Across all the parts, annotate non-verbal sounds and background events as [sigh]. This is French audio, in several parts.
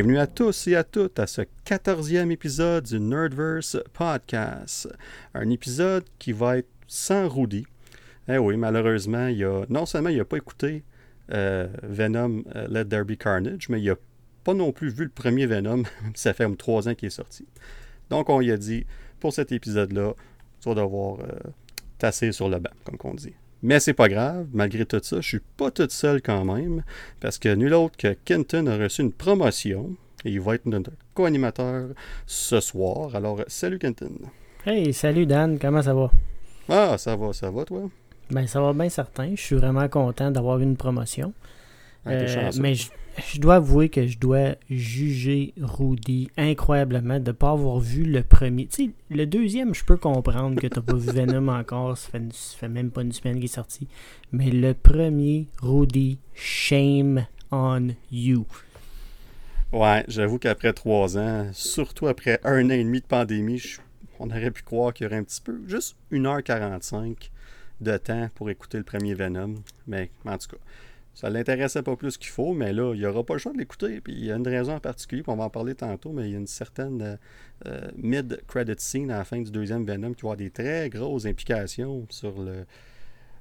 Bienvenue à tous et à toutes à ce quatorzième épisode du Nerdverse Podcast. Un épisode qui va être sans Rudy. Eh oui, malheureusement, il a, non seulement il n'a pas écouté euh, Venom euh, Let There Be Carnage, mais il n'a pas non plus vu le premier Venom, [laughs] ça fait trois ans qu'il est sorti. Donc on lui a dit, pour cet épisode-là, tu vas devoir euh, tasser sur le banc, comme on dit. Mais c'est pas grave, malgré tout ça, je suis pas toute seule quand même, parce que nul autre que Kenton a reçu une promotion et il va être notre co-animateur ce soir. Alors, salut Kenton. Hey, salut Dan, comment ça va? Ah, ça va, ça va toi? Ben, ça va bien certain. Je suis vraiment content d'avoir une promotion. Ah, Euh, mais je, je dois avouer que je dois juger Rudy incroyablement de ne pas avoir vu le premier. Tu sais, le deuxième, je peux comprendre que tu pas vu Venom encore. Ça fait, fait même pas une semaine qu'il est sorti. Mais le premier, Rudy, shame on you. Ouais, j'avoue qu'après trois ans, surtout après un an et demi de pandémie, on aurait pu croire qu'il y aurait un petit peu, juste 1h45 de temps pour écouter le premier Venom. Mais en tout cas, ça l'intéressait pas plus qu'il faut, mais là, il n'y aura pas le choix de l'écouter. Puis il y a une raison en particulier, puis on va en parler tantôt, mais il y a une certaine euh, euh, mid-credit scene à la fin du deuxième Venom qui va avoir des très grosses implications sur le,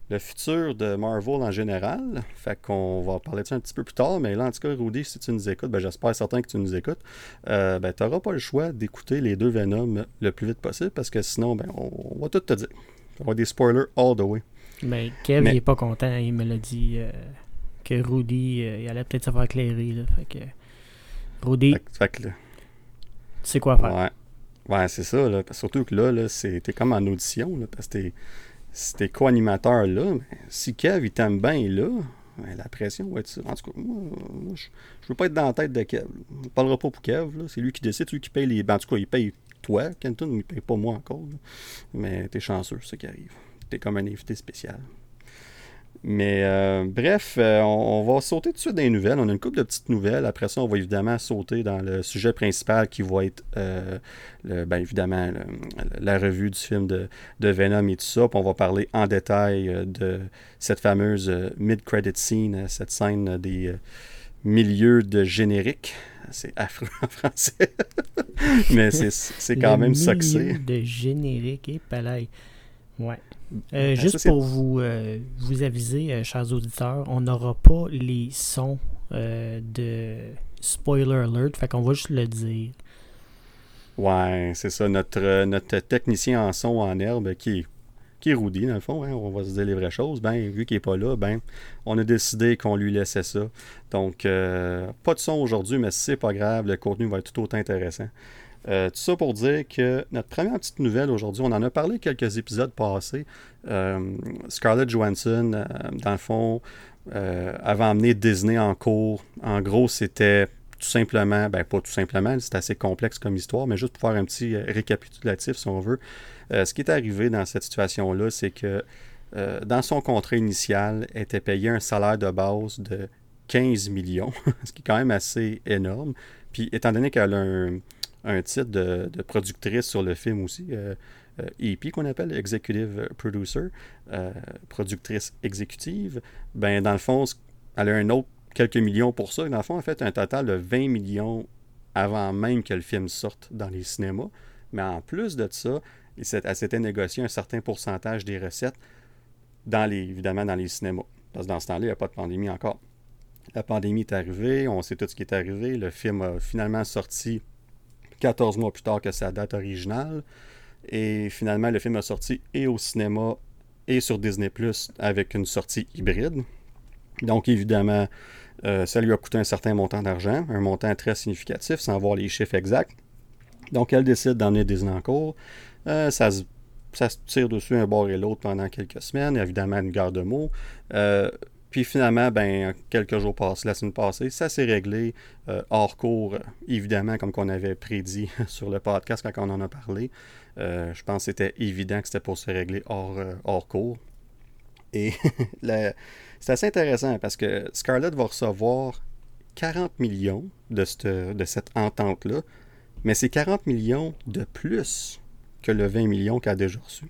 le futur de Marvel en général. Fait qu'on va parler de ça un petit peu plus tard, mais là, en tout cas, Rudy, si tu nous écoutes, ben, j'espère certain que tu nous écoutes, euh, ben, tu n'auras pas le choix d'écouter les deux Venom le plus vite possible, parce que sinon, ben, on, on va tout te dire. On va des spoilers all the way. Mais Kev, Mais- il est pas content. Il me l'a dit euh, que Rudy, euh, il allait peut-être se faire éclairer. Là. Fait que. Rudy, Fait, que- fait que là, tu sais quoi faire. Ouais, ouais c'est ça. Là. Surtout que là, là t'es comme en audition. Là, parce que t'es, co-animateur là, mais si Kev il t'aime bien là, ben, la pression va être ça. En tout cas, moi, moi, je, je veux pas être dans la tête de Kev. On ne parlera pas pour Kev. C'est lui qui décide, c'est lui qui paye les. ben, en tout cas, il paye toi, Kenton, mais il paye pas moi encore. là. Mais t'es chanceux, c'est ça qui arrive. T'es comme un invité spécial. Mais euh, bref, euh, on, on va sauter tout de suite dans les nouvelles. On a une couple de petites nouvelles. Après ça, on va évidemment sauter dans le sujet principal qui va être, euh, le- ben, évidemment, le- la revue du film de, de Venom et tout ça. Puis on va parler en détail euh, de cette fameuse mid-credit scene, cette scène des milieux de générique. C'est affreux en français. [laughs] Mais c'est quand Le même c'est. de générique et palais. Ouais. Euh, Ben, juste ça, pour vous, euh, vous aviser, euh, chers auditeurs, on n'aura pas les sons euh, de spoiler alert, fait qu'on va juste le dire. Ouais, c'est ça. Notre, euh, notre technicien en son en herbe qui est, qui est Rudy, dans le fond, hein, on va se dire les vraies choses. Ben, vu qu'il n'est pas là, ben, on a décidé qu'on lui laissait ça. Donc, euh, pas de son aujourd'hui, mais c'est pas grave, le contenu va être tout autant intéressant. Euh, tout ça pour dire que notre première petite nouvelle aujourd'hui, on en a parlé quelques épisodes passés. Euh, Scarlett Johansson, euh, dans le fond, avait emmené Disney en cours. En gros, c'était tout simplement, ben pas tout simplement, c'est assez complexe comme histoire, mais juste pour faire un petit récapitulatif si on veut. Ce qui est arrivé dans cette situation-là, c'est que dans son contrat initial, elle était payé un salaire de base de 15 millions, [laughs] ce qui est quand même assez énorme. Puis étant donné qu'elle a un, un titre de, productrice sur le film aussi, euh, euh, EP qu'on appelle Executive Producer, euh, productrice exécutive, ben dans le fond, elle a un autre quelques millions pour ça. Dans le fond, elle a fait un total de 20 millions avant même que le film sorte dans les cinémas. Mais en plus de ça, elle s'était négocié un certain pourcentage des recettes, dans les, évidemment dans les cinémas. Parce que dans ce temps-là, il n'y a pas de pandémie encore. La pandémie est arrivée, on sait tout ce qui est arrivé. Le film a finalement sorti 14 mois plus tard que sa date originale. Et finalement, le film a sorti et au cinéma et sur Disney Plus avec une sortie hybride. Donc évidemment, euh, ça lui a coûté un certain montant d'argent, un montant très significatif, sans voir les chiffres exacts. Donc elle décide d'emmener Disney en cours. Euh, ça, se, ça se tire dessus un bord et l'autre pendant quelques semaines, évidemment une garde de mots. Euh, puis finalement, ben, quelques jours passés, la semaine passée, ça s'est réglé euh, hors cours, évidemment, comme qu'on avait prédit [laughs] sur le podcast quand on en a parlé. Euh, je pense que c'était évident que c'était pour se régler hors, euh, hors cours. Et [laughs] c'est assez intéressant parce que Scarlett va recevoir 40 millions de cette, de cette entente-là, mais c'est 40 millions de plus que le 20 millions qu'elle a déjà reçu.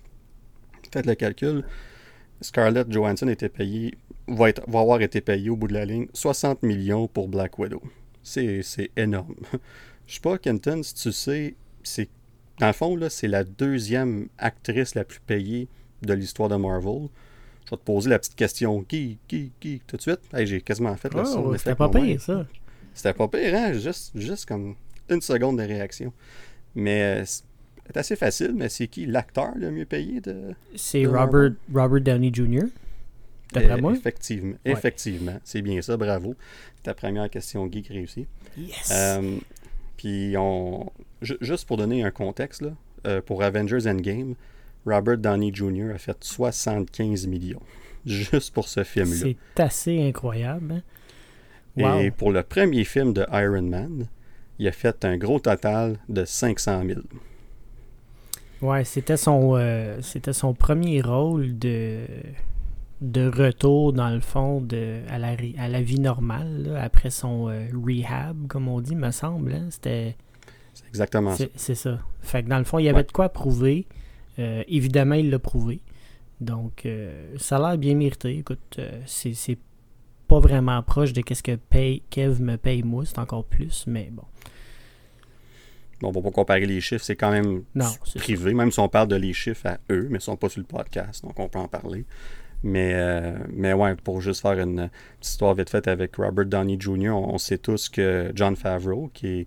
Faites le calcul. Scarlett Johansson était payé, va, être- va avoir été payé au bout de la ligne 60 millions pour Black Widow. C'est énorme. [laughs] Je sais pas, Kenton, si tu sais, c'est dans le fond, là, c'est la deuxième actrice la plus payée de l'histoire de Marvel. Je vais te poser la petite question qui, qui, qui, tout de suite? j'ai quasiment fait le son. C'était pas pire, ça. C'était pas pire, hein? Juste, juste comme une seconde de réaction. Mais euh, c'est assez facile, mais c'est qui l'acteur le mieux payé de. C'est Robert, Robert Downey Jr. D'après euh, moi. Effectivement, effectivement. C'est bien ça, bravo. Ta première question geek réussie. Yes! Euh, puis on. Juste pour donner un contexte, là, pour Avengers Endgame, Robert Downey Jr. a fait 75 millions. [laughs] Juste pour ce film-là. C'est assez incroyable. Hein? Et pour le premier film de Iron Man, il a fait un gros total de 500 000. Ouais, c'était son, euh, c'était son premier rôle de, de retour, dans le fond, de, à, la, à la vie normale, après son euh, rehab, comme on dit, me semble. Hein? C'était. C'est exactement ça. C'est ça. Fait que dans le fond, il y avait de quoi prouver. Euh, évidemment, il l'a prouvé. Donc, ça a l'air bien mérité. Écoute, c'est pas vraiment proche de ce que paye, Kev me paye moi, c'est encore plus, mais bon. Bon, on va pas comparer les chiffres, c'est quand même privé, même si on parle de les chiffres à eux, mais ils sont pas sur le podcast, donc on peut en parler. Mais, euh, mais ouais, pour juste faire une petite histoire vite faite avec Robert Downey Jr., on, sait tous que John Favreau, qui est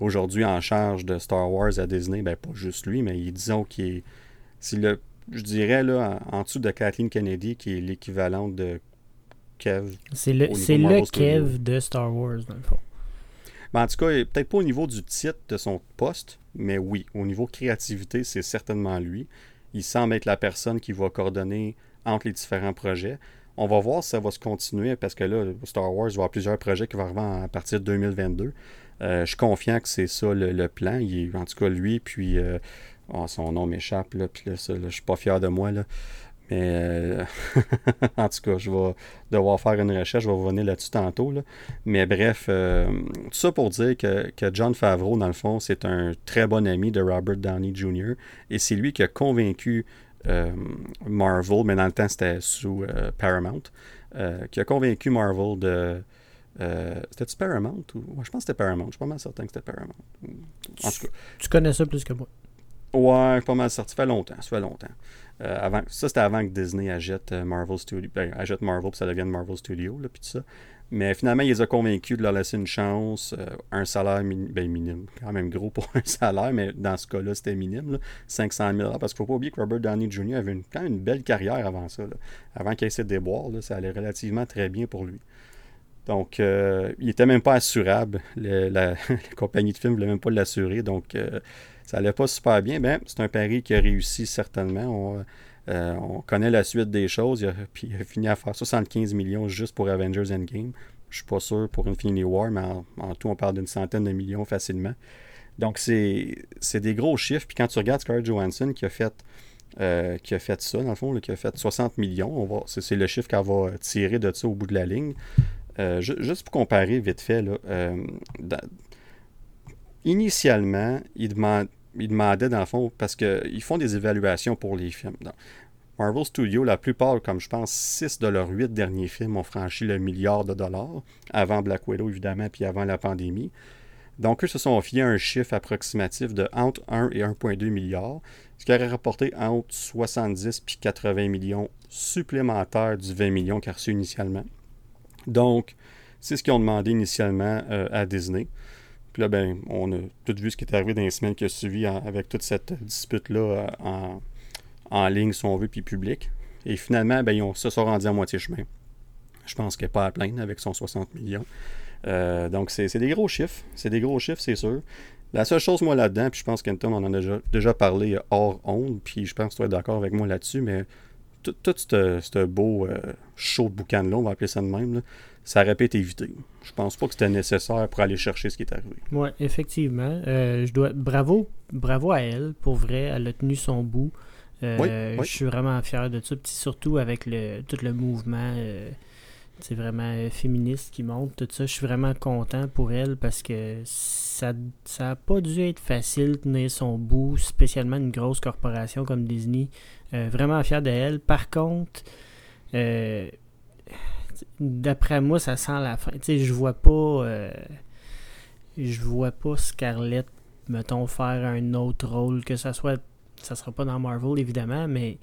aujourd'hui en charge de Star Wars à Disney, ben pas juste lui, mais disons qu'il est, c'est le, je dirais là, en, dessous de Kathleen Kennedy, qui est l'équivalent de Kev. C'est le, le Kev de Star Wars, dans le fond. En tout cas, peut-être pas au niveau du titre de son poste, mais oui, au niveau créativité, c'est certainement lui. Il semble être la personne qui va coordonner entre les différents projets. On va voir si ça va se continuer parce que là, Star Wars va avoir plusieurs projets qui vont arriver à partir de 2022. Euh, je suis confiant que c'est ça le, plan. Il en tout cas, lui, puis euh, oh, son nom m'échappe, puis là, ça, suis pas fier de moi. Mais euh, [laughs] en tout cas, je vais devoir faire une recherche, je vais revenir là-dessus tantôt. Mais bref, euh, tout ça pour dire que, John Favreau, dans le fond, c'est un très bon ami de Robert Downey Jr. Et c'est lui qui a convaincu euh, Marvel, mais dans le temps c'était sous Paramount, qui a convaincu Marvel de. c'était-tu Paramount ou... je pense que c'était Paramount. Je suis pas mal certain que c'était Paramount. En tout cas. Tu connais ça plus que moi. Ouais, pas mal certain. Ça fait longtemps. Ça fait longtemps. Euh, ça, c'était avant que Disney achète euh, Marvel Studio. Ben, Marvel, puis ça devienne Marvel Studio, là, puis tout ça. Mais finalement, il les a convaincus de leur laisser une chance. Euh, un salaire ben, minime, quand même gros pour [laughs] un salaire, mais dans ce cas-là, c'était minime. Là, 500 000 Parce qu'il ne faut pas oublier que Robert Downey Jr. avait une, quand même une belle carrière avant ça. Avant qu'il essayé de déboire, ça allait relativement très bien pour lui. Donc, il n'était même pas assurable. [laughs] la, compagnie de film ne voulait même pas l'assurer. Donc, ça allait pas super bien. Ben, c'est un pari qui a réussi certainement. Euh, on, connaît la suite des choses. Il a, [laughs] puis il a fini à faire 75 millions juste pour Avengers Endgame. Je suis pas sûr pour Infinity War, mais en, tout, on parle d'une centaine de millions facilement. Donc, c'est des gros chiffres. Puis quand tu regardes Scarlett Johansson qui a fait, euh, qui a fait ça, dans le fond, qui a fait 60 millions, c'est le chiffre qu'elle va tirer de ça au bout de la ligne. Euh, juste pour comparer vite fait, là, initialement, ils, demandaient, dans le fond, parce qu'ils font des évaluations pour les films. Marvel Studios, la plupart, comme je pense, 6 de leurs 8 derniers films ont franchi le milliard de dollars, avant Black Widow, évidemment, puis avant la pandémie. Donc, eux se sont fiés à un chiffre approximatif de entre 1 et 1,2 milliard, ce qui aurait rapporté entre 70 et 80 millions supplémentaires du 20 millions qu'ils reçu initialement. Donc, c'est ce qu'ils ont demandé initialement euh, à Disney. Puis là, ben, on a tout vu ce qui est arrivé dans les semaines qui ont suivi avec toute cette dispute-là euh, en, en, ligne, si on veut, puis public. Et finalement, ben, ils se sont rendus à moitié chemin. Je pense qu'elle n'est pas à plaindre avec son 60 millions. Euh, donc, c'est des gros chiffres. C'est des gros chiffres, c'est sûr. La seule chose, moi, là-dedans, puis je pense qu'Anton en a déjà, déjà parlé hors onde, puis je pense que tu es d'accord avec moi là-dessus, mais tout, ce beau euh, show de boucan-là, on va appeler ça de même, là, ça aurait pu être évité. Je pense pas que c'était nécessaire pour aller chercher ce qui est arrivé. Oui, effectivement. Euh, je dois bravo, bravo à elle, pour vrai, elle a tenu son bout. Euh, je suis vraiment fier de ça, surtout avec le tout le mouvement c'est vraiment féministe qui monte, tout ça. Je suis vraiment content pour elle parce que ça n'a pas dû être facile de tenir son bout, spécialement une grosse corporation comme Disney. vraiment fier de elle. Par contre, euh, d'après moi, ça sent la fin. Tu je vois pas. Euh, je vois pas Scarlett, mettons, faire un autre rôle, que ça soit. Ça sera pas dans Marvel, évidemment, mais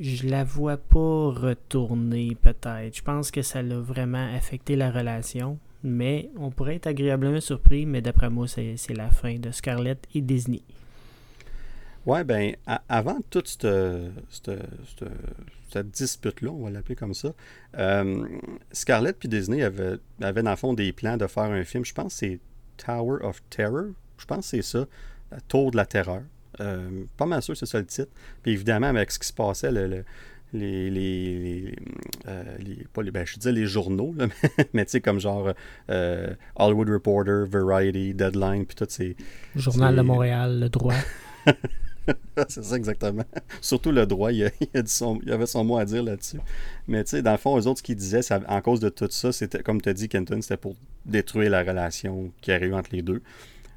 je la vois pas retourner, peut-être. Je pense que ça l'a vraiment affecté la relation. Mais on pourrait être agréablement surpris, mais d'après moi, c'est la fin de Scarlett et Disney. Ouais, ben, avant toute cette, cette, dispute-là, on va l'appeler comme ça, euh, Scarlett puis Disney avaient, avaient, dans le fond, des plans de faire un film. Je pense que c'est Tower of Terror. Je pense que c'est ça. La Tour de la Terreur. Euh, pas mal sûr, c'est ça le titre. Puis évidemment, avec ce qui se passait, le, les, les, euh, les, pas les, ben, je disais les journaux, là, [laughs] mais tu sais, comme genre euh, Hollywood Reporter, Variety, Deadline, puis tout ces. Journal de Montréal, Le Droit. [laughs] [laughs] c'est ça exactement. [laughs] Surtout le droit, il, a, avait son mot à dire là-dessus. Mais tu sais, dans le fond, eux autres, ce qu'ils disaient, ça, en cause de tout ça, c'était, comme tu as dit, Kenton, c'était pour détruire la relation qui arrive entre les deux.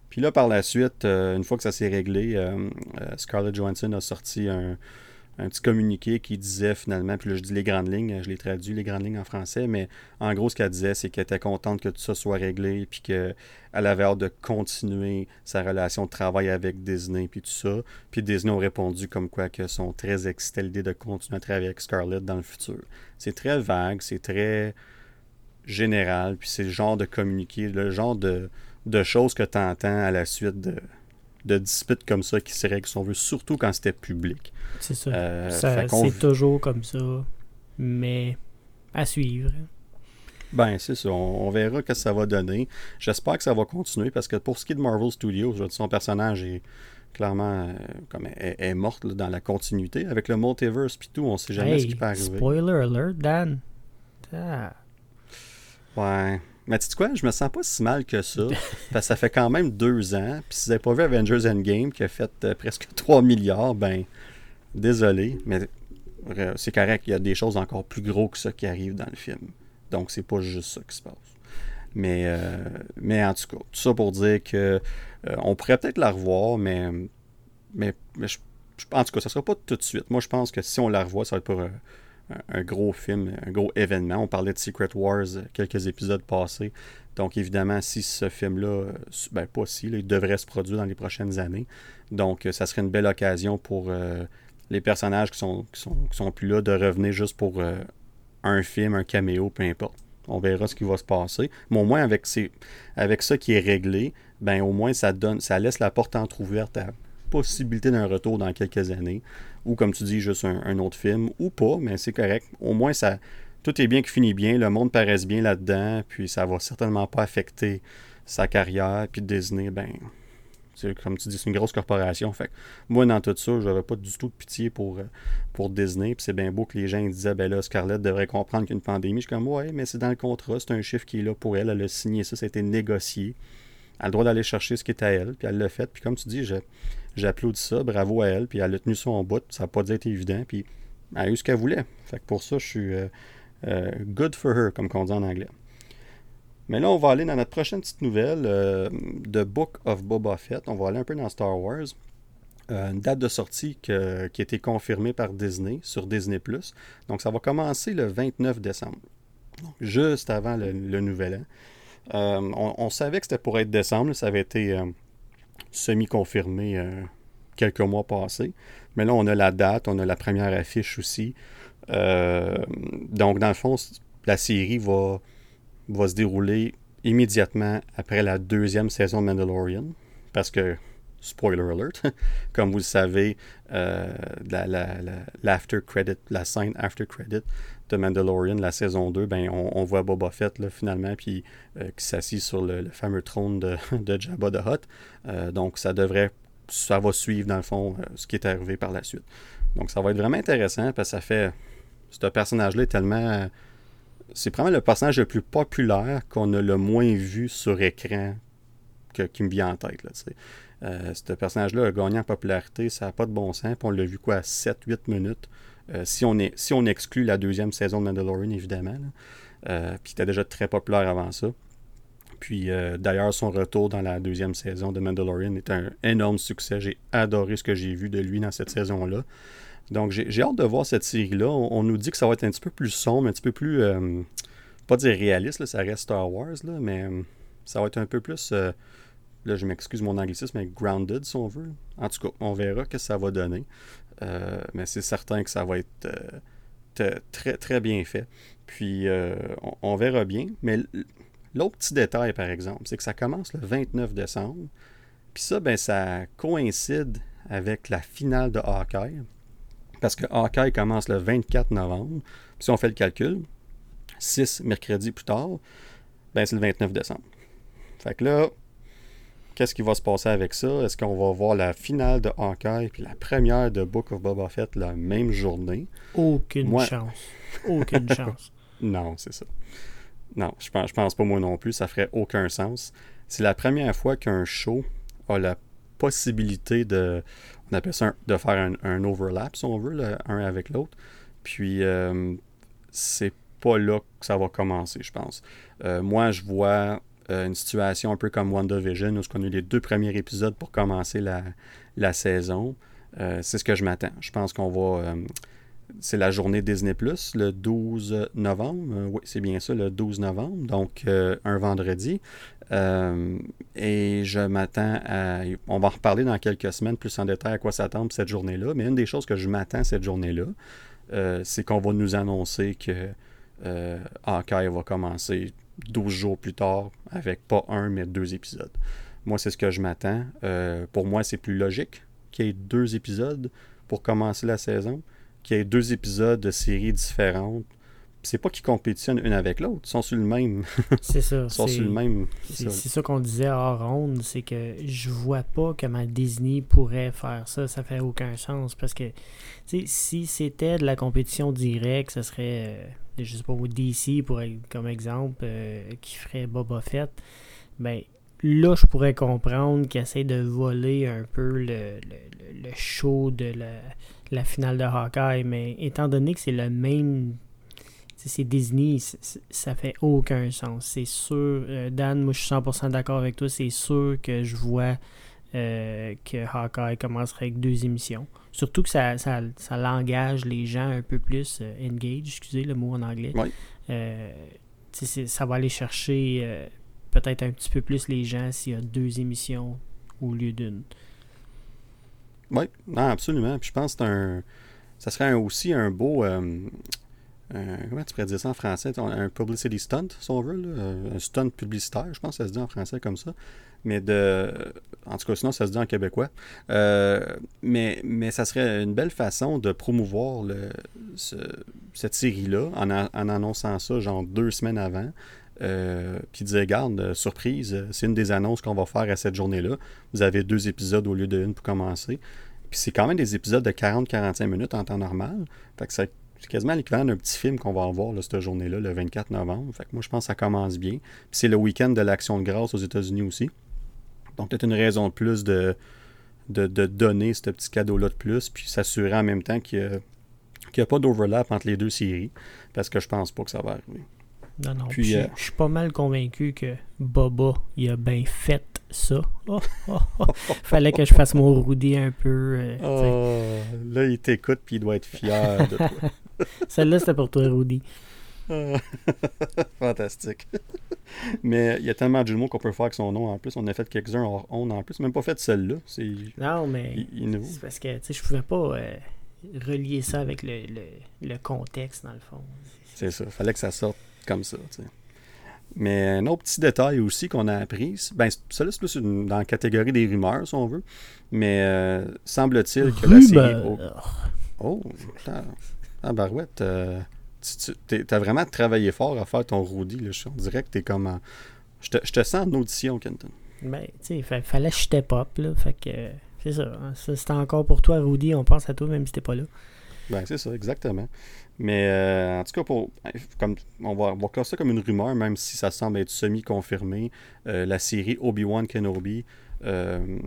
Puis là, par la suite, euh, une fois que ça s'est réglé, Scarlett Johansson a sorti un, un petit communiqué qui disait finalement, puis là je dis les grandes lignes, je l'ai traduit les grandes lignes en français, mais en gros ce qu'elle disait c'est qu'elle était contente que tout ça soit réglé, puis qu'elle avait hâte de continuer sa relation de travail avec Disney, puis tout ça. Puis Disney a répondu comme quoi qu'ils sont très excités l'idée de continuer à travailler avec Scarlett dans le futur. C'est très vague, c'est très général, puis c'est le genre de communiqué, le genre de, de choses que tu entends à la suite de de disputes comme ça qui se règlent, si on veut, surtout quand c'était public. C'est ça. Euh, c'est toujours comme ça, mais à suivre. Ben, c'est ça. On, verra ce que ça va donner. J'espère que ça va continuer parce que pour ce qui est de Marvel Studios, je son personnage est clairement euh, comme est, morte dans la continuité. Avec le multiverse puis tout, on sait jamais ce qui peut arriver. Spoiler alert, Dan. Ah. Ouais. Mais tu sais quoi, je me sens pas si mal que ça. parce que ça fait quand même deux ans. Puis si vous n'avez pas vu Avengers Endgame, qui a fait euh, presque [laughs] 3 milliards, ben, désolé. Mais euh, c'est correct, il y a des choses encore plus gros que ça qui arrivent dans le film. Donc, c'est pas juste ça qui se passe. Mais, euh, mais en tout cas, tout ça pour dire que on pourrait peut-être la revoir, mais, mais, en tout cas, ça sera pas tout de suite. Moi, je pense que si on la revoit, ça va être pour un gros film, un gros événement. On parlait de Secret Wars quelques épisodes passés. Donc, évidemment, si ce film-là, ben pas si, il devrait se produire dans les prochaines années. Donc, euh, ça serait une belle occasion pour euh, les personnages qui sont, qui sont, plus là de revenir juste pour euh, un film, un caméo, peu importe. On verra ce qui va se passer. Mais au moins, avec, ces, avec ça qui est réglé, ben au moins, ça, donne, ça laisse la porte entrouverte à possibilité d'un retour dans quelques années ou comme tu dis, juste un, autre film, ou pas, mais c'est correct. Au moins, ça, tout est bien qui finit bien, le monde paraisse bien là-dedans, puis ça va certainement pas affecter sa carrière, puis Disney, ben, comme tu dis, c'est une grosse corporation. Fait moi, dans tout ça, je n'avais pas du tout de pitié pour, euh, pour Disney. Puis c'est bien beau que les gens disaient, ben là, Scarlett devrait comprendre qu'il y a une pandémie. Je suis comme, ouais, mais c'est dans le contrat, c'est un chiffre qui est là pour elle. Elle a signé ça, ça a été négocié. Elle a le droit d'aller chercher ce qui est à elle, puis elle l'a fait. Puis comme tu dis, je, J'applaudis ça, bravo à elle, puis elle a tenu son bout, ça n'a pas été évident, puis elle a eu ce qu'elle voulait. Fait que pour ça, je suis euh, euh, good for her, comme on dit en anglais. Mais là, on va aller dans notre prochaine petite nouvelle, euh, The Book of Boba Fett. On va aller un peu dans Star Wars. une date de sortie qui a été confirmée par Disney sur Disney ⁇ Donc ça va commencer le 29 décembre, juste avant le, Nouvel An. On, on, savait que c'était pour être décembre, ça avait été semi-confirmé euh, quelques mois passés. Mais là, on a la date, on a la première affiche aussi. Euh, donc, dans le fond, la série va, va se dérouler immédiatement après la deuxième saison de Mandalorian. Parce que, spoiler alert, [laughs] comme vous le savez, euh, l'after credit, la scène after credit de Mandalorian, la saison 2, ben, on, voit Boba Fett finalement, puis euh, qui s'assit sur le, fameux trône [laughs] de, Jabba the Hutt. Euh, donc ça devrait, ça va suivre dans le fond euh, ce qui est arrivé par la suite. Donc ça va être vraiment intéressant parce que ça fait, ce personnage-là tellement, c'est vraiment le personnage le plus populaire qu'on a le moins vu sur écran que, qui me vient en tête. Là, ce personnage-là a gagné en popularité, ça n'a pas de bon sens, puis on l'a vu quoi, 7-8 minutes. Euh, si, on exclut la deuxième saison de Mandalorian, évidemment, euh, puis était déjà très populaire avant ça. Puis euh, d'ailleurs, son retour dans la deuxième saison de Mandalorian est un énorme succès. J'ai adoré ce que j'ai vu de lui dans cette saison-là. Donc j'ai hâte de voir cette série-là. On, nous dit que ça va être un petit peu plus sombre, un petit peu plus, pas dire réaliste, ça reste Star Wars, mais Ça va être un peu plus, euh, là je m'excuse mon anglicisme, mais grounded si on veut. En tout cas, on verra ce que ça va donner. Euh, mais c'est certain que ça va être très, très bien fait. Puis on, on, verra bien. Mais l'autre petit détail, par exemple, c'est que ça commence le 29 décembre. Puis ça, ben, ça coïncide avec la finale de Hawkeye. Parce que Hawkeye commence le 24 novembre. Puis si on fait le calcul, 6 mercredis plus tard, ben c'est le 29 décembre. Fait que là, qu'est-ce qui va se passer avec ça? Est-ce qu'on va voir la finale de Hawkeye puis la première de Book of Boba Fett la même journée? Aucune chance. Aucune [laughs] chance. Non, c'est ça. Non, je pense, je pense pas moi non plus. Ça ferait aucun sens. C'est la première fois qu'un show a la possibilité de, on appelle ça de faire un, overlap, si on veut, l'un avec l'autre. Puis, euh, c'est pas là que ça va commencer, je pense. Euh, moi, je vois euh, une situation un peu comme WandaVision, où on a eu les deux premiers épisodes pour commencer la, saison. c'est ce que je m'attends. Je pense qu'on va c'est la journée Disney Plus, le 12 novembre. oui, c'est bien ça, le 12 novembre, donc un vendredi. Euh, et je m'attends à. On va en reparler dans quelques semaines plus en détail à quoi s'attendre cette journée-là. Mais une des choses que je m'attends cette journée-là, euh, c'est qu'on va nous annoncer que euh, Hawkeye va commencer 12 jours plus tard avec pas un, mais deux épisodes. Moi, c'est ce que je m'attends. Euh, pour moi, c'est plus logique qu'il y ait deux épisodes pour commencer la saison, qu'il y ait deux épisodes de séries différentes c'est pas qu'ils compétitionnent une avec l'autre, ils sont sur le même. [laughs] C'est ça. ils sont sur le même. C'est ça, qu'on disait hors ronde, c'est que je vois pas comment Disney pourrait faire ça, ça fait aucun sens parce que si c'était de la compétition directe, ce serait euh, je sais pas DC pour comme exemple euh, qui ferait Boba Fett, ben là je pourrais comprendre qu'ils essaie de voler un peu le, le, show de la, la finale de Hawkeye, mais étant donné que c'est le même c'est Disney, ça fait aucun sens. C'est sûr, euh, Dan, moi je suis 100% d'accord avec toi, c'est sûr que je vois euh, que Hawkeye commencerait avec deux émissions. Surtout que ça, ça, ça l'engage les gens un peu plus euh, engage, excusez le mot en anglais. ça va aller chercher peut-être un petit peu plus les gens s'il y a deux émissions au lieu d'une. Oui, absolument. Puis je pense que un, ça serait aussi un beau euh, comment tu pourrais dire ça en français? Un publicity stunt, si on veut, euh, un stunt publicitaire, je pense que ça se dit en français comme ça. Mais de. En tout cas, sinon, ça se dit en québécois. Euh, mais, mais ça serait une belle façon de promouvoir cette série-là en, en, annonçant ça, genre deux semaines avant. Euh, qui disait Garde, surprise, c'est une des annonces qu'on va faire à cette journée-là. Vous avez deux épisodes au lieu d'une pour commencer. Puis c'est quand même des épisodes de 40-45 minutes en temps normal. Fait que c'est quasiment l'équivalent d'un petit film qu'on va avoir là, cette journée-là, le 24 novembre. Fait que moi, je pense que ça commence bien. c'est le week-end de l'Action de grâce aux États-Unis aussi. Donc, peut-être une raison de plus de, de, donner ce petit cadeau-là de plus, puis s'assurer en même temps qu'il n'y a, pas d'overlap entre les deux séries, parce que je pense pas que ça va arriver. Non, non. Puis, euh, je suis pas mal convaincu que Boba, il a bien fait ça. Oh, oh, oh. [laughs] Fallait que je fasse mon Rudy un peu. Euh, là, il t'écoute puis il doit être fier de toi. [laughs] Celle-là, c'était pour toi, Rudy. [laughs] Fantastique. [laughs] mais il y a tellement de mots qu'on peut faire avec son nom en plus. On a fait quelques-uns on en plus. Même pas fait celle-là. Non, mais c'est parce que je pouvais pas euh, relier ça avec le, le, contexte, dans le fond. C'est ça. Fallait que ça sorte comme ça. Mais un autre petit détail aussi qu'on a appris, ben, ça c'est plus dans la catégorie des rumeurs, si on veut. Mais euh, semble-t-il que la série. Oh, oh ah, Barouette, euh, tu as vraiment travaillé fort à faire ton Rudy. Là. On dirait que tu es comme. Je, te, je, te, sens en audition, Kenton. Ben, tu sais, fallait que je step up, là. Fait que. C'est ça. Hein. ça C'était encore pour toi, Rudy. On pense à toi, même si t'es pas là. Ben, c'est ça, exactement. Mais euh, en tout cas, pour, comme, on, va, voir ça comme une rumeur, même si ça semble être semi-confirmé. Euh, la série Obi-Wan Kenobi euh,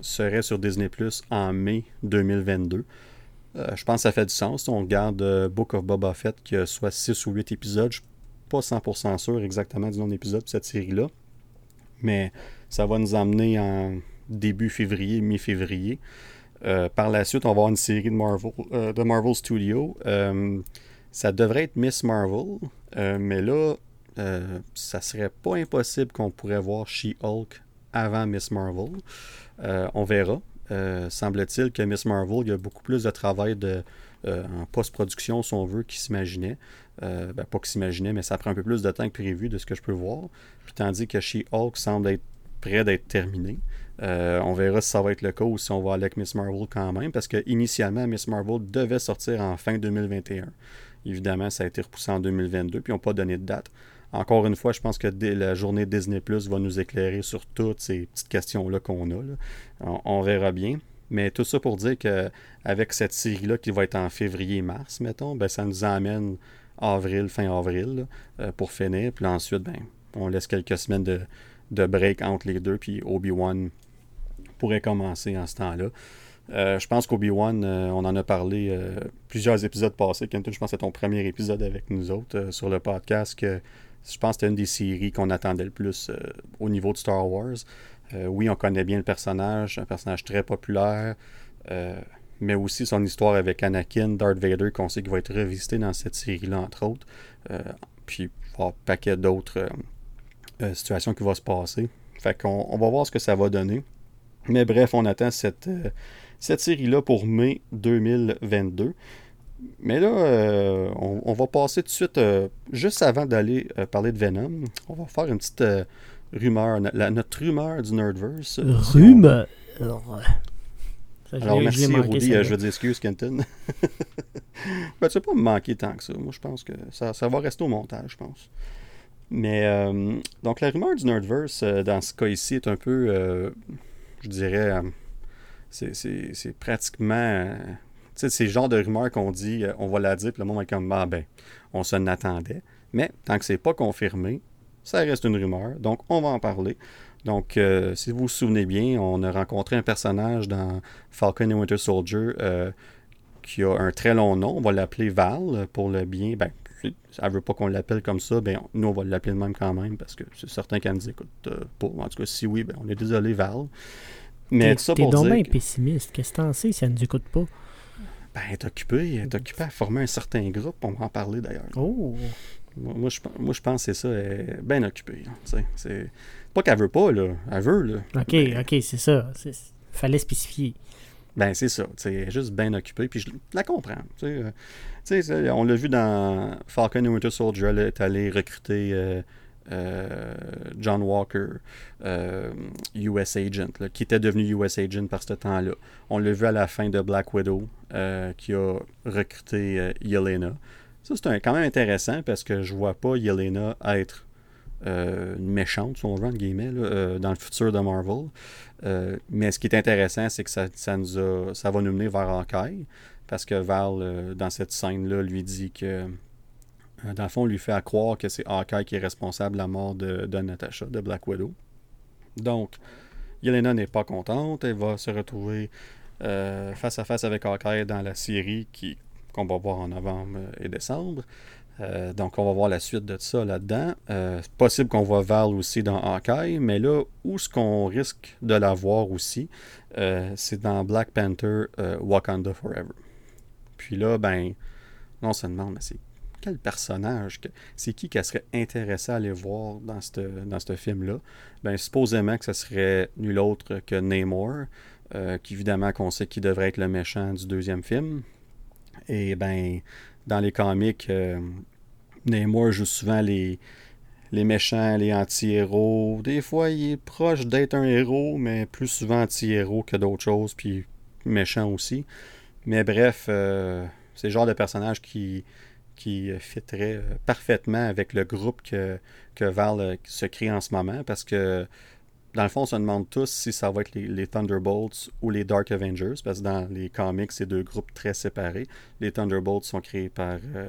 serait sur Disney Plus en mai 2022. Je pense que ça fait du sens. On regarde Book of Boba Fett qui a soit 6 ou 8 épisodes. Je suis pas 100% sûr exactement du nombre d'épisodes de cette série-là. Mais ça va nous emmener en début février, mi-février. Euh, par la suite, on va avoir une série de Marvel, euh, Marvel Studios. Euh, ça devrait être Miss Marvel, mais là, euh, ça serait pas impossible qu'on pourrait voir She-Hulk avant Miss Marvel. Euh, on verra. Euh, semble-t-il que Miss Marvel, il y a beaucoup plus de travail de, en post-production, si on veut, qu'il s'imaginait. Ben, pas qu'il s'imaginait, mais ça prend un peu plus de temps que prévu de ce que je peux voir. Tandis que She-Hulk semble être près d'être terminé. on verra si ça va être le cas ou si on va aller avec Miss Marvel quand même, parce que initialement, Miss Marvel devait sortir en fin 2021. Évidemment, ça a été repoussé en 2022, puis ils n'ont pas donné de date. Encore une fois, je pense que la journée Disney Plus va nous éclairer sur toutes ces petites questions-là qu'on a. On, verra bien. Mais tout ça pour dire qu'avec cette série-là qui va être en février-mars, mettons, ben, ça nous emmène avril, fin avril, euh, pour finir. Puis ensuite, ben, on laisse quelques semaines de, de break entre les deux, puis Obi-Wan pourrait commencer en ce temps-là. Euh, je pense qu'Obi-Wan, euh, on en a parlé plusieurs épisodes passés. Kenton, je pense que c'est ton premier épisode avec nous autres sur le podcast. Je pense que c'était une des séries qu'on attendait le plus au niveau de Star Wars. oui, on connaît bien le personnage, un personnage très populaire, mais aussi son histoire avec Anakin, Darth Vader, qu'on sait qu'il va être revisité dans cette série-là, entre autres. puis, il y un paquet d'autres situations qui vont se passer. Fait qu'on on va voir ce que ça va donner. Mais bref, on attend cette, cette série-là pour mai 2022. Mais là, euh, on, va passer tout de suite, euh, juste avant d'aller euh, parler de Venom, on va faire une petite rumeur, notre rumeur du Nerdverse. Rumeur Alors, merci Rudy, je veux dire excuse, Kenton. [laughs] ben, tu vas pas me manquer tant que ça. Moi, je pense que ça, ça va rester au montage, je pense. Mais, donc, la rumeur du Nerdverse, dans ce cas ici, est un peu, je dirais c'est pratiquement. Euh, sais, c'est le genre de rumeur qu'on dit, euh, on va la dire, puis le monde est comme, ah ben, on s'en attendait. Mais tant que c'est pas confirmé, ça reste une rumeur. Donc, on va en parler. Donc, euh, si vous vous souvenez bien, on a rencontré un personnage dans Falcon et Winter Soldier qui a un très long nom. On va l'appeler Val pour le bien. Ben, elle veut pas qu'on l'appelle comme ça, ben nous on va l'appeler de même quand même parce que c'est certain qu'elle nous écoute pas. En tout cas, si oui, ben on est désolé Val. Mais tout ça pour donc bien pessimiste. Qu'est-ce que t'en sais si elle ne nous écoute pas? Ben, elle est occupée. Elle est occupée à former un certain groupe. On va en parler d'ailleurs. Oh! Moi, je, moi, je pense que c'est ça. Elle est bien occupée. C'est pas qu'elle veut pas, là. Elle veut, là. OK, OK, c'est ça. Fallait spécifier. Ben, c'est ça. Elle est juste bien occupée. Puis je la comprends. Euh, sais, on l'a vu dans Falcon and Winter Soldier. Elle est allée recruter. Euh, euh, John Walker, US euh, Agent, qui était devenu US Agent par ce temps-là. On l'a vu à la fin de Black Widow, euh, qui a recruté Yelena. Ça, c'est quand même intéressant parce que je vois pas Yelena être une méchante, si on veut, guillemets, dans le futur de Marvel. mais ce qui est intéressant, c'est que ça, ça, nous a, ça va nous mener vers Hawkeye, parce que Val, dans cette scène-là, lui dit que dans le fond, on lui fait croire que c'est Hawkeye qui est responsable de la mort de, Natasha, de Black Widow. Donc, Yelena n'est pas contente. Elle va se retrouver euh, face à face avec Hawkeye dans la série qu'on va voir en novembre et décembre. Euh, donc, on va voir la suite de ça là-dedans. possible qu'on voit Val aussi dans Hawkeye, mais là, où ce qu'on risque de la voir aussi, c'est dans Black Panther Wakanda Forever. Puis là, ben, on se demande, mais c'est quel personnage, c'est qui qui serait intéressé à aller voir dans ce film-là? Ben, supposément que ce serait nul autre que Namor, euh, qui évidemment qu'on sait qui devrait être le méchant du deuxième film. Et ben, dans les comics, euh, Namor joue souvent les, les méchants, les anti-héros. Des fois, il est proche d'être un héros, mais plus souvent anti-héros que d'autres choses, puis méchant aussi. Mais bref, euh, c'est le genre de personnage qui, qui fitterait euh, parfaitement avec le groupe que, que Val euh, se crée en ce moment parce que dans le fond, on se demande tous si ça va être les, Thunderbolts ou les Dark Avengers, parce que dans les comics, c'est deux groupes très séparés. Les Thunderbolts sont créés par euh,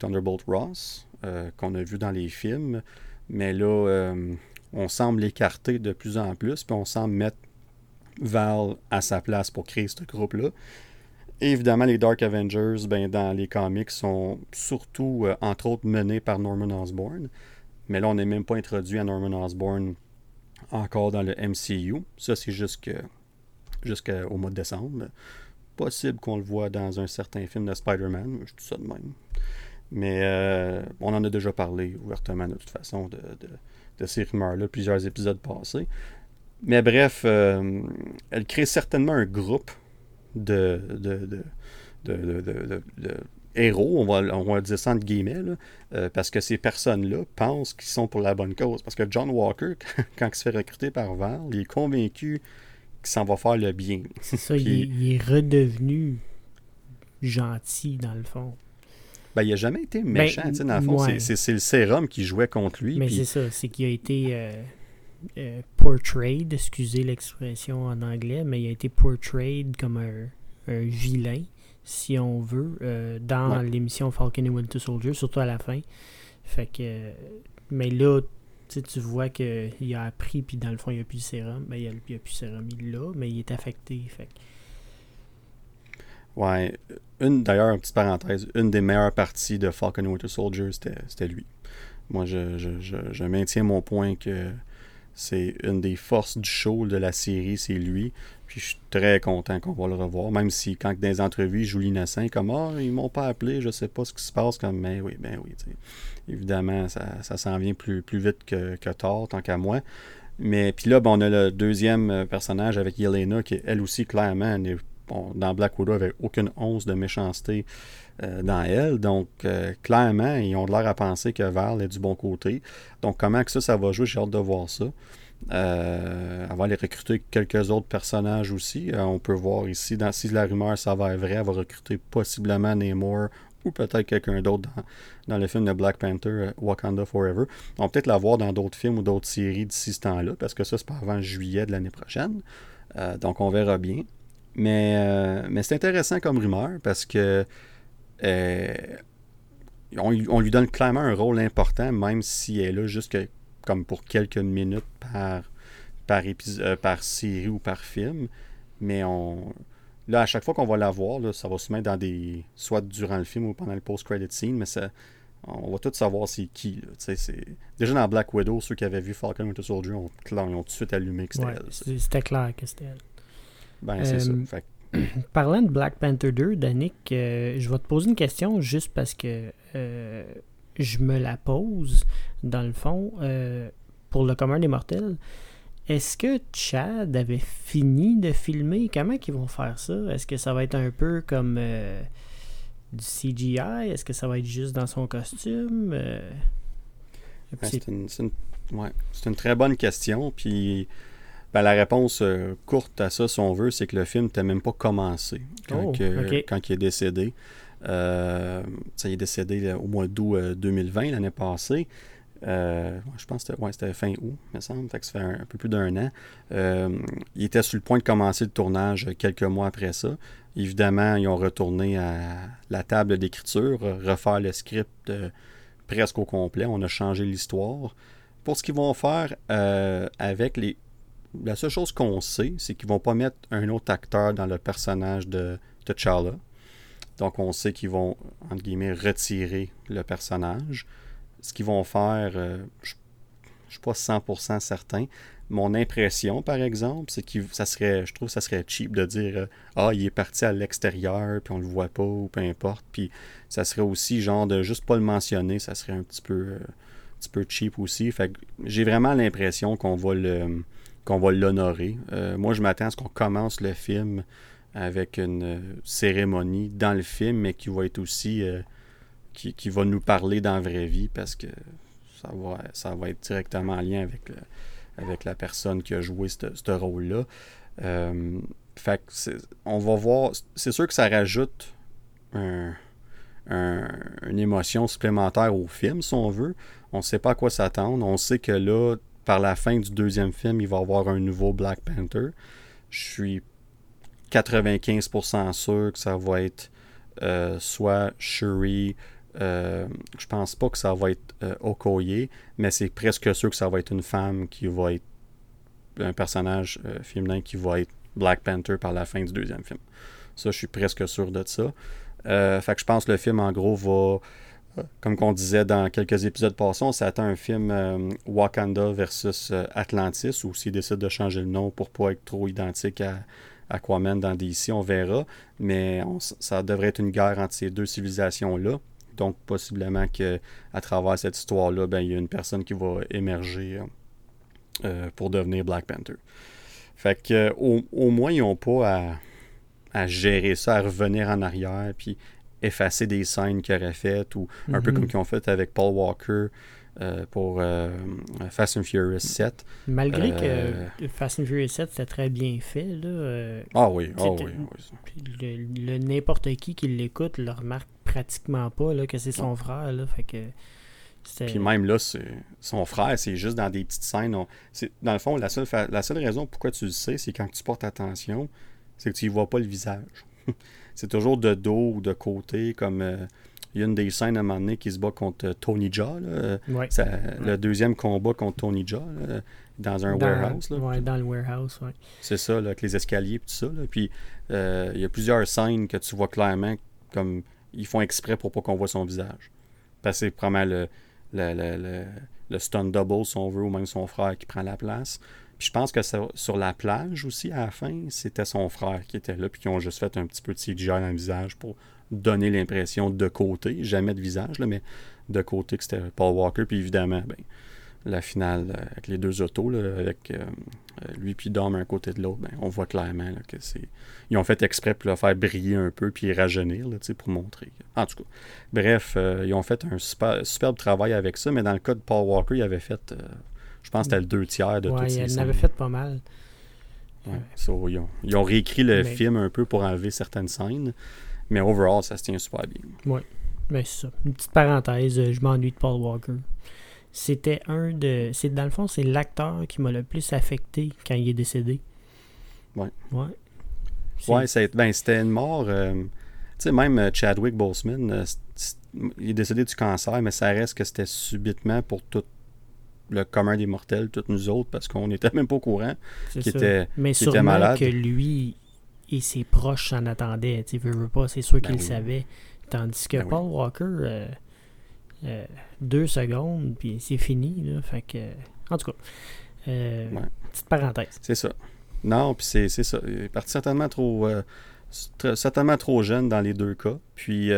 Thunderbolt Ross, qu'on a vu dans les films, mais là, on semble l'écarter de plus en plus, puis on semble mettre Val à sa place pour créer ce groupe-là évidemment, les Dark Avengers, ben, dans les comics, sont surtout, euh, entre autres, menés par Norman Osborn. Mais là, on n'est même pas introduit à Norman Osborn encore dans le MCU. Ça, c'est jusqu'au mois de décembre. Possible qu'on le voit dans un certain film de Spider-Man. Je dis ça de même. Mais euh, on en a déjà parlé ouvertement de toute façon de, de, ces rumeurs-là, plusieurs épisodes passés. Mais bref, euh, elle crée certainement un groupe de, de, de héros, on va, on va dire ça entre guillemets, euh, parce que ces personnes-là pensent qu'ils sont pour la bonne cause. Parce que John Walker, [laughs] quand il se fait recruter par Val, il est convaincu qu'il s'en va faire le bien. C'est ça, il, est, redevenu gentil, dans le fond. Ben, il n'a jamais été ben, méchant, dans le fond. C'est le sérum qui jouait contre lui. Mais c'est ça, c'est qu'il a été euh, euh, portrayed, excusez l'expression en anglais, mais il a été portrayed comme un, un vilain si on veut, euh, dans l'émission Falcon et Winter Soldier, surtout à la fin. Fait que. Mais là, tu vois qu'il a appris, puis dans le fond, il n'y a plus de sérum. Ben, il n'y a, a, plus de sérum, il l'a, mais il est affecté. Fait Ouais. Une, d'ailleurs, une petite parenthèse, une des meilleures parties de Falcon et Winter Soldier, c'était lui. Moi, je, je, je, maintiens mon point que c'est une des forces du show de la série, c'est lui. Puis je suis très content qu'on va le revoir, même si quand dans les entrevues, il joue l'innocent, comme Ah, ils m'ont pas appelé, je sais pas ce qui se passe, comme Mais oui, ben oui, évidemment, ça, s'en vient plus, vite que, que tard, tant qu'à moi. Mais puis là, ben, on a le deuxième euh, personnage avec Yelena, qui elle aussi, clairement, dans Black Widow, avait aucune once de méchanceté euh, dans elle. Donc, euh, clairement, ils ont l'air à penser que Val est du bon côté. Donc, comment que ça, ça va jouer, j'ai hâte de voir ça. Elle va aller recruter quelques autres personnages aussi. Euh, on peut voir ici, dans, si la rumeur s'avère vraie, elle va recruter possiblement Namor ou peut-être quelqu'un d'autre dans, le film de Black Panther, Wakanda Forever. On va peut-être la voir dans d'autres films ou d'autres séries d'ici ce temps-là, parce que ça, c'est pas avant juillet de l'année prochaine. donc, on verra bien. Mais, mais c'est intéressant comme rumeur parce que on, on, lui donne clairement un rôle important, même si elle est là juste que comme pour quelques minutes par, par, épisode, euh, par série ou par film. Mais on. Là, à chaque fois qu'on va la voir, là, ça va se mettre dans des. soit durant le film ou pendant le post-credit scene, mais ça, on va tout savoir c'est qui. Déjà dans Black Widow, ceux qui avaient vu Falcon Winter Soldier ont, ils ont tout de suite allumé que c'était elle. C'était clair que c'était elle. Ben, c'est ça. Euh, [clears throat] parlant de Black Panther 2, Danick, euh, je vais te poser une question juste parce que je me la pose, dans le fond, euh, pour le commun des mortels. Est-ce que Chad avait fini de filmer? Comment ils vont faire ça? Est-ce que ça va être un peu comme euh, du CGI? Est-ce que ça va être juste dans son costume? Euh, c'est une, très bonne question. Puis ben, la réponse courte à ça, si on veut, c'est que le film n'était même pas commencé quand, oh, quand il est décédé. Euh, ça est décédé au mois d'août 2020, euh, l'année passée. Euh, je pense que c'était fin août, me semble. ça fait un, peu plus d'un an. il était sur le point de commencer le tournage quelques mois après ça. Évidemment, ils ont retourné à la table d'écriture, refaire le script presque au complet. On a changé l'histoire. Pour ce qu'ils vont faire avec les. La seule chose qu'on sait, c'est qu'ils vont pas mettre un autre acteur dans le personnage de T'Challa. Donc, on sait qu'ils vont, entre guillemets, retirer le personnage. Ce qu'ils vont faire, euh, je ne suis pas 100% certain. Mon impression, par exemple, c'est que ça serait, je trouve que ça serait cheap de dire euh, Ah, il est parti à l'extérieur, puis on le voit pas, ou peu importe. Puis ça serait aussi genre de juste pas le mentionner, ça serait un petit peu, euh, un petit peu cheap aussi. Fait j'ai vraiment l'impression qu'on va le qu'on va l'honorer. moi, je m'attends à ce qu'on commence le film avec une euh, cérémonie dans le film, mais qui va être aussi. Euh, qui, va nous parler dans la vraie vie parce que ça va, ça va être directement en lien avec, avec la personne qui a joué ce rôle-là. Euh, fait on va voir. C'est sûr que ça rajoute une émotion supplémentaire au film, si on veut. On ne sait pas à quoi s'attendre. On sait que là, par la fin du deuxième film, il va y avoir un nouveau Black Panther. Je suis 95% sûr que ça va être euh, soit Shuri, euh, je pense pas que ça va être euh, Okoye, mais c'est presque sûr que ça va être une femme qui va être un personnage euh, féminin qui va être Black Panther par la fin du deuxième film. Ça, je suis presque sûr de ça. fait que je pense que le film, en gros, va, comme on disait dans quelques épisodes passés, on s'attend à un film Wakanda versus Atlantis, ou s'il décide de changer le nom pour pas être trop identique à, Aquaman dans DC, on verra. Mais ça devrait être une guerre entre ces deux civilisations-là. Donc, possiblement que à travers cette histoire-là, ben, il y a une personne qui va émerger pour devenir Black Panther. Fait que au, moins, ils n'ont pas à, gérer ça, à revenir en arrière, puis effacer des scènes qu'ils auraient faites, ou un peu mhm. comme qu'ils ont fait avec Paul Walker euh, pour euh, Fast and Furious 7. Malgré que euh, Fast and Furious 7, c'était très bien fait. Là, ah oui, ah oui. Le, n'importe qui qui l'écoute le remarque pratiquement pas là, que c'est son frère. Là, fait que puis même là, son frère, c'est juste dans des petites scènes. dans le fond, la seule, la seule raison pourquoi tu le sais, c'est quand tu portes attention, c'est que tu ne vois pas le visage. [laughs] c'est toujours de dos ou de côté, comme euh, il y a une des scènes à un moment donné qui se bat contre euh, Tony Jaa. Le deuxième combat contre Tony Jaa dans un warehouse. Là. dans le warehouse, oui. C'est ça, avec les escaliers et tout ça. Puis euh, il y a plusieurs scènes que tu vois clairement comme ils font exprès pour pas qu'on voit son visage. Parce que c'est probablement le le, le, stun double, si on veut, ou même son frère qui prend la place. Puis je pense que sur la plage aussi, à la fin, c'était son frère qui était là, puis qui ont juste fait un petit peu de CGI dans le visage pour donner l'impression de côté, jamais de visage, là, mais de côté que c'était Paul Walker. Puis évidemment, ben, la finale euh, avec les deux autos, avec euh, euh, lui puis Dom un côté de l'autre, ben, on voit clairement que c'est. Ils ont fait exprès pour le faire briller un peu puis rajeunir là, pour montrer. En tout cas. Bref, ils ont fait un super, superbe travail avec ça, mais dans le cas de Paul Walker, il avait fait. Je pense que c'était le deux tiers de ouais, toutes il avait fait pas mal. ils, ont, réécrit le film un peu pour enlever certaines scènes, mais overall, ça se tient super bien. Oui, mais ben, c'est ça. Une petite parenthèse, je m'ennuie de Paul Walker c'était un de. C'est, dans le fond, c'est l'acteur qui m'a le plus affecté quand il est décédé. Ouais. Ouais. Ouais, ben, c'était une mort. Euh, tu sais, même euh, Chadwick Boseman, euh, il est décédé du cancer, mais ça reste que c'était subitement pour tout le commun des mortels, toutes nous autres, parce qu'on n'était même pas au courant qu'il était, mais qu était malade. que lui et ses proches s'en attendaient. Tu veux, pas, c'est sûr ben qu'il le savait. Tandis que ben Paul Walker. Euh, deux secondes, puis c'est fini. Là, fait que, en tout cas, euh, petite parenthèse. C'est ça. Non, puis c'est ça. Il est parti certainement trop, euh, certainement trop jeune dans les deux cas. Puis,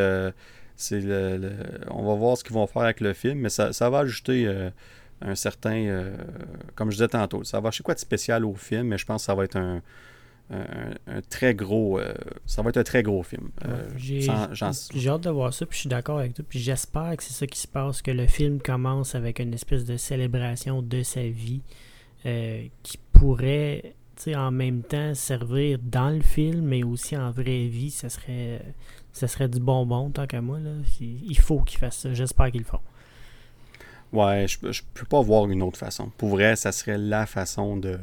c'est le, on va voir ce qu'ils vont faire avec le film, mais ça, ça va ajouter un certain, comme je disais tantôt, ça va acheter quoi de spécial au film, mais je pense que ça va être un, un, très gros. Euh, ça va être un très gros film. Euh, j'ai hâte de voir ça, puis je suis d'accord avec toi. Puis j'espère que c'est ça qui se passe, que le film commence avec une espèce de célébration de sa vie euh, qui pourrait, en même temps, servir dans le film, mais aussi en vraie vie. Ça serait, ça serait du bonbon, tant qu'à moi. Là. Il faut qu'ils fassent ça. J'espère qu'ils le font. Ouais, je, je peux pas voir une autre façon. Pour vrai, ça serait la façon de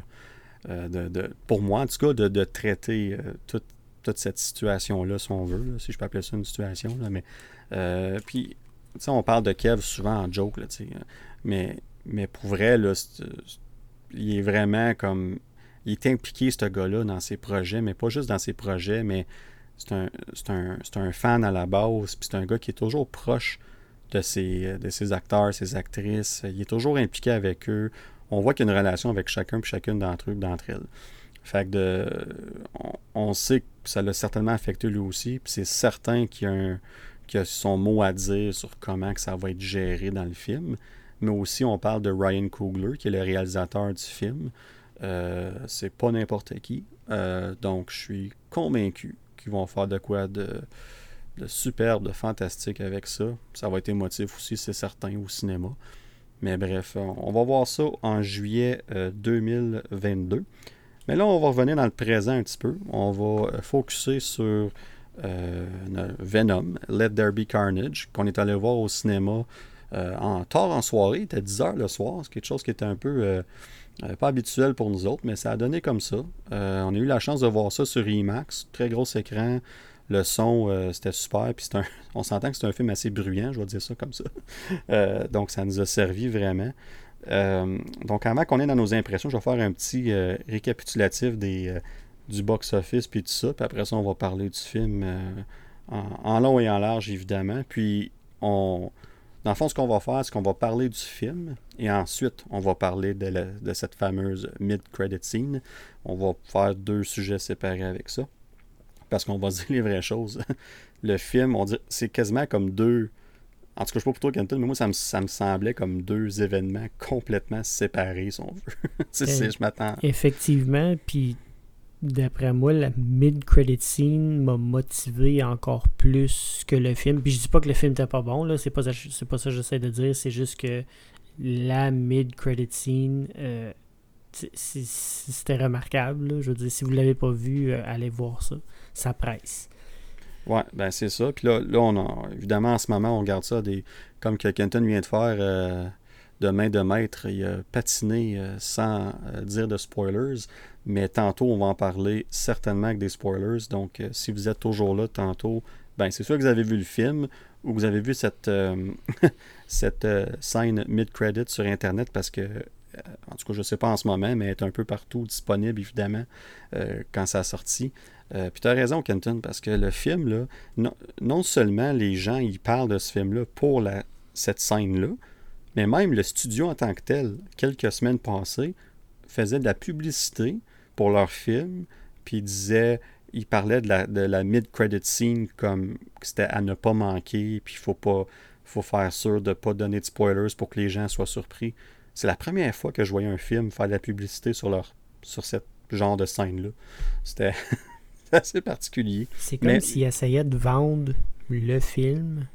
euh, de, pour moi, en tout cas, de, traiter euh, toute, cette situation-là, si on veut, si je peux appeler ça une situation. Là, mais, euh, puis, on parle de Kev souvent en joke, là, mais, mais pour vrai, là, il est vraiment comme. Il est impliqué, ce gars-là, dans ses projets, mais pas juste dans ses projets, mais c'est un, un, un, fan à la base, puis c'est un gars qui est toujours proche de ses, de acteurs, ses actrices. Il est toujours impliqué avec eux on voit qu'il y a une relation avec chacun et chacune d'entre eux, d'entre elles. Fait on, sait que ça l'a certainement affecté lui aussi, c'est certain qu'il y, a son mot à dire sur comment que ça va être géré dans le film. Mais aussi, on parle de Ryan Coogler, qui est le réalisateur du film. Euh, c'est pas n'importe qui. Euh, donc, je suis convaincu qu'ils vont faire de quoi de, de superbe, de fantastique avec ça. Ça va être émotif aussi, c'est certain, au cinéma. Mais bref, on va voir ça en juillet 2022. Euh, Mais là, on va revenir dans le présent un petit peu. On va euh, focuser sur euh, Venom, Let There Be Carnage, qu'on est allé voir au cinéma en tard en soirée. Il était 10h le soir. C'est quelque chose qui était un peu pas habituel pour nous autres, mais ça a donné comme ça. on a eu la chance de voir ça sur IMAX. Très gros écran. Le son, euh, c'était super. Puis un, [laughs] on s'entend que c'est un film assez bruyant, je vais dire ça comme ça. Euh, donc, ça nous a servi vraiment. Euh, donc, avant qu'on ait dans nos impressions, je vais faire un petit récapitulatif des, du box-office puis tout ça. Puis après ça, on va parler du film en, long et en large, évidemment. Puis, on, dans le fond, ce qu'on va faire, c'est qu'on va parler du film et ensuite, on va parler de, de cette fameuse mid-credit scene. On va faire deux sujets séparés avec ça parce qu'on va [laughs] dire les vraies choses. le film, on dit, c'est quasiment comme deux, en tout cas, je sais pas pour toi, Kenton, mais moi, ça me, ça me semblait comme deux événements complètement séparés, si on veut. [laughs] Euh, je m'attends. Effectivement, puis d'après moi, la mid-credit scene m'a motivé encore plus que le film. Puis je dis pas que le film était pas bon, là, c'est pas, ça- c'est pas ça que j'essaie de dire, c'est juste que la mid-credit scene, euh, c'était remarquable. là. Je veux dire, si vous l'avez pas vu, euh, allez voir ça. Ça presse. Ouais, ben c'est ça. Puis là, là on a, évidemment, en ce moment, on garde ça des comme que Kenton vient de faire euh, de main de maître. Il a patiné euh, sans euh, dire de spoilers. Mais tantôt, on va en parler certainement avec des spoilers. Donc, si vous êtes toujours là tantôt, ben c'est sûr que vous avez vu le film ou vous avez vu cette, [laughs] cette scène mid-credit sur Internet parce que, en tout cas, je ne sais pas en ce moment, mais elle est un peu partout disponible, évidemment, quand ça a sorti. Euh, puis tu as raison, Kenton, parce que le film, non, seulement les gens ils parlent de ce film-là pour cette scène-là, mais même le studio en tant que tel, quelques semaines passées, faisait de la publicité pour leur film, puis ils parlaient de la, mid-credit scene comme c'était à ne pas manquer, puis il faut faire sûr de ne pas donner de spoilers pour que les gens soient surpris. C'est la première fois que je voyais un film faire de la publicité sur leur genre de scène-là. C'était [laughs] [laughs] assez particulier. C'est comme Mais- s'ils essayaient de vendre le film.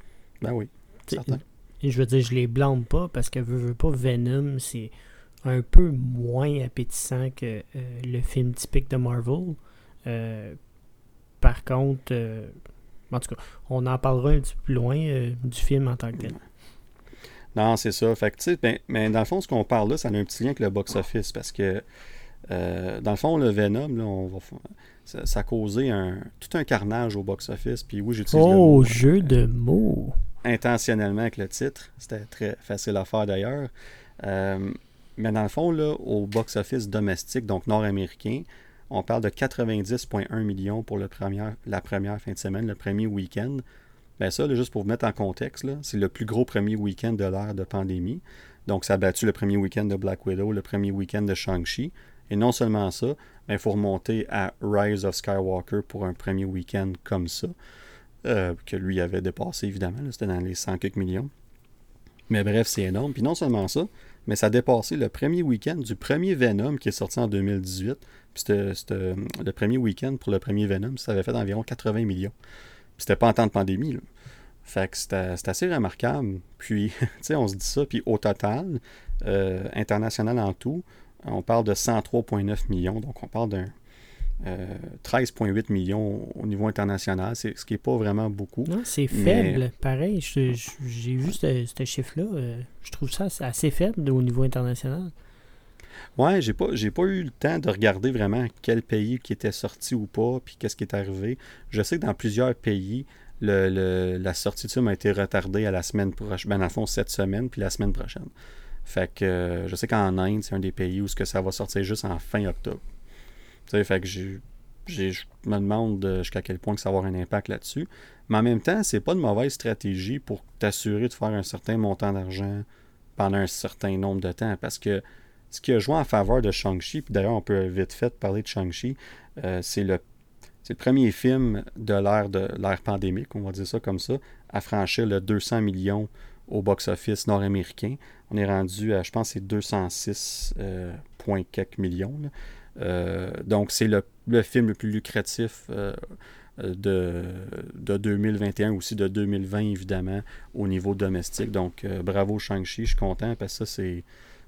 Ben oui, certain. Je veux dire, je les blâme pas parce que veux, veux pas Venom, c'est un peu moins appétissant que euh, le film typique de Marvel. Euh, par contre, euh, en tout cas, on en parlera un petit peu plus loin du film en tant que tel. Non, c'est ça. Fait que, ben- mais dans le fond, ce qu'on parle là, ça a un petit lien avec le box-office parce que, euh, dans le fond, le Venom, là, on va, f- ça, ça a causé un, tout un carnage au box-office. Puis oui, j'utilise le Oh, mot, jeu euh, de mots! intentionnellement avec le titre. C'était très facile à faire d'ailleurs. Euh, mais dans le fond, là, au box-office domestique, donc nord-américain, on parle de 90,1 millions pour le première- la première fin de semaine, le premier week-end. Ben ça, là, juste pour vous mettre en contexte, c'est le plus gros premier week-end de l'ère de pandémie. Donc, ça a battu le premier week-end de Black Widow, le premier week-end de Shang-Chi. Et non seulement ça, mais il faut remonter à Rise of Skywalker pour un premier week-end comme ça, euh, que lui avait dépassé évidemment. C'était dans les 100 quelques millions. Mais bref, c'est énorme. Puis non seulement ça, mais ça a dépassé le premier week-end du premier Venom qui est sorti en 2018. Puis c'était, c'était, le premier week-end pour le premier Venom, ça avait fait environ 80 millions. Puis c'était pas en temps de pandémie. Là. Fait que c'était assez remarquable. Puis, [laughs] tu sais, on se dit ça. Puis au total, euh, international en tout, on parle de 103,9 millions. Donc on parle d'un euh, 13,8 millions au niveau international, c'est, ce qui n'est pas vraiment beaucoup. Non, c'est Mais- faible. Pareil, j'ai vu ce, ce chiffre-là. euh, je trouve ça assez- assez faible au niveau international. Ouais, j'ai pas, j'ai pas eu le temps de regarder vraiment quel pays qui était sorti ou pas, puis qu'est-ce qui est arrivé. Je sais que dans plusieurs pays, le, le- la sortie de film a été retardée à la semaine prochaine. Ben, dans le fond, cette semaine, puis la semaine prochaine. Fait que je sais qu'en Inde, c'est un des pays où ce que ça va sortir juste en fin octobre. Fait que je me demande euh, jusqu'à quel point que ça va avoir un impact là-dessus. Mais en même temps, c'est pas de mauvaise stratégie pour t'assurer de faire un certain montant d'argent pendant un certain nombre de temps. Parce que ce qui a joué en faveur de Shang-Chi, puis d'ailleurs on peut vite fait parler de Shang-Chi, euh, c'est le, c'est le premier film de l'ère de l'ère pandémique, on va dire ça comme ça, à franchir le 200 millions au box-office nord-américain. On est rendu à, je pense, c'est 206 euh, quelques millions. Euh, donc c'est le, film le plus lucratif euh, de, de 2021 aussi de 2020 évidemment au niveau domestique. Donc bravo Shang-Chi, je suis content parce que ça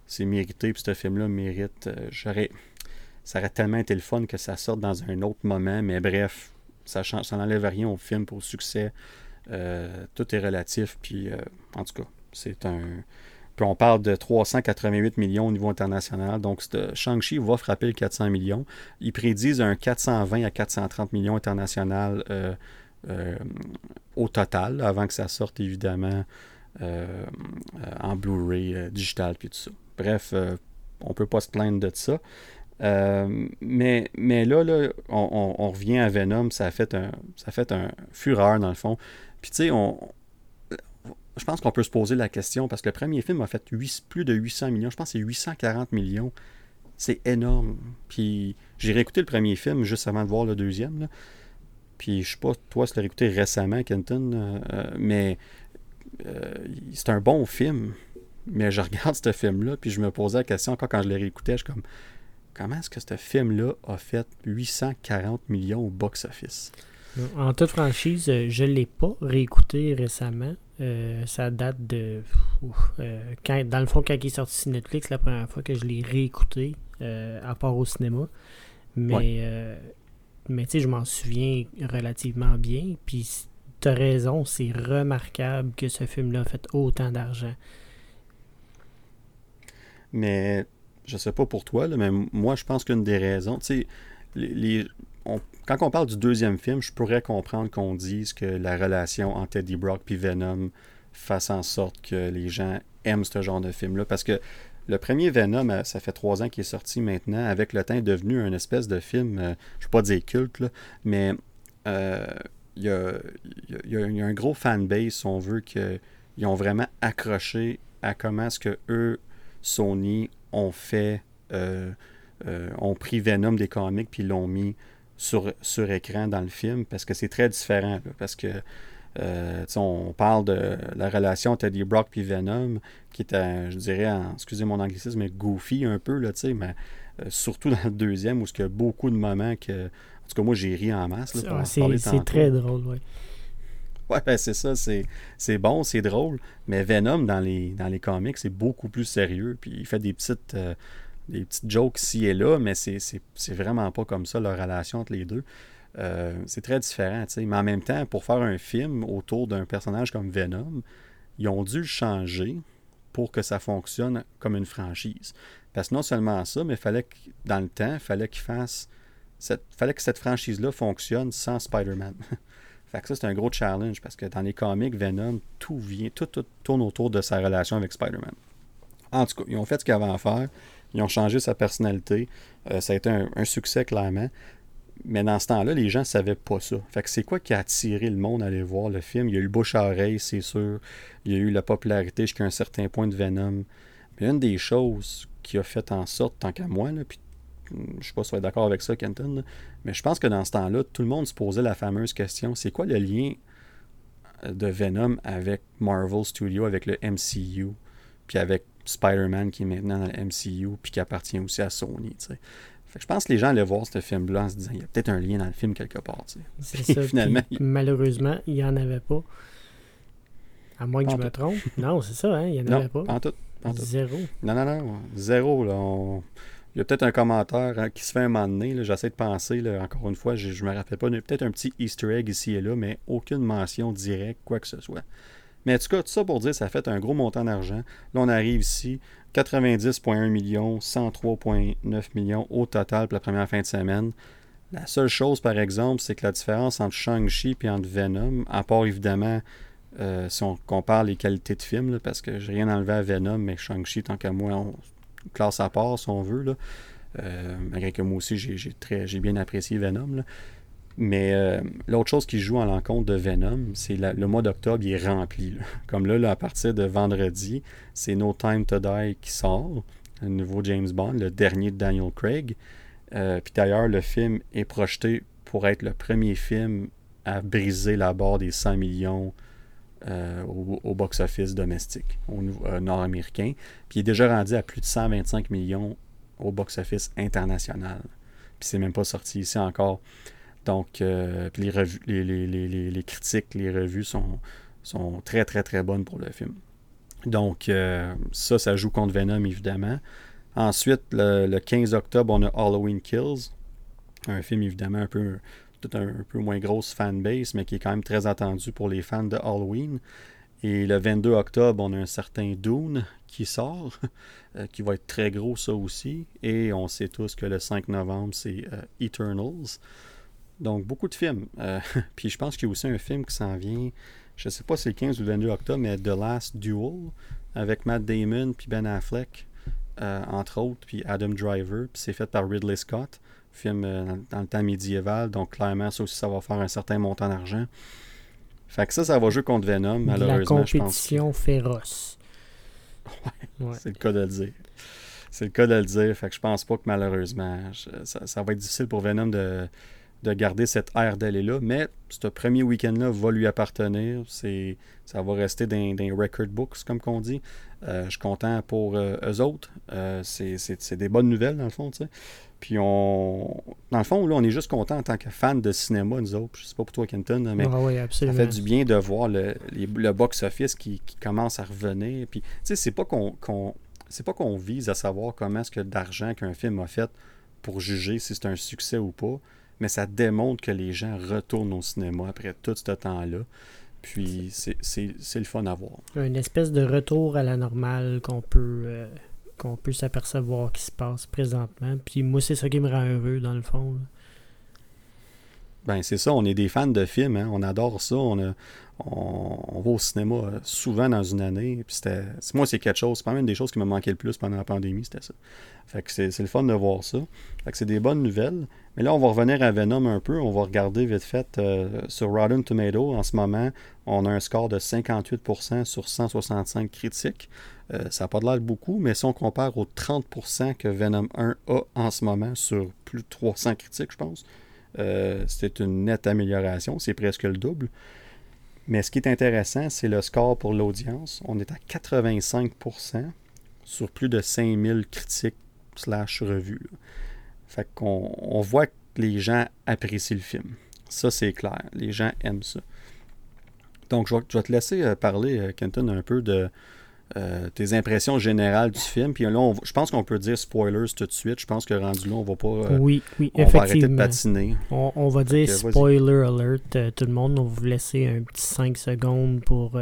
c'est mérité. Puis ce film-là mérite. j'aurais, ça aurait tellement été le fun que ça sorte dans un autre moment. Mais bref, ça ça n'enlève rien au film pour le succès. Tout est relatif. Puis en tout cas, c'est un. Puis on parle de 388 millions au niveau international. Donc Shang-Chi va frapper le 400 millions. Ils prédisent un 420 à 430 millions international euh, euh, au total, avant que ça sorte évidemment euh, en Blu-ray digital puis tout ça. Bref, on peut pas se plaindre de ça. Mais, là, on revient à Venom, ça a fait un, ça a fait un fureur dans le fond. Puis tu sais, on, je pense qu'on peut se poser la question parce que le premier film a fait plus de 800 millions. Je pense que c'est 840 millions. C'est énorme. Puis j'ai réécouté le premier film juste avant de voir le deuxième. Puis je sais pas, toi, si tu l'as réécouté récemment, Kenton, euh, euh, mais euh, c'est un bon film, mais je [laughs] regarde ce film-là, puis je me posais la question encore quand je l'ai réécouté, je suis comme, comment est-ce que ce film-là a fait 840 millions au box-office? En toute franchise, euh, je ne l'ai pas réécouté récemment. Euh, ça date de. quand, dans le fond, quand il est sorti sur Netflix, la première fois que je l'ai réécouté, à part au cinéma. Mais, mais tu sais, je m'en souviens relativement bien. Puis tu as raison, c'est remarquable que ce film-là a fait autant d'argent. Mais je sais pas pour toi, mais moi, je pense qu'une des raisons, tu sais, les, quand on parle du deuxième film, je pourrais comprendre qu'on dise que la relation entre Eddie Brock et Venom fasse en sorte que les gens aiment ce genre de film-là. Parce que le premier Venom, euh, ça fait trois ans qu'il est sorti maintenant. Avec le temps, est devenu un espèce de film, euh, je ne vais pas dire culte, mais euh, il y, a, un gros fanbase, on veut, qu'ils ont vraiment accroché à comment est-ce que eux, Sony, ont fait, ont pris Venom des comics puis l'ont mis sur, sur écran dans le film parce que c'est très différent. parce que euh, on parle de la relation Teddy Brock puis Venom, qui était, je dirais, excusez mon anglicisme, mais goofy un peu, là, mais surtout [laughs] dans le deuxième, où il y a beaucoup de moments que, tout cas, moi, j'ai ri en masse. C'est très drôle, oui. Ouais, ben c'est ça, c'est bon, c'est drôle. Mais Venom, dans les, dans les comics, c'est beaucoup plus sérieux. Puis il fait des petites, euh, des petites jokes ici et là, mais c'est vraiment pas comme ça, leur relation entre les deux. Euh, c'est très différent. Mais en même temps, pour faire un film autour d'un personnage comme Venom, ils ont dû le changer pour que ça fonctionne comme une franchise. Parce que non seulement ça, mais fallait que, dans le temps, il fallait qu'il fasse il fallait que cette franchise-là fonctionne sans Spider-Man. [laughs] fait que ça, c'est un gros challenge parce que dans les comics, Venom, tout vient, tout, tourne autour de sa relation avec Spider-Man. En tout cas, ils ont fait ce qu'ils avaient à faire. Ils ont changé sa personnalité. Euh, ça a été un, succès, clairement. Mais dans ce temps-là, les gens ne savaient pas ça. Fait c'est quoi qui a attiré le monde à aller voir le film? Il y a eu le bouche à oreille, c'est sûr. Il y a eu la popularité jusqu'à un certain point de Venom. Mais une des choses qui a fait en sorte, tant qu'à moi, là, puis je ne sais pas si tu es d'accord avec ça, Kenton, mais je pense que dans ce temps-là, tout le monde se posait la fameuse question c'est quoi le lien de Venom avec Marvel Studios, avec le MCU, puis avec Spider-Man qui est maintenant dans le MCU, puis qui appartient aussi à Sony. je pense que les gens allaient voir ce film-là en se disant il y a peut-être un lien dans le film quelque part. C'est ça. Finalement, malheureusement, il n'y en avait pas. À moins que je me trompe. [laughs] Non, c'est ça, hein, il n'y en avait pas. En tout, Zéro. Non, non, non. Zéro. Là, il y a peut-être un commentaire hein, qui se fait un moment donné. J'essaie de penser, encore une fois, je ne me rappelle pas. Peut-être un petit Easter egg ici et là, mais aucune mention directe, quoi que ce soit. Mais en tout cas, tout ça pour dire, ça fait un gros montant d'argent. Là, on arrive ici, 90,1 millions, 103,9 millions au total pour la première fin de semaine. La seule chose, par exemple, c'est que la différence entre Shang-Chi et entre Venom, à part évidemment euh, si on compare les qualités de film, parce que j'ai rien enlevé à Venom, mais Shang-Chi, tant qu'à moi, on, classe à part, si on veut. Là. Euh, malgré que moi aussi, j'ai bien apprécié Venom. Mais euh, l'autre chose qui joue en l'encontre de Venom, c'est le mois d'octobre, il est rempli. [laughs] Comme là, à partir de vendredi, c'est No Time to Die qui sort, un nouveau James Bond, le dernier de Daniel Craig. Euh, puis d'ailleurs, le film est projeté pour être le premier film à briser la barre des 100 millions euh, au, box-office domestique, au nord-américain. Puis il est déjà rendu à plus de 125 millions au box-office international. Puis c'est même pas sorti ici encore. Donc, euh, les, critiques, les revues sont, sont très, très, très bonnes pour le film. Donc, ça, ça joue contre Venom, évidemment. Ensuite, le, le, 15 octobre, on a Halloween Kills. Un film, évidemment, un peu peut-être un, peu moins grosse fanbase, mais qui est quand même très attendu pour les fans de Halloween. Et le 22 octobre, on a un certain Dune qui sort, [laughs] euh, qui va être très gros ça aussi. Et on sait tous que le 5 novembre, c'est euh, Eternals. Donc beaucoup de films. Euh, [laughs] puis je pense qu'il y a aussi un film qui s'en vient, je ne sais pas si c'est le 15 ou le 22 octobre, mais The Last Duel, avec Matt Damon puis Ben Affleck, entre autres, puis Adam Driver. Puis c'est fait par Ridley Scott film euh, dans, le temps médiéval. Donc, clairement, ça aussi, ça va faire un certain montant d'argent. Fait que ça, ça va jouer contre Venom, malheureusement. La compétition féroce. Ouais, c'est le cas de le dire. C'est le cas de le dire. Fait que je pense pas que malheureusement, ça, va être difficile pour Venom de, de garder cette air d'aller-là, mais ce premier week-end-là va lui appartenir. C'est, ça va rester dans, dans les record books, comme qu'on dit. Euh, je suis content pour euh, eux autres. Euh, c'est, des bonnes nouvelles, dans le fond. Puis, on, dans le fond, là, on est juste content en tant que fan de cinéma, nous autres. Je sais pas pour toi, Kenton, mais ah ça fait du bien de voir le, le box-office qui, qui, commence à revenir. Puis, tu sais, c'est pas qu'on, c'est pas qu'on vise à savoir comment est-ce que d'argent qu'un film a fait pour juger si c'est un succès ou pas mais ça démontre que les gens retournent au cinéma après tout ce temps-là. Puis c'est le fun à voir. Une espèce de retour à la normale qu'on peut, euh, qu'on peut s'apercevoir qui se passe présentement. Puis moi, c'est ça qui me rend heureux, dans le fond. Ben, c'est ça, on est des fans de films, hein. on adore ça. On, a, on, va au cinéma euh, souvent dans une année. Puis moi, c'est quelque chose, c'est pas même des choses qui me manquaient le plus pendant la pandémie, c'était ça. Fait que c'est, le fun de voir ça. C'est des bonnes nouvelles. Mais là, on va revenir à Venom un peu. On va regarder vite fait euh, sur Rotten Tomato. En ce moment, on a un score de 58% sur 165 critiques. Euh, ça n'a pas de l'air beaucoup, mais si on compare aux 30% que Venom 1 a en ce moment sur plus de 300 critiques, je pense, c'est une nette amélioration, c'est presque le double. Mais ce qui est intéressant, c'est le score pour l'audience. On est à 85% sur plus de 5000 critiques slash revues. Fait qu'on on voit que les gens apprécient le film. Ça, c'est clair. Les gens aiment ça. Donc, je vais, je vais te laisser euh, parler, euh, Kenton, un peu de, euh, tes impressions générales du film. Puis là, je pense qu'on peut dire spoilers tout de suite. Je pense que rendu là, on va pas. Euh, oui, oui, on va arrêter de patiner. On, va dire spoiler alert. Euh, tout le monde, on va vous laisser un petit 5 secondes pour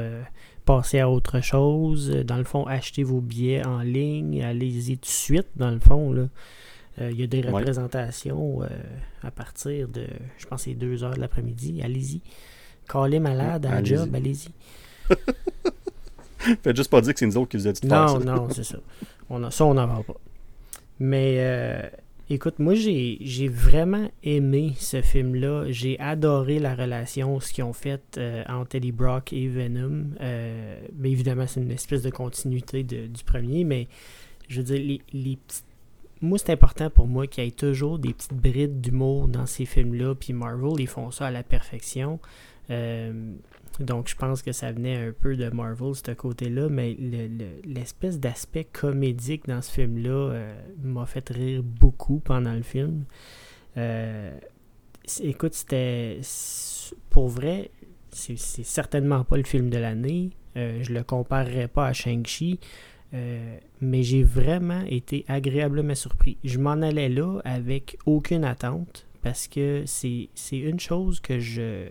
passer à autre chose. Dans le fond, achetez vos billets en ligne. Allez-y tout de suite, dans le fond. Là. Il y a des représentations à partir de, je pense, c'est 2 heures de l'après-midi. Allez-y. Callez malade à job, allez-y. [laughs] [laughs] Faites juste pas dire que c'est nous autres qui vous a dit de non, faire ça. Non, c'est ça. On a, ça, on n'en parle pas. Mais euh, écoute, moi, j'ai vraiment aimé ce film-là. J'ai adoré la relation, ce qu'ils ont fait euh, entre Eddie Brock et Venom. Euh, mais évidemment, c'est une espèce de continuité du premier. Mais je veux dire, les, les petites moi, c'est important pour moi qu'il y ait toujours des petites brides d'humour dans ces films-là. Puis Marvel, ils font ça à la perfection. Euh, donc, je pense que ça venait un peu de Marvel, ce côté-là, mais l'espèce d'aspect comédique dans ce film-là euh, m'a fait rire beaucoup pendant le film. Euh, écoute, c'était. Pour vrai, c'est certainement pas le film de l'année. Euh, je le comparerais pas à Shang-Chi. mais j'ai vraiment été agréablement surpris. Je m'en allais là avec aucune attente parce que c'est une chose que je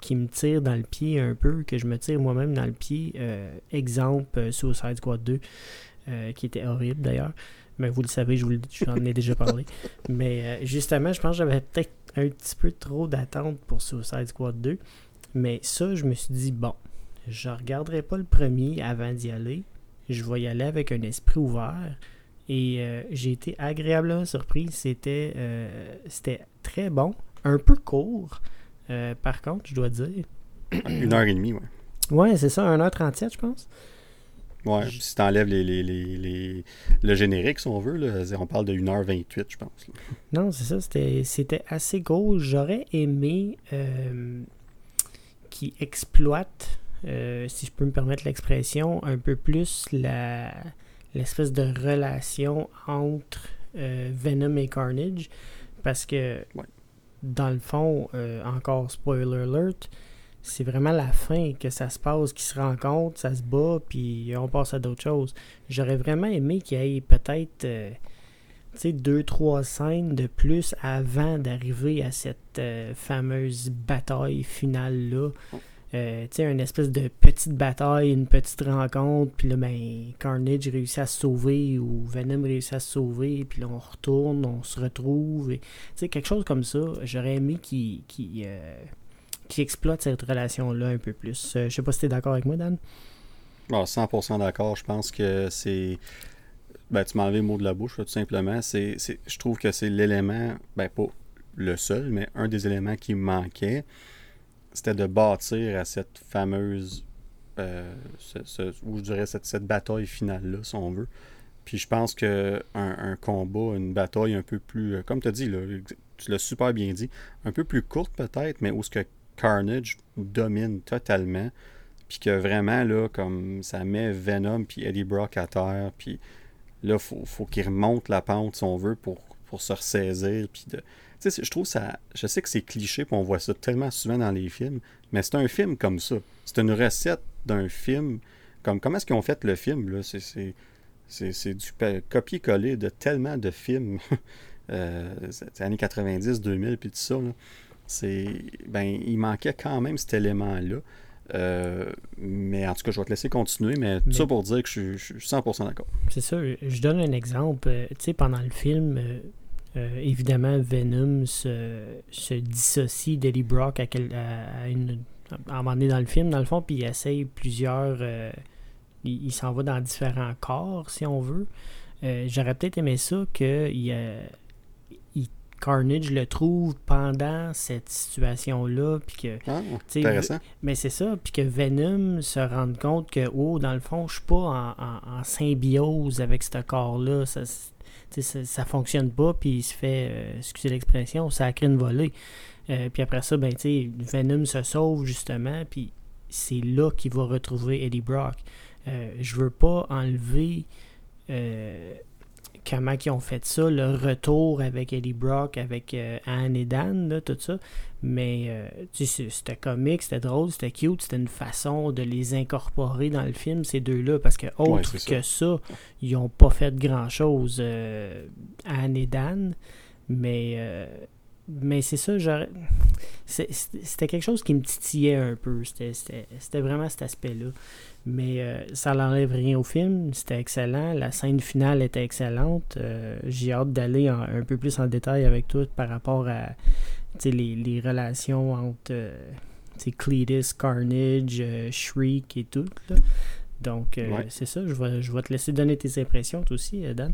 qui me tire dans le pied un peu, que je me tire moi-même dans le pied. Euh, exemple, euh, Suicide Squad 2, euh, qui était horrible d'ailleurs. Mais vous le savez, je vous en ai déjà parlé. [laughs] Mais justement, je pense que j'avais peut-être un petit peu trop d'attente pour Suicide Squad 2. Mais ça, je me suis dit, bon, je regarderai pas le premier avant d'y aller. Je vais y aller avec un esprit ouvert. Et j'ai été agréablement surpris. C'était, c'était très bon, un peu court. Euh, par contre, je dois dire. [coughs] Une heure et demie, ouais. Ouais, c'est ça, 1h37, je pense. Ouais, si t'enlèves les, les, les, le générique, si on veut, là, on parle de 1h28, je pense. Non, c'est ça, c'était assez gros. J'aurais aimé euh, qu'ils exploitent, euh, si je peux me permettre l'expression, un peu plus la l'espèce de relation entre Venom et Carnage. Parce que dans le fond, euh, encore spoiler alert, c'est vraiment la fin que ça se passe, qu'ils se rencontrent, ça se bat, puis on passe à d'autres choses. J'aurais vraiment aimé qu'il y ait peut-être euh, deux, trois scènes de plus avant d'arriver à cette euh, fameuse bataille finale-là. Euh, une espèce de petite bataille, une petite rencontre, puis là, ben, Carnage réussit à se sauver, ou Venom réussit à se sauver, puis là, on retourne, on se retrouve, quelque chose comme ça. J'aurais aimé qu'il euh, exploite cette relation-là un peu plus. Euh, je sais pas si tu es d'accord avec moi, Dan? 100% d'accord. Je pense que c'est. Ben, tu m'as enlevé le mot de la bouche, tout simplement. Je trouve que c'est l'élément, ben, pas le seul, mais un des éléments qui manquait c'était de bâtir à cette fameuse, euh, ou je dirais cette, bataille finale-là, si on veut. Puis je pense que un, combat, une bataille un peu plus, euh, comme tu as dit, tu l'as super bien dit, un peu plus courte peut-être, mais où ce que Carnage domine totalement, puis que vraiment, là, comme ça met Venom puis Eddie Brock à terre, puis là, faut, faut qu'il remonte la pente, si on veut, pour, pour se ressaisir, puis de... Sais, je trouve ça... Je sais que c'est cliché, puis on voit ça tellement souvent dans les films, mais c'est un film comme ça. C'est une recette d'un film. Comme, comment est-ce qu'ils ont fait le film, là? C'est c'est du copier-coller de tellement de films. [laughs] euh, années 90, 2000, puis tout ça. C'est, ben, il manquait quand même cet élément-là. Euh, mais en tout cas, je vais te laisser continuer, mais tout ça pour dire que je, suis 100% d'accord. C'est ça. Je donne un exemple. Euh, tu sais, pendant le film, euh, évidemment, Venom se, se dissocie d'Eddie Brock à, à, une, à, un moment donné dans le film, dans le fond, puis il essaye plusieurs il, s'en va dans différents corps, si on veut. Euh, j'aurais peut-être aimé ça que il, Carnage le trouve pendant cette situation-là. Puis que, ah, intéressant. Mais c'est ça. Puis que Venom se rende compte que, oh, dans le fond, je suis pas en, symbiose avec ce corps-là. Ça, ça, fonctionne pas. Puis il se fait, euh, excusez l'expression, ça crée une volée. Euh, puis après ça, ben, Venom se sauve justement. Puis c'est là qu'il va retrouver Eddie Brock. Euh, je veux pas enlever comment ils ont fait ça, le retour avec Eddie Brock, avec euh, Anne et Dan, tout ça. Mais c'était comique, c'était drôle, c'était cute, c'était une façon de les incorporer dans le film, ces deux-là, parce que autre que ça. ils n'ont pas fait grand-chose, Anne et Dan. Mais mais c'est ça, c'était quelque chose qui me titillait un peu. C'était vraiment cet aspect-là. Mais euh, ça n'enlève rien au film. C'était excellent. La scène finale était excellente. Euh, j'ai hâte d'aller un peu plus en détail avec toi par rapport à les, les, relations entre euh, Cletus, Carnage, Shriek et tout. Donc, c'est ça. Je vais, je vais te laisser donner tes impressions, toi aussi, Dan.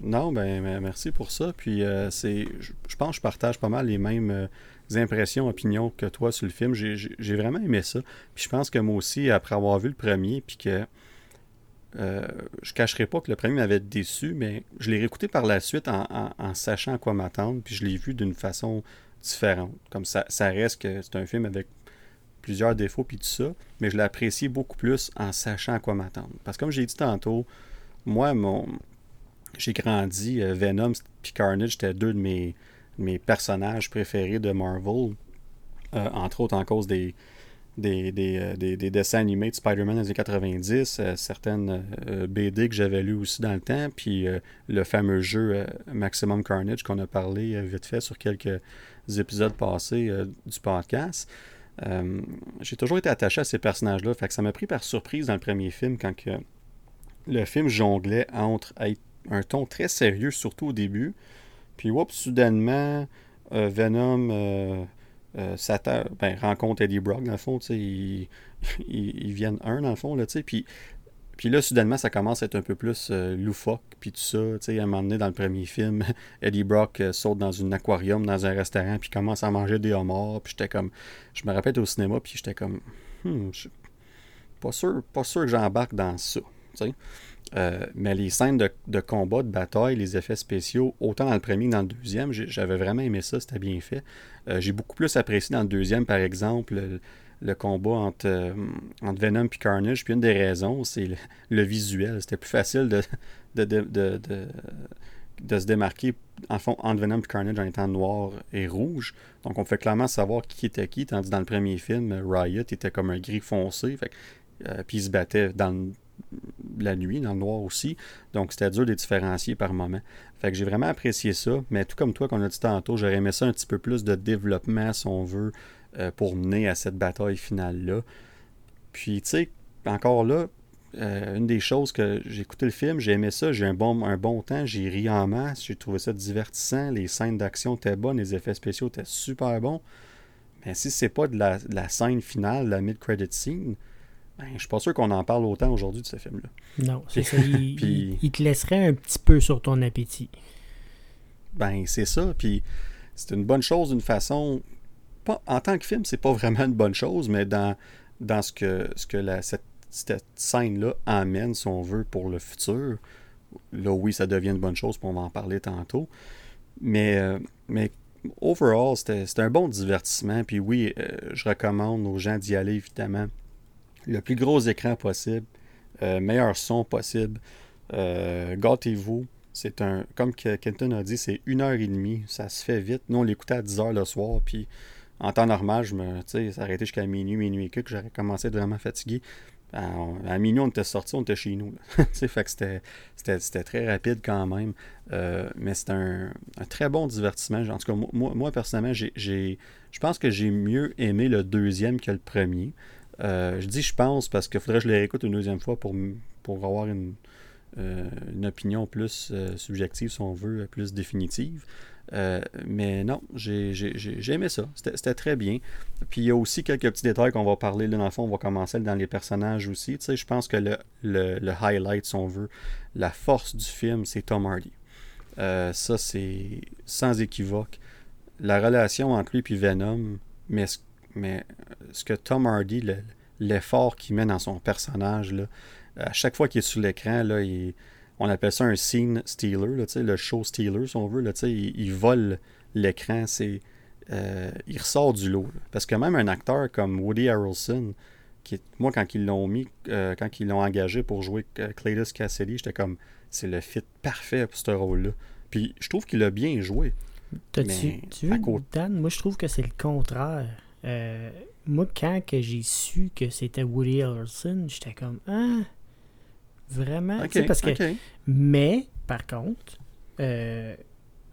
Non, ben, ben merci pour ça. Puis c'est, je, pense que je partage pas mal les mêmes impressions, opinions que toi sur le film. J'ai vraiment aimé ça. Puis je pense que moi aussi, après avoir vu le premier, puis que euh, je cacherai pas que le premier m'avait déçu, mais je l'ai réécouté par la suite en, sachant à quoi m'attendre, puis je l'ai vu d'une façon différente. Comme ça, ça reste que c'est un film avec plusieurs défauts puis tout ça, mais je l'ai apprécié beaucoup plus en sachant à quoi m'attendre. Parce que comme j'ai dit tantôt, moi, mon j'ai grandi, euh, Venom puis Carnage, c'était deux de mes mes personnages préférés de Marvel, euh, entre autres en cause des, des, euh, dessins animés de Spider-Man des années 90, euh, certaines BD que j'avais lues aussi dans le temps, puis le fameux jeu Maximum Carnage qu'on a parlé vite fait sur quelques épisodes passés du podcast. J'ai toujours été attaché à ces personnages-là, fait que ça m'a pris par surprise dans le premier film quand que le film jonglait entre un ton très sérieux, surtout au début, puis, whoop, soudainement, euh, Venom euh, euh, ben, rencontre Eddie Brock, dans le fond, ils, [laughs] viennent un, dans le fond, là, puis, puis là, soudainement, ça commence à être un peu plus loufoque, puis tout ça, tu à un moment donné, dans le premier film, [laughs] Eddie Brock saute dans un aquarium, dans un restaurant, puis commence à manger des homards, puis j'étais comme, je me rappelle au cinéma, puis j'étais comme, hmm, pas sûr, pas sûr que j'embarque dans ça, sais. Euh, mais les scènes de, combat, de bataille, les effets spéciaux, autant dans le premier que dans le deuxième, j'avais vraiment aimé ça, c'était bien fait. Euh, j'ai beaucoup plus apprécié dans le deuxième, par exemple, le, combat entre, euh, entre, Venom et Carnage. Puis une des raisons, c'est le, visuel. C'était plus facile de, de, se démarquer en fond, entre Venom et Carnage en étant noir et rouge. Donc on fait clairement savoir qui était qui, tandis que dans le premier film, Riot était comme un gris foncé. Puis il se battait dans la nuit, dans le noir aussi. Donc, c'était dur de les différencier par moment. Fait que j'ai vraiment apprécié ça. Mais tout comme toi, qu'on a dit tantôt, j'aurais aimé ça un petit peu plus de développement, si on veut, euh, pour mener à cette bataille finale-là. Puis, tu sais, encore là, euh, une des choses que j'ai écouté le film, j'ai aimé ça, j'ai un bon, un bon temps, j'ai ri en masse, j'ai trouvé ça divertissant, les scènes d'action étaient bonnes, les effets spéciaux étaient super bons. Mais si c'est pas la, de la scène finale, la mid-credit scene, ben, je suis pas sûr qu'on en parle autant aujourd'hui de ce film-là. Non, c'est [laughs] ça. Il, te laisserait un petit peu sur ton appétit. Ben, c'est ça. Puis c'est une bonne chose d'une façon. Pas, en tant que film, c'est pas vraiment une bonne chose, mais dans, dans ce que, ce que la, cette, cette scène-là amène, si on veut, pour le futur. Là, oui, ça devient une bonne chose, puis on va en parler tantôt. Mais, euh, mais overall, c'était un bon divertissement. Puis oui, euh, je recommande aux gens d'y aller, évidemment. Le plus gros écran possible, euh, meilleur son possible. Gâtez-vous. C'est un, comme Kenton a dit, c'est une heure et demie. Ça se fait vite. Nous, on l'écoutait à 10 heures le soir. Puis en temps normal, je me, ça arrêtait jusqu'à minuit, minuit et que j'aurais commencé à être vraiment fatigué. À, minuit, on était sorti, on était chez nous. [laughs] fait que c'était très rapide quand même. Euh, mais c'était un, très bon divertissement. En tout cas, moi, moi personnellement, j'ai je pense que j'ai mieux aimé le deuxième que le premier. Euh, je dis je pense parce qu'il faudrait que je le réécoute une deuxième fois pour, pour avoir une, euh, une opinion plus subjective, si on veut, plus définitive. Euh, mais non, j'ai aimé ça. C'était très bien. Puis il y a aussi quelques petits détails qu'on va parler. Là, dans le fond, on va commencer dans les personnages aussi. Tu sais, je pense que le, le, highlight, si on veut, la force du film, c'est Tom Hardy. Euh, ça, c'est sans équivoque. La relation entre lui et Venom, mais, mais ce que Tom Hardy, l'effort qu'il met dans son personnage, là, à chaque fois qu'il est sur l'écran, là, il on appelle ça un scene stealer, là, le show stealer, si on veut. Là, il, il vole l'écran, c'est, euh, il ressort du lot. Parce que même un acteur comme Woody Harrelson, qui moi, quand ils l'ont mis, euh, quand ils l'ont engagé pour jouer euh, Cletus Cassidy, j'étais comme, c'est le fit parfait pour ce rôle-là. Puis je trouve qu'il a bien joué. T'as-tu vu, Dan, moi je trouve que c'est le contraire. Moi, quand que j'ai su que c'était Woody Harrelson, j'étais comme, ah, Vraiment? parce que, Mais, par contre, euh,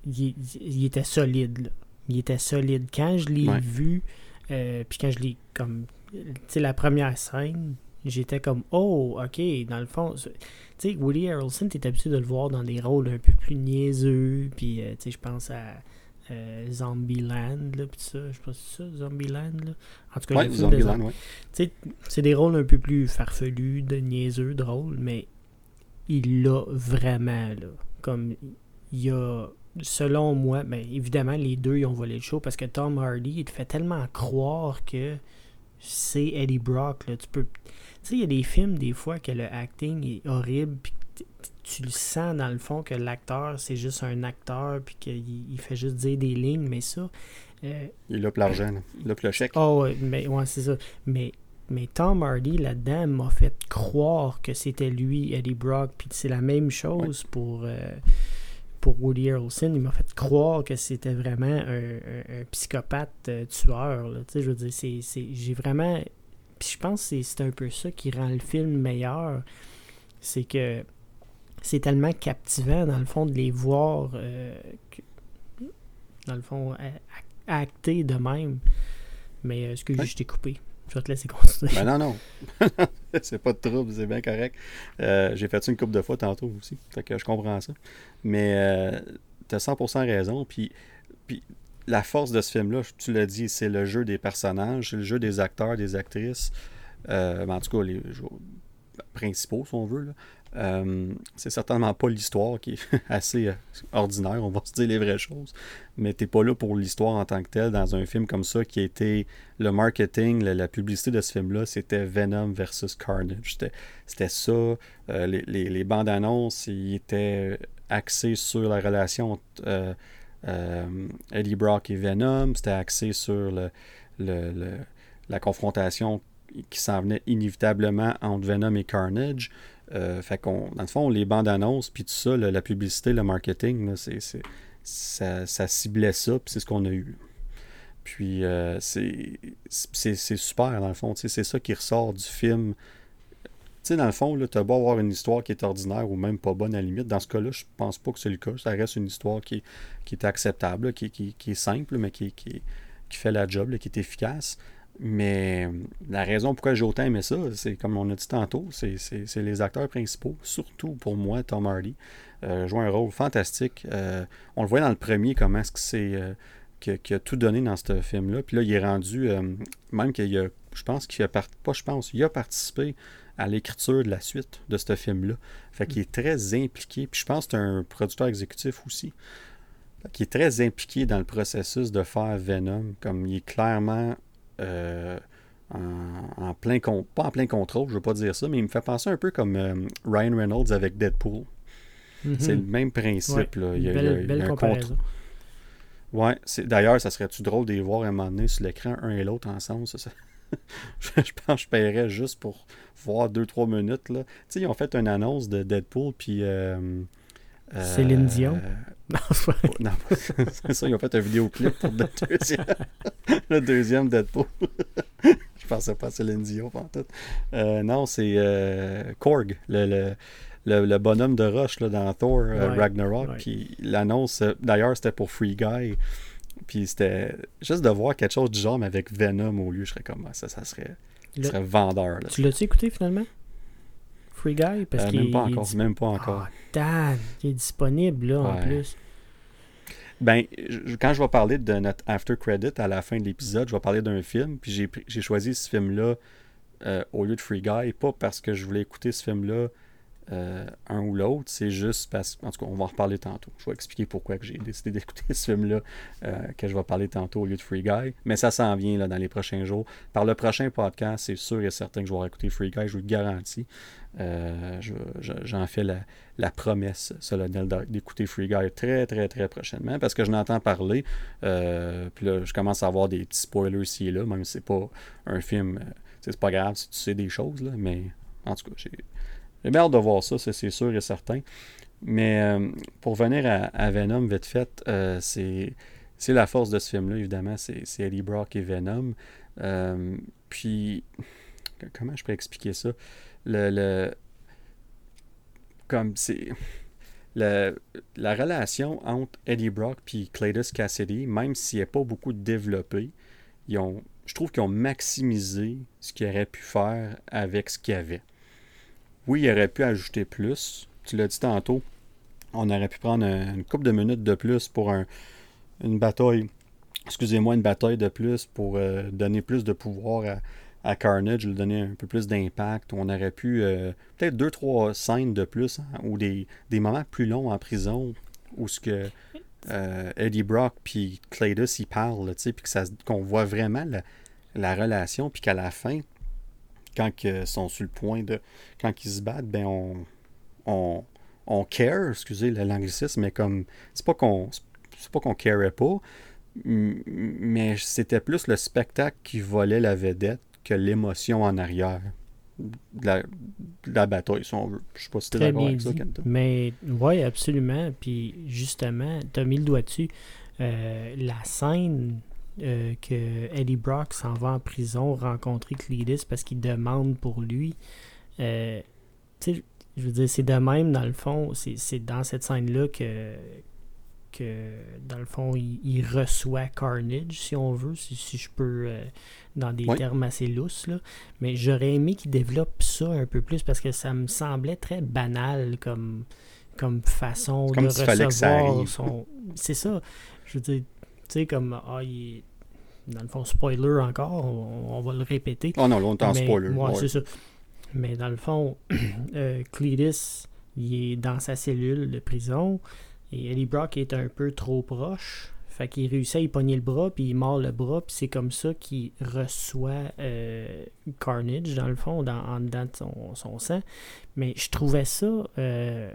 il, était solide. Là. Il était solide. Quand je l'ai vu, euh, puis quand je l'ai comme. Tu sais, la première scène, j'étais comme Oh, ok, dans le fond. Tu sais, Woody Harrelson, t'es habitué de le voir dans des rôles un peu plus niaiseux. Puis, euh, tu sais, je pense à. Zombieland, là, pis ça, je pense ça, Zombieland, là. En tout cas, ouais, Zombieland, ouais. C'est des rôles un peu plus farfelus, de niaiseux, drôles, mais il l'a vraiment, là. Comme, il y a, selon moi, ben, évidemment, les deux, ils ont volé le show parce que Tom Hardy, il te fait tellement croire que c'est Eddie Brock, là. Tu peux... Tu sais, il y a des films, des fois, que le acting est horrible, puis tu le sens, dans le fond, que l'acteur, c'est juste un acteur, puis qu'il il fait juste dire des lignes, mais ça... Euh, il a l'argent, il a le chèque. Oh, ouais, mais, ouais, c'est ça. Mais mais Tom Hardy, là-dedans, m'a fait croire que c'était lui, Eddie Brock. Puis c'est la même chose pour, euh, pour Woody Harrelson. Il m'a fait croire que c'était vraiment un, psychopathe euh, tueur. Je veux dire, c'est, j'ai vraiment. Puis je pense que c'est un peu ça qui rend le film meilleur. C'est que c'est tellement captivant, dans le fond, de les voir, euh, dans le fond, acter de même. Mais est-ce que je t'ai coupé? Je vais te laisser [laughs] continuer. Ben non, non. [laughs] c'est pas de trouble, c'est bien correct. Euh, j'ai fait ça une couple de fois tantôt aussi. Fait que je comprends ça. Mais euh, tu as 100% raison. Puis, puis la force de ce film-là, tu l'as dit, c'est le jeu des personnages, c'est le jeu des acteurs, des actrices. Euh, ben, en tout cas, les principaux, si on veut. Là. Euh, c'est certainement pas l'histoire qui est [laughs] assez euh, ordinaire, on va se dire les vraies choses. Mais t'es pas là pour l'histoire en tant que telle dans un film comme ça qui été le marketing, la, publicité de ce film-là, c'était Venom versus Carnage. C'était ça. Euh, les, bandes annonces, ils étaient axés sur la relation entre Eddie Brock et Venom. C'était axé sur la confrontation qui s'en venait inévitablement entre Venom et Carnage. Euh, fait qu'on, dans le fond, les bandes annonces, puis tout ça, la publicité, le marketing, c'est, ça, ciblait ça, puis c'est ce qu'on a eu. Puis euh, c'est, super, dans le fond. C'est ça qui ressort du film. Tu sais, dans le fond, tu as beau avoir une histoire qui est ordinaire ou même pas bonne à la limite. Dans ce cas-là, je pense pas que c'est le cas. Ça reste une histoire qui, qui est acceptable, qui, est simple, mais qui, qui, fait la job, qui est efficace. Mais la raison pourquoi j'ai autant aimé ça, c'est comme on a dit tantôt, c'est les acteurs principaux, surtout pour moi, Tom Hardy, euh, joue un rôle fantastique. Euh, on le voit dans le premier, comment est-ce que c'est euh, qu'il a tout donné dans ce film-là. Puis là, il est rendu, euh, même qu'il a, je pense qu'il a, pas je pense, il a participé à l'écriture de la suite de ce film-là. Fait qu'il est très impliqué. Puis je pense que c'est un producteur exécutif aussi. Qui est très impliqué dans le processus de faire Venom. Comme il est clairement euh, en, plein pas en plein contrôle, je veux pas dire ça, mais il me fait penser un peu comme euh, Ryan Reynolds avec Deadpool. Mhm. C'est le même principe. là. Il y a, belle, il y a- il y belle a un comparaison. contre- Ouais, c'est- d'ailleurs, ça serait-tu drôle de les voir à un moment donné sur l'écran, un et l'autre ensemble, ça, ça- [laughs] je je pense que je paierais juste pour voir 2-3 minutes. Là. Ils ont fait une annonce de Deadpool, puis... euh, Céline Dion? [laughs] Non, [laughs] c'est pas- Non, c'est ça, ils ont fait un vidéoclip pour le deuxième, [laughs] le deuxième Deadpool. Je pensais pas à Céline Dion, en tout. Euh, non, c'est euh, Korg, le, le, le- le bonhomme de roche là, dans Thor euh, Ouais, Ragnarok. ouais. Puis l'annonce, euh, d'ailleurs, c'était pour Free Guy. Puis c'était juste de voir quelque chose du genre, mais avec Venom au lieu, je serais comme, ah, ça, ça serait, ça Le- serait vendeur. Là. Tu l'as-tu écouté finalement? Free Guy? Parce Euh, qu'il même pas encore, dis- même pas encore. Dan, il est disponible là en plus. Ben, je- quand je vais parler de notre after credit à la fin de l'épisode, je vais parler d'un film, puis j'ai choisi ce film-là euh, au lieu de Free Guy, pas parce que je voulais écouter ce film-là euh, un ou l'autre, c'est juste parce en tout cas, on va en reparler tantôt. Je vais expliquer pourquoi que j'ai décidé d'écouter [laughs] ce film-là, euh, que je vais parler tantôt au lieu de Free Guy, mais ça s'en vient là, dans les prochains jours. Par le prochain podcast, c'est sûr et certain que je vais écouter Free Guy, je vous le garantis. Euh, je- je- J'en fais la, promesse solennelle d'écouter Free Guy très, très, très prochainement parce que je n'entends parler. Puis là, je commence à avoir des petits spoilers ici et là, même si c'est pas un film. c'est pas grave si tu sais des choses, là, mais en tout cas, j'ai j'ai bien de voir ça, c'est sûr et certain. Mais euh, pour venir à, Venom, vite fait, euh, c'est la force de ce film-là, évidemment, c'est Eddie Brock et Venom. Euh, puis, comment je peux expliquer ça? Le, le- comme c'est le- la relation entre Eddie Brock et Cletus Cassidy, même s'il n'est pas beaucoup développé, ils ont, je trouve qu'ils ont maximisé ce qu'ils auraient pu faire avec ce qu'il y avait. Oui, il aurait pu ajouter plus. Tu l'as dit tantôt, on aurait pu prendre un- une couple de minutes de plus pour un- une bataille. Excusez-moi, une bataille de plus pour euh, donner plus de pouvoir à, Carnage, lui donner un peu plus d'impact. On aurait pu euh, peut-être deux, trois scènes de plus hein, ou des, moments plus longs en prison où ce que euh, Eddie Brock puis Cletus ils parlent, puis qu'on voit vraiment la, la relation, puis qu'à la fin, quand ils sont sur le point de. Quand ils se battent, ben on. on on care, excusez le- l'anglicisme, mais comme. C'est pas qu'on. C'est pas qu'on carait pas, mais c'était plus le spectacle qui volait la vedette que l'émotion en arrière de la, de la bataille, si on veut. Je sais pas si Très d'accord avec ça. Kenta. Mais oui, absolument. Puis justement, tu as mis le doigt dessus. Euh, la scène euh, que Eddie Brock s'en va en prison rencontrer Cletus parce qu'il demande pour lui. euh, je veux dire, c'est de même, dans le fond, c'est dans cette scène-là que, que, dans le fond, il, il reçoit Carnage, si on veut, si, si je peux, euh, dans des Oui. termes assez lousses, là. Mais j'aurais aimé qu'il développe ça un peu plus parce que ça me semblait très banal comme, comme façon Comme de recevoir son. C'est ça. Je veux dire, tu sais, comme, ah, il est- Dans le fond, spoiler encore, on, on va le répéter. Oh non, en Mais- spoiler. ouais, ouais. c'est ça. Mais dans le fond, [clears throat] euh, Cletus, il est dans sa cellule de prison et Eddie Brock est un peu trop proche. Fait qu'il réussit à y pogner le bras, puis il mord le bras, puis c'est comme ça qu'il reçoit euh, Carnage, dans le fond, dans, en dedans de son, son sang. Mais je trouvais ça. euh,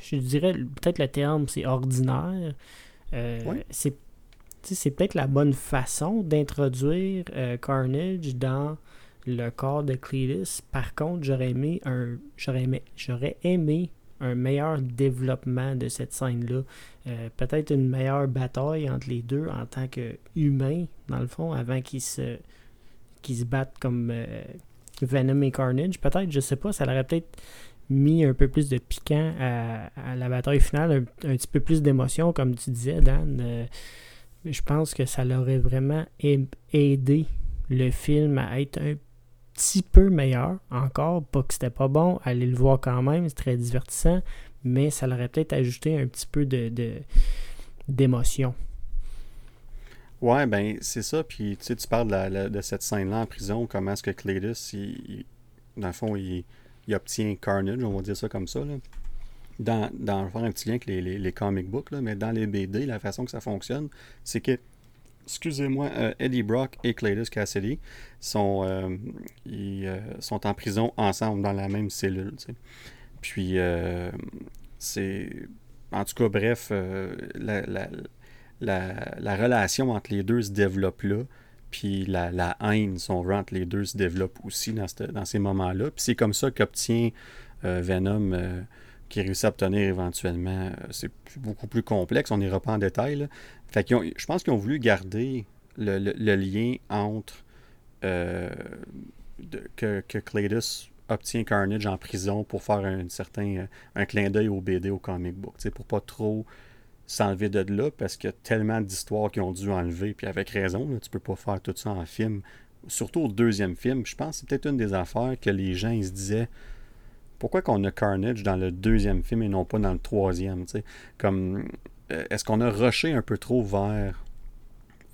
je dirais, peut-être le terme, c'est ordinaire. Euh, Ouais. C'est peut-être la bonne façon d'introduire euh, Carnage dans le corps de Cletus. Par contre, j'aurais aimé un j'aurais aimé, j'aurais aimé un meilleur développement de cette scène-là. Euh, peut-être une meilleure bataille entre les deux en tant qu'humains, dans le fond, avant qu'ils se qu'ils se battent comme euh, Venom et Carnage. Peut-être, je sais pas, ça aurait peut-être mis un peu plus de piquant à, la bataille finale, un, petit peu plus d'émotion, comme tu disais, Dan. Euh, je pense que ça l'aurait vraiment aim- aidé le film à être un petit peu meilleur. Encore, pas que c'était pas bon, allez le voir quand même, c'est très divertissant, mais ça l'aurait peut-être ajouté un petit peu de, d'émotion. Ouais, ben c'est ça. Puis tu sais, tu parles de, cette scène-là en prison, comment est-ce que Cletus, il- dans le fond, il, il obtient Carnage, on va dire ça comme ça. Là. Dans, dans faire un petit lien avec les, les, comic books, là, mais dans les BD, la façon que ça fonctionne, c'est que excusez-moi, Eddie Brock et Cletus Cassidy sont, ils, sont en prison ensemble dans la même cellule. Puis, c'est. En tout cas, bref, la, la, relation entre les deux se développe là. Puis la, haine, son entre les deux se développe aussi dans, ces moments-là. Puis c'est comme ça qu'obtient euh, Venom, euh, qui réussit à obtenir éventuellement. Euh, c'est beaucoup plus complexe, on n'ira pas en détail. Fait je pense qu'ils ont voulu garder le, lien entre que, que obtient Carnage en prison pour faire un certain un clin d'œil au BD, au comic book, pour pas trop s'enlever de là parce qu'il y a tellement d'histoires qui ont dû enlever, puis avec raison, là, tu peux pas faire tout ça en film. Surtout au deuxième film, je pense que c'est peut-être une des affaires que les gens se disaient pourquoi qu'on a Carnage dans le deuxième film et non pas dans le troisième, tu sais? Comme euh, est-ce qu'on a rushé un peu trop vers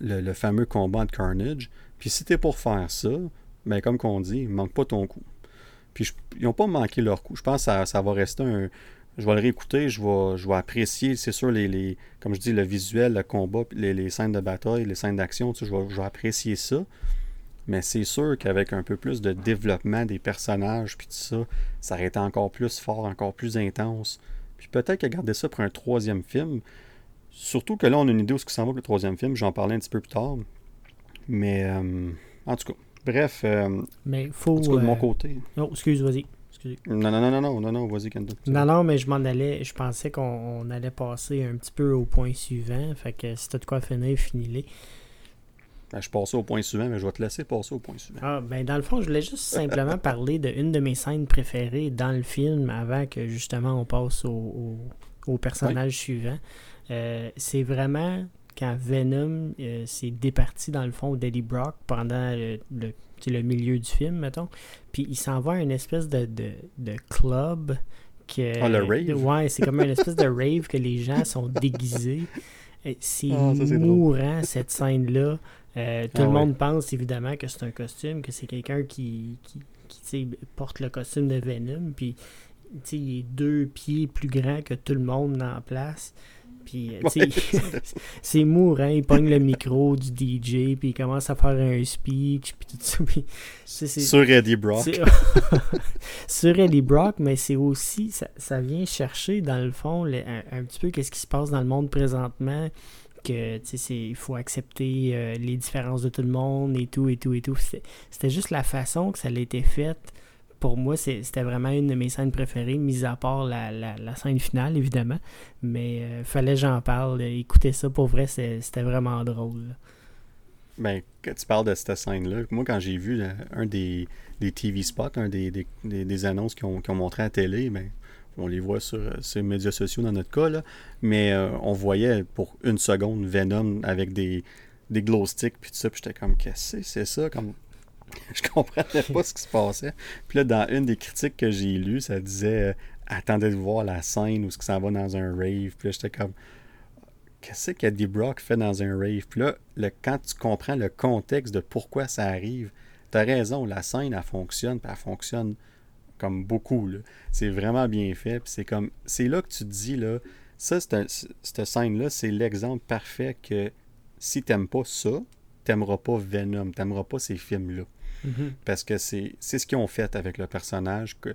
le, fameux combat de Carnage? Puis si t'es pour faire ça, ben comme qu'on dit, manque pas ton coup. Puis ils n'ont pas manqué leur coup. Je pense que ça va rester un, je vais le réécouter, je vais, je vais apprécier, c'est sûr, les, les, comme je dis, le visuel, le combat, les, les scènes de bataille, les scènes d'action, tu sais, je, vais, je vais apprécier ça. Mais c'est sûr qu'avec un peu plus de développement des personnages, puis tout ça, ça aurait été encore plus fort, encore plus intense. Puis peut-être qu'à garder ça pour un troisième film. Surtout que là, on a une idée de ce qui s'en va pour le troisième film. J'en parlais un petit peu plus tard. Mais euh, en tout cas, bref. Euh, mais faut. de mon euh, côté. Non, excuse, vas-y. Non, non, non, non, non, non, vas-y. Non, non, mais je m'en allais, je pensais qu'on allait passer un petit peu au point suivant. Fait que si t'as de quoi finir, finis-les. Ben, je passe au point suivant, mais je vais te laisser passer au point suivant. Ah, ben dans le fond, je voulais juste simplement [laughs] parler d'une de mes scènes préférées dans le film avant que justement on passe au, au, personnage suivant. Euh, c'est vraiment quand Venom euh, s'est départi dans le fond d'Eddie Brock pendant le, le, milieu du film, mettons. Puis il s'en va à une espèce de, de, club. Que, ah, le rave? Ouais, c'est comme une espèce de rave que les gens sont déguisés. C'est ah, mourant, cette scène-là. Euh, tout ah, le monde pense évidemment que c'est un costume, que c'est quelqu'un qui, qui, qui porte le costume de Venom. Puis il est deux pieds plus grand que tout le monde en place. Puis, euh, [laughs] c'est mourant. Il pogne le micro du DJ, puis il commence à faire un speech, puis tout ça. sur Eddie Brock. [laughs] sur Eddie Brock, mais c'est aussi, ça, vient chercher, dans le fond, un, petit peu qu'est-ce qui se passe dans le monde présentement que il faut accepter euh, les différences de tout le monde et tout et tout et tout. C'était juste la façon que ça a été fait pour moi, c'était vraiment une de mes scènes préférées, mis à part la, scène finale, évidemment. Mais euh, fallait que j'en parle. Écoutez ça, pour vrai, c'était vraiment drôle. Ben, quand tu parles de cette scène-là, moi, quand j'ai vu un des, TV spots, un des, des, annonces qui ont, montré à la télé, ben, on les voit sur, ces médias sociaux dans notre cas, mais euh, on voyait pour une seconde Venom avec des, des glow sticks, puis tout ça, puis j'étais comme, qu'est-ce que c'est ça? Comme, [laughs] je comprenais pas ce qui se passait. Puis là, dans une des critiques que j'ai lues, ça disait euh, Attendez de voir la scène où ce que ça va dans un rave. Puis là, j'étais comme Qu'est-ce qu'Eddie Brock fait dans un rave? Puis là, le, quand tu comprends le contexte de pourquoi ça arrive, t'as raison, la scène, elle fonctionne, puis elle fonctionne comme beaucoup. C'est vraiment bien fait. Puis c'est comme. C'est là que tu te dis, là, ça, cette scène-là, c'est l'exemple parfait que si t'aimes pas ça, t'aimeras pas Venom, t'aimeras pas ces films-là. Mhm. Parce que c'est ce qu'ils ont fait avec le personnage, que,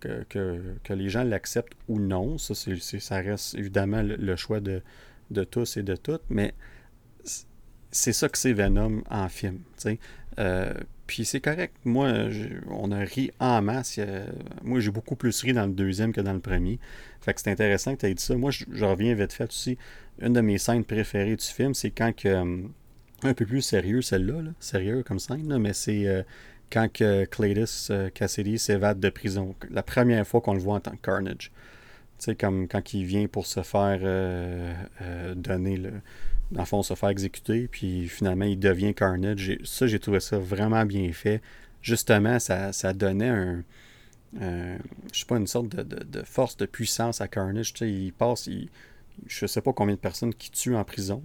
que, les gens l'acceptent ou non. Ça, ça reste évidemment le, choix de, de, tous et de toutes, mais c'est ça que c'est Venom en film. Euh, puis c'est correct. Moi, on a ri en masse. moi, j'ai beaucoup plus ri dans le deuxième que dans le premier. Fait que c'est intéressant que tu aies dit ça. Moi, je, reviens vite fait aussi. Une de mes scènes préférées du film, c'est quand que hum, un peu plus sérieux celle-là, sérieux comme scène, mais c'est euh, quand que euh, Cassidy s'évade de prison. La première fois qu'on le voit en tant que Carnage. Tu sais, comme quand il vient pour se faire euh, donner le. Dans le se faire exécuter, puis finalement, il devient Carnage. Ça, j'ai trouvé ça vraiment bien fait. Justement, ça, ça donnait un. je sais pas, une sorte de, force, de puissance à Carnage. Tu sais, il passe. Il, je sais pas combien de personnes qui tuent en prison.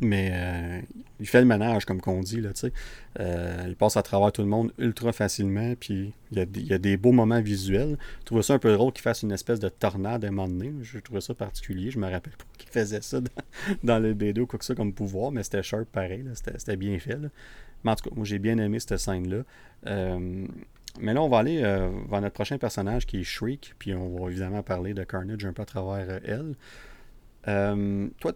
Mais euh, il fait le ménage, comme qu'on dit, là. Euh, il passe à travers tout le monde ultra facilement, puis il y, a des, il y a des beaux moments visuels. Je trouvais ça un peu drôle qu'il fasse une espèce de tornade à un moment donné. Je trouvais ça particulier. Je me rappelle pas qu'il faisait ça dans, [laughs] dans le B2 ou quoi que ça comme pouvoir, mais c'était sharp pareil. C'était, bien fait, là. Mais en tout cas, moi j'ai bien aimé cette scène-là. Euh, mais là, on va aller euh, vers notre prochain personnage qui est Shriek, puis on va évidemment parler de Carnage un peu à travers elle. Toi,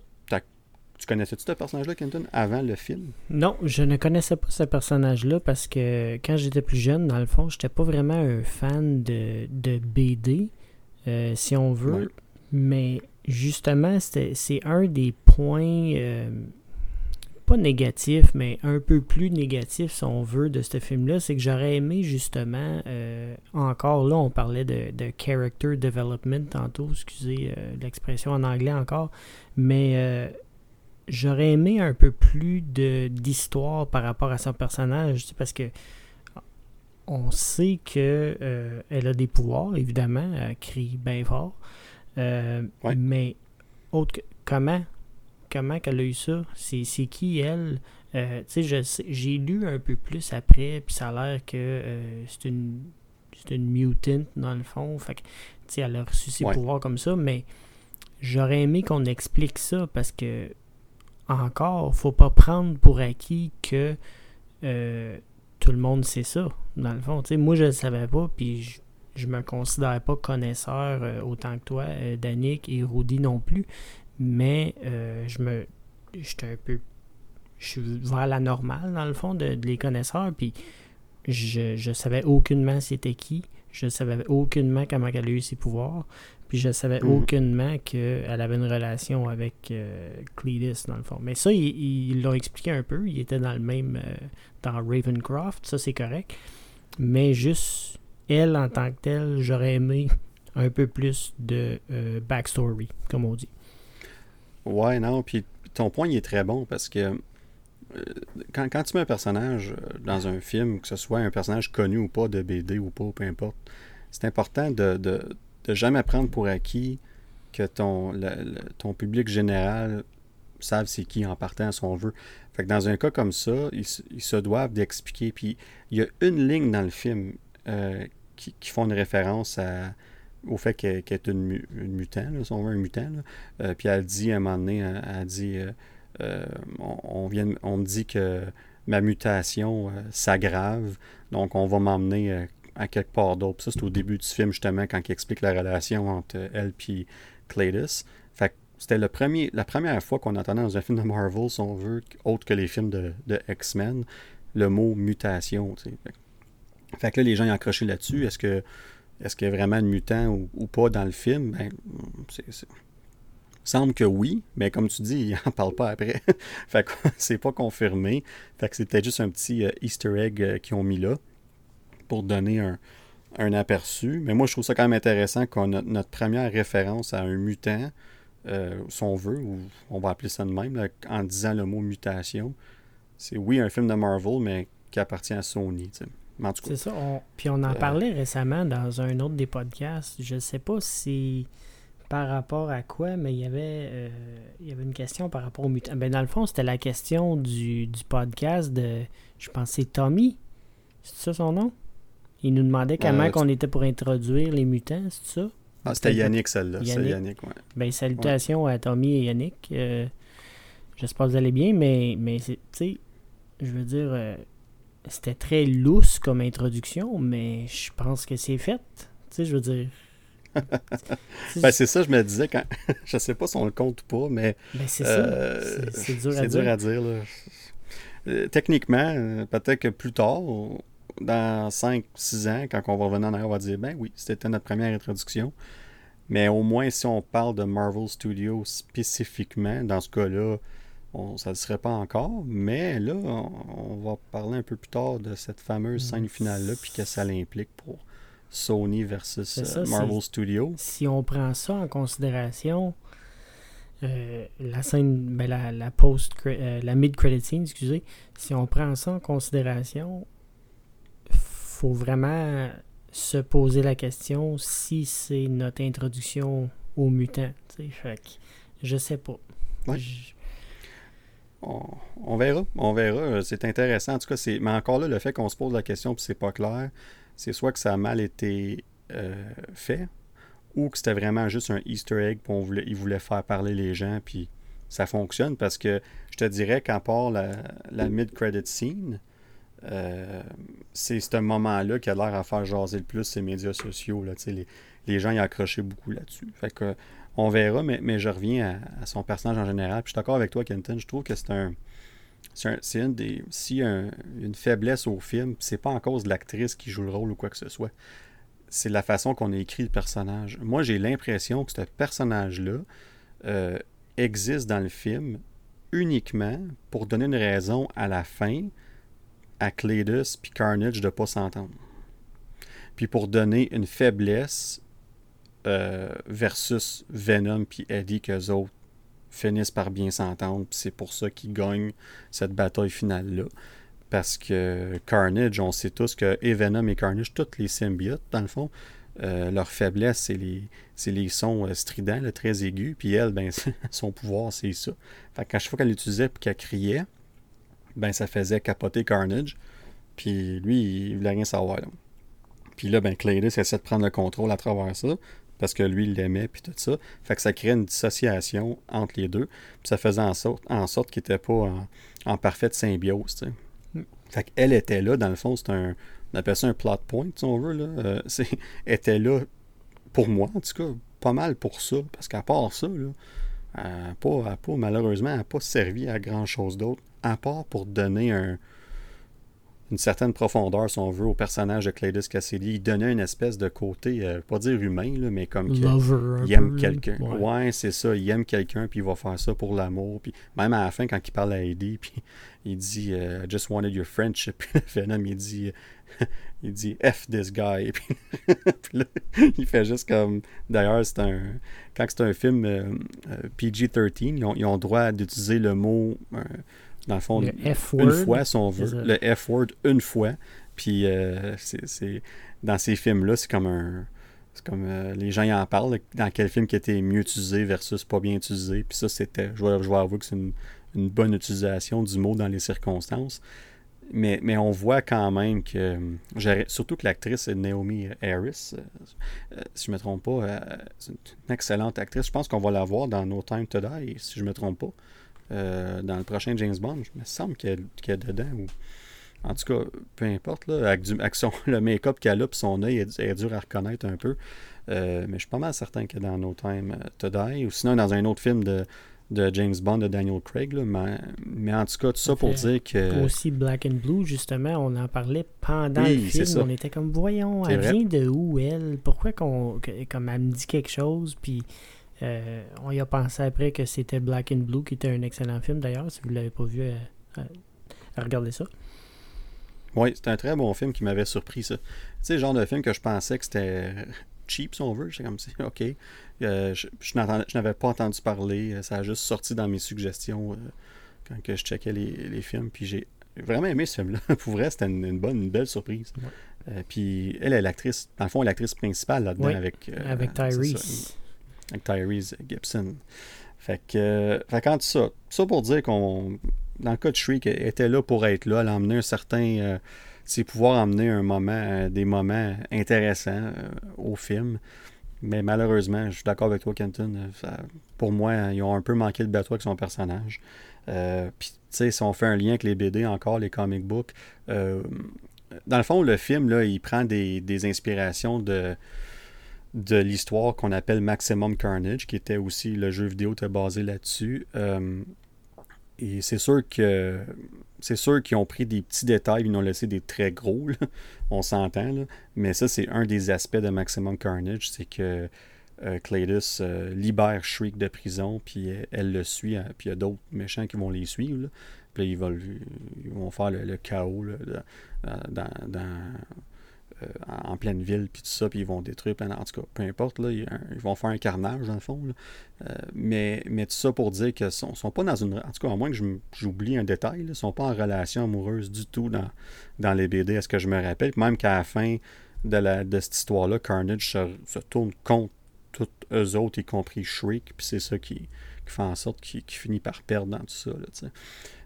tu connaissais-tu ce personnage-là, Kenton, avant le film? Non, je ne connaissais pas ce personnage-là parce que quand j'étais plus jeune, dans le fond, j'étais pas vraiment un fan de, de BD, euh, si on veut. Ouais. Mais justement, c'est un des points, euh, pas négatifs, mais un peu plus négatifs, si on veut, de ce film-là. C'est que j'aurais aimé justement, euh, encore là, on parlait de, de character development tantôt, excusez l'expression en anglais encore, mais. J'aurais aimé un peu plus de d'histoire par rapport à son personnage, parce que on sait que euh, elle a des pouvoirs, évidemment, elle crie bien fort. Euh, Ouais. Mais autre que- comment comment qu'elle a eu ça? C'est c'est qui elle? Euh, Tu sais, j'ai lu un peu plus après, puis ça a l'air que c'est une c'est une mutant dans le fond. Fait que, tu sais, elle a reçu ses Ouais. pouvoirs comme ça, mais j'aurais aimé qu'on explique ça parce que encore, faut pas prendre pour acquis que euh, tout le monde sait ça, dans le fond. Moi, je le savais pas, puis je, je me considère pas connaisseur euh, autant que toi, euh, Danick et Rudy non plus, mais je me... J'étais un peu... Je suis vers la normale, dans le fond, de, de les connaisseurs, puis je, je savais aucunement c'était qui, je savais aucunement comment elle a eu ses pouvoirs, puis je savais Mhm. aucunement qu'elle avait une relation avec euh, Cletus, dans le fond. Mais ça, ils l'ont expliqué un peu. Il était dans le même. euh, dans Ravencroft, ça c'est correct. Mais juste elle en tant que telle, j'aurais aimé un peu plus de euh, backstory, comme on dit. Ouais, non, puis ton point il est très bon parce que euh, quand, quand tu mets un personnage dans un film, que ce soit un personnage connu ou pas, de BD ou pas, peu importe, c'est important de, de, de jamais prendre pour acquis que ton, ton public général savent c'est qui en partant si on veut. Fait que dans un cas comme ça, ils, se- doivent d'expliquer. Puis il y a une ligne dans le film euh, qui, qui font une référence au fait qu'elle est une, une mutant, si on veut un mutant. Euh, puis elle dit à un moment donné, elle, dit euh, on, on vient, on me dit que ma mutation s'aggrave, donc on va m'emmener à quelque part d'autre. Ça, c'est au début du film, justement, quand il explique la relation entre elle et Cletus. Fait c'était la première fois qu'on entendait dans un film de Marvel, si on veut, autre que les films de, de X-Men, le mot mutation. Fait, que- là, les gens y ont accroché là-dessus. Est-ce que est-ce qu'il y a vraiment un mutant ou, pas dans le film? Ben, c'est, semble que oui, mais comme tu dis, [laughs] il n'en parle pas après. [laughs] fait que c'est pas confirmé. Fait que c'est juste un petit euh, easter egg euh, qu'ils ont mis là pour donner un, un aperçu. Mais moi, je trouve ça quand même intéressant qu'on a notre première référence à un mutant, euh, si on veut, ou on va appeler ça de même, là, en disant le mot mutation. C'est oui un film de Marvel, mais qui appartient à Sony. C'est ça. on- Puis on en Euh, parlait récemment dans un autre des podcasts. Je sais pas si par rapport à quoi, mais il y avait, euh, il y avait une question par rapport aux mutants. Ben, dans le fond, c'était la question du, du podcast de, je pense, c'est Tommy. C'est ça son nom? Il nous demandait comment Euh, qu'on était pour introduire les mutants, c'est ça? ah, c'était Yannick celle-là. C'est Yannick. Yannick, ouais. Ben, salutations à Tommy et Yannick. Euh, J'espère que vous allez bien, mais, mais c'est- tu sais, je veux dire, euh, c'était très lousse comme introduction, mais je pense que c'est fait. Tu sais, je veux dire. [laughs] Ben, c'est ça, je me disais quand. [laughs] je sais pas si on le compte ou pas, mais. ben, c'est euh, ça. C'est- C'est dur à C'est dire. dur à dire. là. Techniquement, peut-être que plus tard, dans 5-6 ans, quand on va revenir en arrière, on va dire ben oui, c'était notre première introduction. Mais au moins, si on parle de Marvel Studios spécifiquement, dans ce cas-là, on, ça ne serait pas encore. Mais là, on, on va parler un peu plus tard de cette fameuse scène finale-là, puis que ça l'implique pour Sony versus euh, ça, Marvel Studios. Si on prend ça en considération, euh, la scène, ben, la, la post, la mid-credit scene, excusez, si on prend ça en considération, faut vraiment se poser la question si c'est notre introduction aux mutants. Fait que je sais pas. Ouais. Je- on, verra. On verra. C'est intéressant. En tout cas, c'est. Mais encore là, le fait qu'on se pose la question puis c'est pas clair, c'est soit que ça a mal été fait ou que c'était vraiment juste un Easter egg on voulait, ils voulaient faire parler les gens puis ça fonctionne parce que je te dirais qu'à part la, la mid-credit scene, euh, c'est ce moment-là qui a l'air à faire jaser le plus ces médias sociaux. Là, les, les gens y accroché beaucoup là-dessus. Fait que on verra, mais, mais je reviens à, son personnage en général. Puis je suis d'accord avec toi, Kenton. Je trouve que c'est un. C'est une des. Si une faiblesse au film, c'est pas en cause de l'actrice qui joue le rôle ou quoi que ce soit. C'est la façon qu'on a écrit le personnage. Moi, j'ai l'impression que ce personnage-là euh, existe dans le film uniquement pour donner une raison à la fin à Cletus puis Carnage de pas s'entendre. Puis pour donner une faiblesse euh, versus Venom puis Eddie qu'eux autres finissent par bien s'entendre. C'est pour ça qu'ils gagnent cette bataille finale-là. Parce que Carnage, on sait tous que et Venom et Carnage, toutes les symbiotes, dans le fond, euh, leur faiblesse, c'est les, les sons euh, stridents, très aigus. Puis elle, ben, [laughs] son pouvoir, c'est ça. Fait qu'à chaque fois qu'elle l'utilisait et qu'elle criait, ben ça faisait capoter Carnage. Puis lui, il voulait rien savoir. Puis là, ben Claytis essaie de prendre le contrôle à travers ça. Parce que lui, il l'aimait, puis tout ça. Fait que ça crée une dissociation entre les deux. Puis ça faisait en sorte, en sorte qu'il n'était pas en, parfaite symbiose. sais. Mm. Fait qu'elle était là, dans le fond, c'est un. On appelle ça un plot point, si on veut. Là. Euh, [laughs] était là, pour moi, en tout cas, pas mal pour ça. Parce qu'à part ça, là, elle n'a pas, pas, malheureusement, elle n'a pas servi à grand chose d'autre à part pour donner un, une certaine profondeur, si on veut, au personnage de Cladus Cassidy. Il donnait une espèce de côté, euh, pas dire humain, là, mais comme il aime quelqu'un. Ouais, c'est ça. Il aime quelqu'un, puis il va faire ça pour l'amour. Puis même à la fin, quand il parle à Eddie, [laughs] puis il dit euh, I just wanted your friendship. Puis Venom, il dit [laughs] il dit F this guy. [laughs] Puis, là, il fait juste comme. D'ailleurs, c'est un. Quand c'est un film euh, PG-13, ils ont, ils ont droit d'utiliser le mot dans le fond, le une fois, si on veut. Le F-word une fois. Puis euh, c'est, dans ces films-là, c'est comme un. C'est comme euh, les gens y en parlent, dans quel film qui était mieux utilisé versus pas bien utilisé. Puis ça, c'était. Je vais, je avouer que c'est une, bonne utilisation du mot dans les circonstances. Mais, mais on voit quand même que. Surtout que l'actrice Naomi Harris, euh, si je ne me trompe pas, c'est une excellente actrice. Je pense qu'on va la voir dans No Time to Die, si je ne me trompe pas. Euh, dans le prochain James Bond. Il me semble qu'elle est dedans. Ou... En tout cas, peu importe. Là, avec, [laughs] le make-up qu'elle a et son œil est, dur à reconnaître un peu. Euh, mais je suis pas mal certain est dans No Time to Die. Ou sinon dans un autre film de, de James Bond de Daniel Craig. mais, mais, en tout cas, tout ça pour dire que. Aussi Black and Blue, justement, on en parlait pendant le film. On était comme, voyons, elle vient de où elle? Pourquoi qu'on, comme elle me dit quelque chose Puis euh, on y a pensé après que c'était Black and Blue, qui était un excellent film d'ailleurs. Si vous ne l'avez pas vu, euh, euh, regardez ça. Oui, c'est un très bon film qui m'avait surpris, ça. Tu sais, genre de film que je pensais que c'était cheap, si on veut. Comme si, [laughs] OK. je, je n'avais pas entendu parler. Ça a juste sorti dans mes suggestions quand que je checkais les, films. Puis j'ai vraiment aimé ce film-là. [laughs] Pour vrai, c'était une, bonne, une belle surprise. puis elle est l'actrice, dans le fond, l'actrice principale là-dedans avec. avec Tyrese avec Tyrese Gibson. Fait que, fait quand ça, ça pour dire qu'on, dans le cas de Shriek, elle était là pour être là, elle a emmené un certain, euh, c'est pouvoir emmener un moment, euh, des moments intéressants euh, au film. Mais malheureusement, je suis d'accord avec toi, Kenton. pour moi, ils ont un peu manqué le bateau avec son personnage. Puis, tu sais, si on fait un lien avec les BD encore, les comic books, dans le fond, le film, là, il prend des, des inspirations de, de l'histoire qu'on appelle Maximum Carnage, qui était aussi le jeu vidéo était basé là-dessus. Euh, et c'est sûr que c'est sûr qu'ils ont pris des petits détails, ils ont laissé des très gros, [laughs] on s'entend. Mais ça, c'est un des aspects de Maximum Carnage, c'est que euh, euh libère Shriek de prison, puis elle, le suit, hein, puis il y a d'autres méchants qui vont les suivre. Puis ils vont, ils vont faire le, chaos dans, euh, en pleine ville, puis tout ça, puis ils vont détruire plein. En tout cas, peu importe, là, ils, vont faire un carnage, dans le fond. Euh, mais, mais tout ça pour dire qu'ils sont, sont pas dans une. En tout cas, à moins que j'oublie un détail, ils ne sont pas en relation amoureuse du tout dans, dans les BD, est-ce que je me rappelle? Même qu'à la fin de, la, de cette histoire-là, Carnage se, tourne contre tous eux autres, y compris Shriek, puis c'est ça qui, fait en sorte qu'il finit par perdre dans tout ça.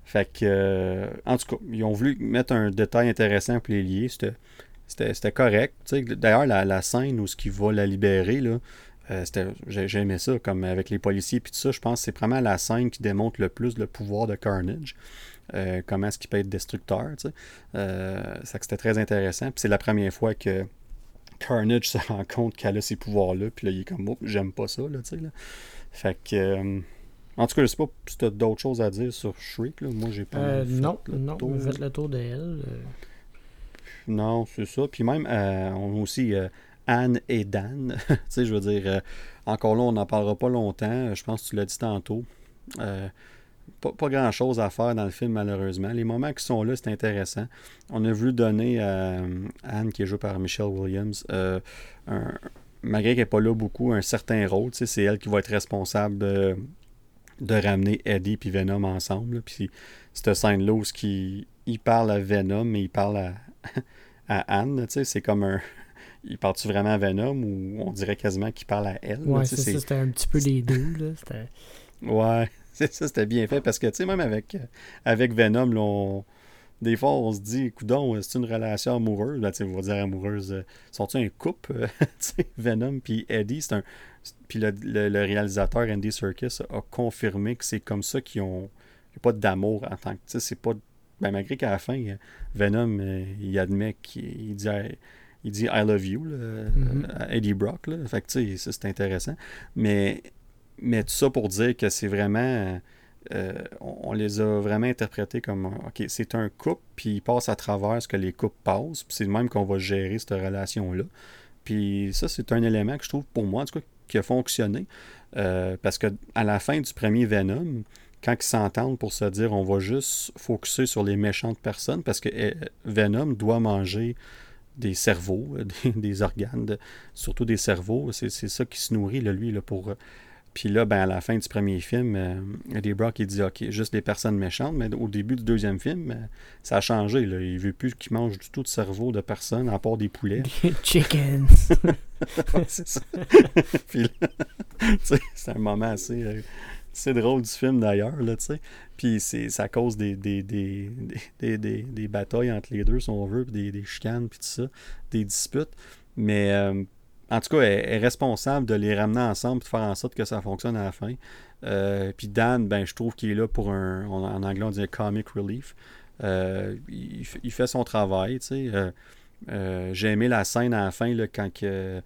Fait que, euh, en tout cas, ils ont voulu mettre un détail intéressant pour les lier. C'était correct. D'ailleurs, la, la, scène où ce qui va la libérer, là, euh, j'ai aimé ça, comme avec les policiers et tout ça. Je pense que c'est vraiment la scène qui démontre le plus le pouvoir de Carnage. Euh, comment est-ce qu'il peut être destructeur. Euh, c'était très intéressant. Puis c'est la première fois que Carnage [laughs] se rend compte qu'elle a ces pouvoirs-là. Puis là, il est comme, oh, j'aime pas ça. Là, là. Fait que. Euh, en tout cas, je sais pas si tu as d'autres choses à dire sur Shriek. Là. Moi, j'ai pas. non, non, tour. fait le tour d'elle. Non, c'est ça. Puis même, on a aussi Anne et Dan. [laughs] tu sais, je veux dire, encore là, on n'en parlera pas longtemps. Je pense que tu l'as dit tantôt pas, grand-chose à faire dans le film, malheureusement. Les moments qui sont là, c'est intéressant. On a voulu donner à Anne, qui est jouée par Michelle Williams, euh, malgré qu'elle n'est pas là beaucoup, un certain rôle. C'est elle qui va être responsable de, ramener Eddie et Venom ensemble. Puis cette scène-là où parle à Venom, mais il parle à, [laughs] à Anne. C'est comme un [laughs] il parle-tu vraiment à Venom ou on dirait quasiment qu'il parle à elle? Ouais, c'est ça, c'était un petit peu les deux. Là. [laughs] Ouais, c'est ça, c'était bien fait parce que, tu sais, même avec, avec Venom, des fois, on se dit, coudon, c'est une relation amoureuse? On va dire amoureuse. Euh, sont-ils un couple? Venom puis Eddie, c'est un. Puis le, le, réalisateur Andy Serkis a confirmé que c'est comme ça qu'ils ont. Il n'y a pas d'amour en tant que. Tu sais, c'est pas. Ben, malgré qu'à la fin, Venom, euh, il admet qu'il dit. Il dit I love you, mm-hmm. à Eddie Brock. Là. Fait que, tu sais, c'est intéressant. Mais mais tout ça pour dire que c'est vraiment. Euh, on, les a vraiment interprétés comme OK, c'est un couple, puis ils passent à travers ce que les couples passent, puis c'est le même qu'on va gérer cette relation-là. Puis ça, c'est un élément que je trouve, pour moi, en tout cas, qui a fonctionné. Euh, parce que à la fin du premier Venom, quand ils s'entendent pour se dire on va juste focuser sur les méchantes personnes, parce que eh, Venom doit manger des cerveaux, [laughs] des, organes, surtout des cerveaux. C'est ça qui se nourrit, là, lui, là, pour puis là, ben, à la fin du premier film, euh, Eddie Brock, il dit OK, juste des personnes méchantes. Mais au début du deuxième film, euh, ça a changé. Là. Il veut plus qu'il mange du tout de cerveau de personne, à part des poulets. [laughs] Chickens. [laughs] c'est ça. Puis c'est un moment assez, euh, c'est drôle du film d'ailleurs. Là, Puis c'est cause des des, des, des, des, batailles entre les deux, si on veut, des, des chicanes, puis tout ça, des disputes. Mais euh, en tout cas, elle est responsable de les ramener ensemble de faire en sorte que ça fonctionne à la fin. Euh, puis Dan, ben, je trouve qu'il est là pour un, en anglais on dit comic relief. Euh, il, fait son travail, tu sais. J'ai aimé la scène à la fin, quand que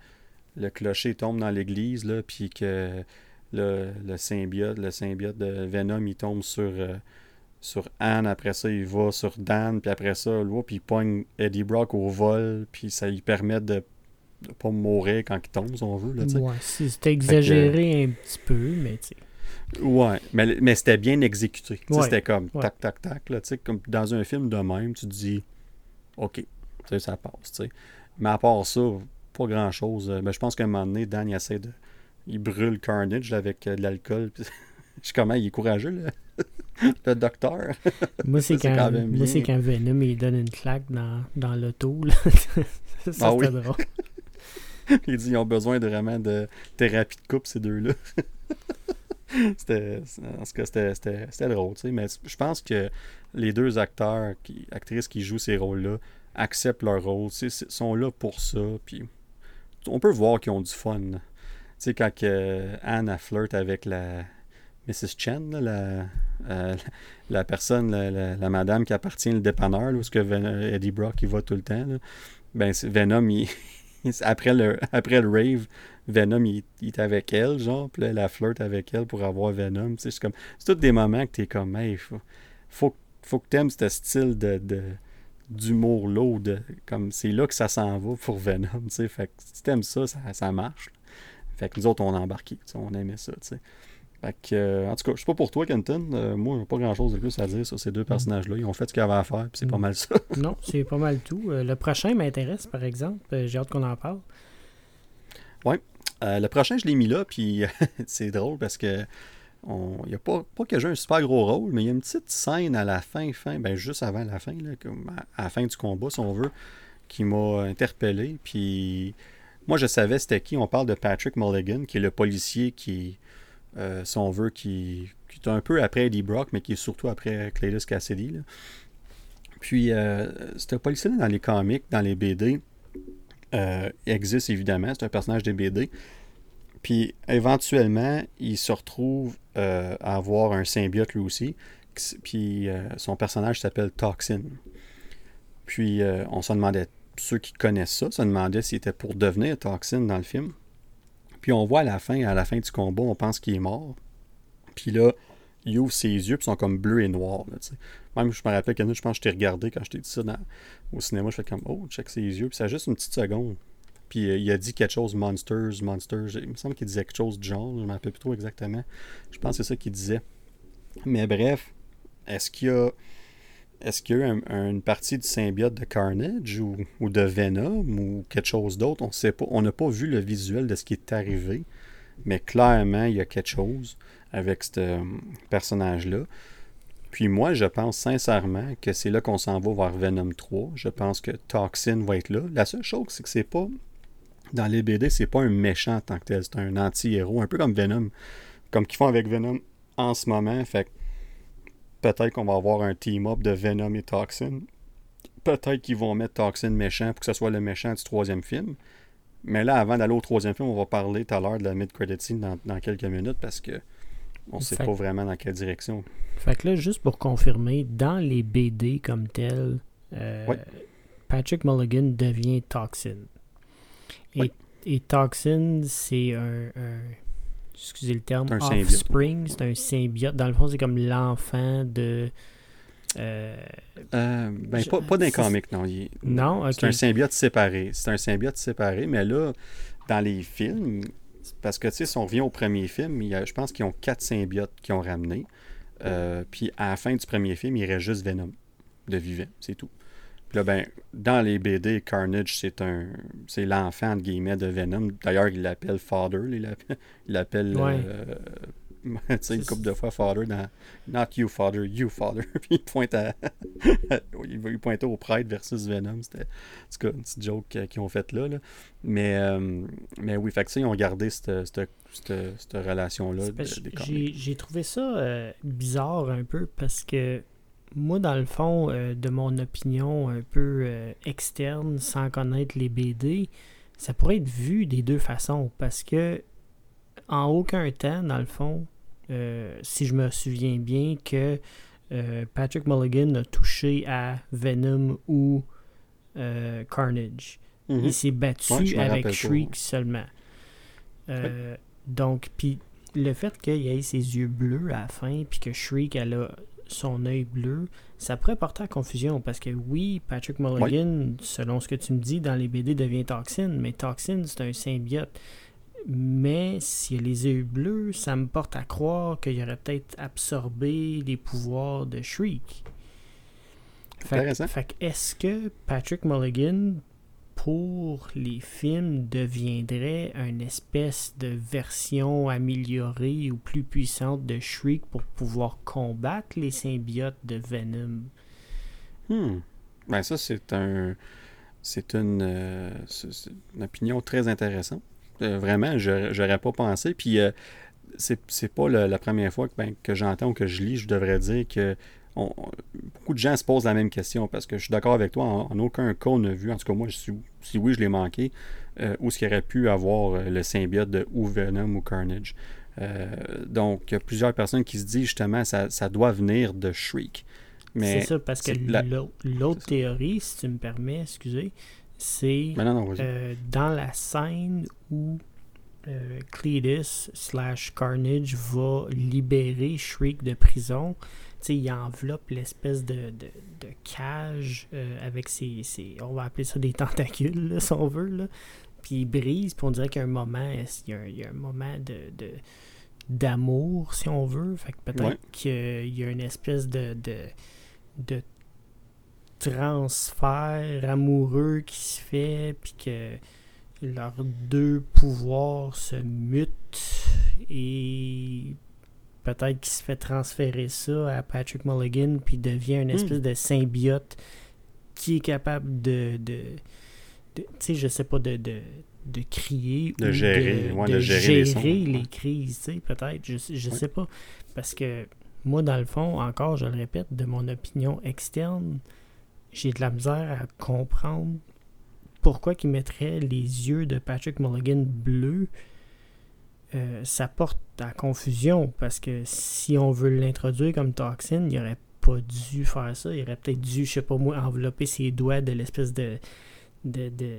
le clocher tombe dans l'église, là, puis que le, le, symbiote, le symbiote de Venom, il tombe sur, sur Anne, après ça, il va sur Dan, puis après ça, là, puis il pogne Eddie Brock au vol, puis ça lui permet de de pas mourir quand il tombe, si on veut. Là, ouais, c'était exagéré un petit peu, mais tu. Ouais, mais, mais c'était bien exécuté. C'était comme tac, tac, tac. Là, comme dans un film de même, tu te dis OK, ça passe. sais Mais à part ça, pas grand chose. Mais je pense qu'à un moment donné, Dan il essaie de. Il brûle Carnage avec euh, de l'alcool. [laughs] je sais comment il est courageux, le, [laughs] le docteur. Moi, c'est quand, moi, quand Venom il donne une claque dans, dans l'auto. [laughs] ça, ah, oui. drôle. il dit qu'ils ont besoin de, vraiment de thérapie de couple, ces deux-là. c'était, en tout cas, c'était, drôle, tu sais. Mais je pense que les deux acteurs, qui, actrices qui jouent ces rôles-là, acceptent leur rôle, tu sais, sont là pour ça. Puis on peut voir qu'ils ont du fun. Tu sais, quand Anne a flirt avec la Mrs. Chen, la, euh, [laughs] la personne, la, madame qui appartient au dépanneur, où ce que Eddie Brock il va tout le temps, ben Venom, [laughs] après le, après le rave, Venom, il, est avec elle, genre, puis là, elle flirte avec elle pour avoir Venom. C'est comme, c'est tous des moments que t'es comme, hey, faut, faut, faut que ce style de, de d'humour lourd, comme c'est là que ça s'en va pour Venom, tu sais. Fait que si t'aimes ça, ça, ça marche. Fait que nous autres, on a embarqué, on aimait ça. Fait que, euh, en tout cas, je sais pas pour toi, Kenton. Euh, moi, j'ai pas grand chose de plus à dire sur ces deux mm. personnages-là. Ils ont fait ce qu'ils avaient à faire, puis c'est pas mm. mal ça. [laughs] non, c'est pas mal tout. Euh, le prochain m'intéresse, par exemple. j'ai hâte qu'on en parle. Oui. le prochain, je l'ai mis là, puis [laughs] c'est drôle parce que. Il n'y a pas, pas que j'ai un super gros rôle, mais il y a une petite scène à la fin, fin ben juste avant la fin, là, à la fin du combat, si on veut, qui m'a interpellé. Puis moi, je savais c'était qui. On parle de Patrick Mulligan, qui est le policier qui euh, si on veut, qui, qui, est un peu après Eddie Brock, mais qui est surtout après Cletus Cassidy. Puis, euh, ce policier dans les comics, dans les BD, euh, existe évidemment. C'est un personnage des BD. Puis, éventuellement, il se retrouve euh, à avoir un symbiote lui aussi. Puis, son personnage s'appelle Toxin. Puis, on se demandait, ceux qui connaissent ça, se demandaient s'il était pour devenir Toxin dans le film. Puis on voit à la fin, à la fin du combat, on pense qu'il est mort. Puis là, il ouvre ses yeux, puis sont comme bleus et noirs. Même, je me rappelle que je pense que je t'ai regardé quand je t'ai dit ça au cinéma. Je fais comme, oh, check ses yeux. Puis ça a juste une petite seconde. Puis euh, il a dit quelque chose, Monsters, Monsters. Il me semble qu'il disait quelque chose de genre. Je ne me rappelle plus trop exactement. Je pense que c'est ça qu'il disait. Mais bref, est-ce qu'il y a est-ce qu'il y a une partie du symbiote de Carnage ou, de Venom ou quelque chose d'autre? On sait pas. On n'a pas vu le visuel de ce qui est arrivé, mais clairement, il y a quelque chose avec ce euh, personnage-là. Puis moi, je pense sincèrement que c'est là qu'on s'en va vers Venom 3. Je pense que Toxin va être là. La seule chose, c'est que c'est pas. Dans les BD, c'est pas un méchant en tant que tel. C'est un anti-héros, un peu comme Venom. Comme qu'ils font avec Venom en ce moment. Fait peut-être qu'on va avoir un team-up de Venom et Toxin. Peut-être qu'ils vont mettre Toxin méchant pour que ce soit le méchant du troisième film. Mais là, avant d'aller au troisième film, on va parler tout à l'heure de la mid-credit scene dans, quelques minutes parce que on ne sait pas vraiment dans quelle direction. Fait que là, juste pour confirmer, dans les BD comme tel, euh, Patrick Mulligan devient Toxin. Et, Toxin, c'est un excusez le terme, Offspring, c'est un symbiote. Dans le fond, c'est comme l'enfant de. Euh, euh, ben, pas, pas d'un comic, non. non, C'est un symbiote séparé. C'est un symbiote séparé, mais là, dans les films, parce que, tu sais, si on revient au premier film, il y a, je pense qu'ils ont quatre symbiotes qui ont ramené. Euh, puis à la fin du premier film, il reste juste Venom de vivant, c'est tout là, ben, dans les BD, Carnage, c'est un c'est l'enfant de guillemets de Venom. D'ailleurs, il l'appelle Father. Il l'appelle [laughs] euh, [laughs] une couple de fois Father dans Not You Father, You Father. [laughs] Puis il pointe à il va lui pointer au prêtre versus Venom. C'était une petite joke qu'ils ont faite là, Mais, euh, mais oui, fait que ça, ils ont gardé cette, cette, cette, relation-là. J'ai trouvé ça euh, bizarre un peu parce que moi, dans le fond, euh, de mon opinion un peu euh, externe, sans connaître les BD, ça pourrait être vu des deux façons. Parce que, en aucun temps, dans le fond, euh, si je me souviens bien, que Patrick Mulligan a touché à Venom ou Carnage. Mhm. Il s'est battu avec Shriek seulement. Donc, puis le fait qu'il ait ses yeux bleus à la fin, puis que Shriek, elle a son œil bleu, ça pourrait porter à confusion parce que oui, Patrick Mulligan, selon ce que tu me dis, dans les BD devient Toxin, mais Toxin, c'est un symbiote. Mais s'il a les yeux bleus, ça me porte à croire qu'il aurait peut-être absorbé les pouvoirs de Shriek. Fait, fait est-ce que Patrick Mulligan pour les films deviendrait une espèce de version améliorée ou plus puissante de Shriek pour pouvoir combattre les symbiotes de Venom? Hmm. Ben ça, c'est un... C'est une, euh, une, opinion très intéressante. Euh, vraiment, j'aurais pas pensé. Puis, euh, c'est pas la, première fois ben, que j'entends ou que je lis, je devrais dire que beaucoup de gens se posent la même question parce que je suis d'accord avec toi, en, aucun cas on a vu, en tout cas moi, si, oui, je l'ai manqué, euh, où ce qu'il aurait pu avoir euh, le symbiote de ou Venom ou Carnage. Euh, donc, il y a plusieurs personnes qui se disent justement ça, ça doit venir de Shriek. C'est ça, parce que l'autre théorie, si tu me permets, excusez, c'est dans la scène où Cletus slash Carnage va libérer Shriek de prison il enveloppe l'espèce de, cage euh, avec ses, On va appeler ça des tentacules, [laughs] si on veut. Là. Puis il brise, puis on dirait qu'il y a un moment, il y a un, moment de, d'amour, si on veut. Fait que peut-être qu'il y a une espèce de, de, transfert amoureux qui se fait, puis que leurs deux pouvoirs se mutent et peut-être qu'il se fait transférer ça à Patrick Mulligan, puis devient une hmm. espèce de symbiote qui est capable de. de, tu sais, je sais pas, de, de crier De ou gérer, de, ouais, de de gérer les crises, tu sais, peut-être, je, je Ouais. sais pas. Parce que moi, dans le fond, encore, je le répète, de mon opinion externe, j'ai de la misère à comprendre pourquoi qu'il mettrait les yeux de Patrick Mulligan bleus. Euh, ça porte à confusion parce que si on veut l'introduire comme toxine, il aurait pas dû faire ça. Il aurait peut-être dû, je sais pas moi, envelopper ses doigts de l'espèce de, de, de,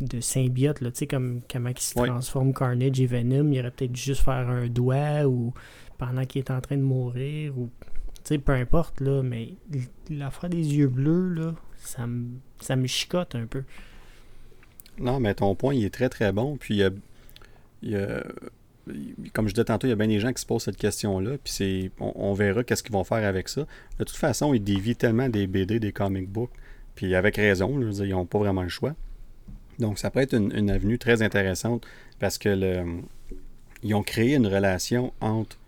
de symbiote, là, tu sais, comme comment il se transforme Carnage et Venom. Il aurait peut-être juste faire un doigt ou pendant qu'il est en train de mourir ou tu sais, peu importe, là, mais l'affaire des yeux bleus, là, ça me, ça me chicote un peu. Non, mais ton point, il est très très bon. Puis, il y a- il y a- comme je disais tantôt, il y a bien des gens qui se posent cette question-là. Puis, c'est, on, on verra qu'est-ce qu'ils vont faire avec ça. De toute façon, ils dévient tellement des BD, des comic books. Puis, avec raison, là, je veux dire, ils n'ont pas vraiment le choix. Donc, ça pourrait être une, une avenue très intéressante parce que le, ils ont créé une relation entre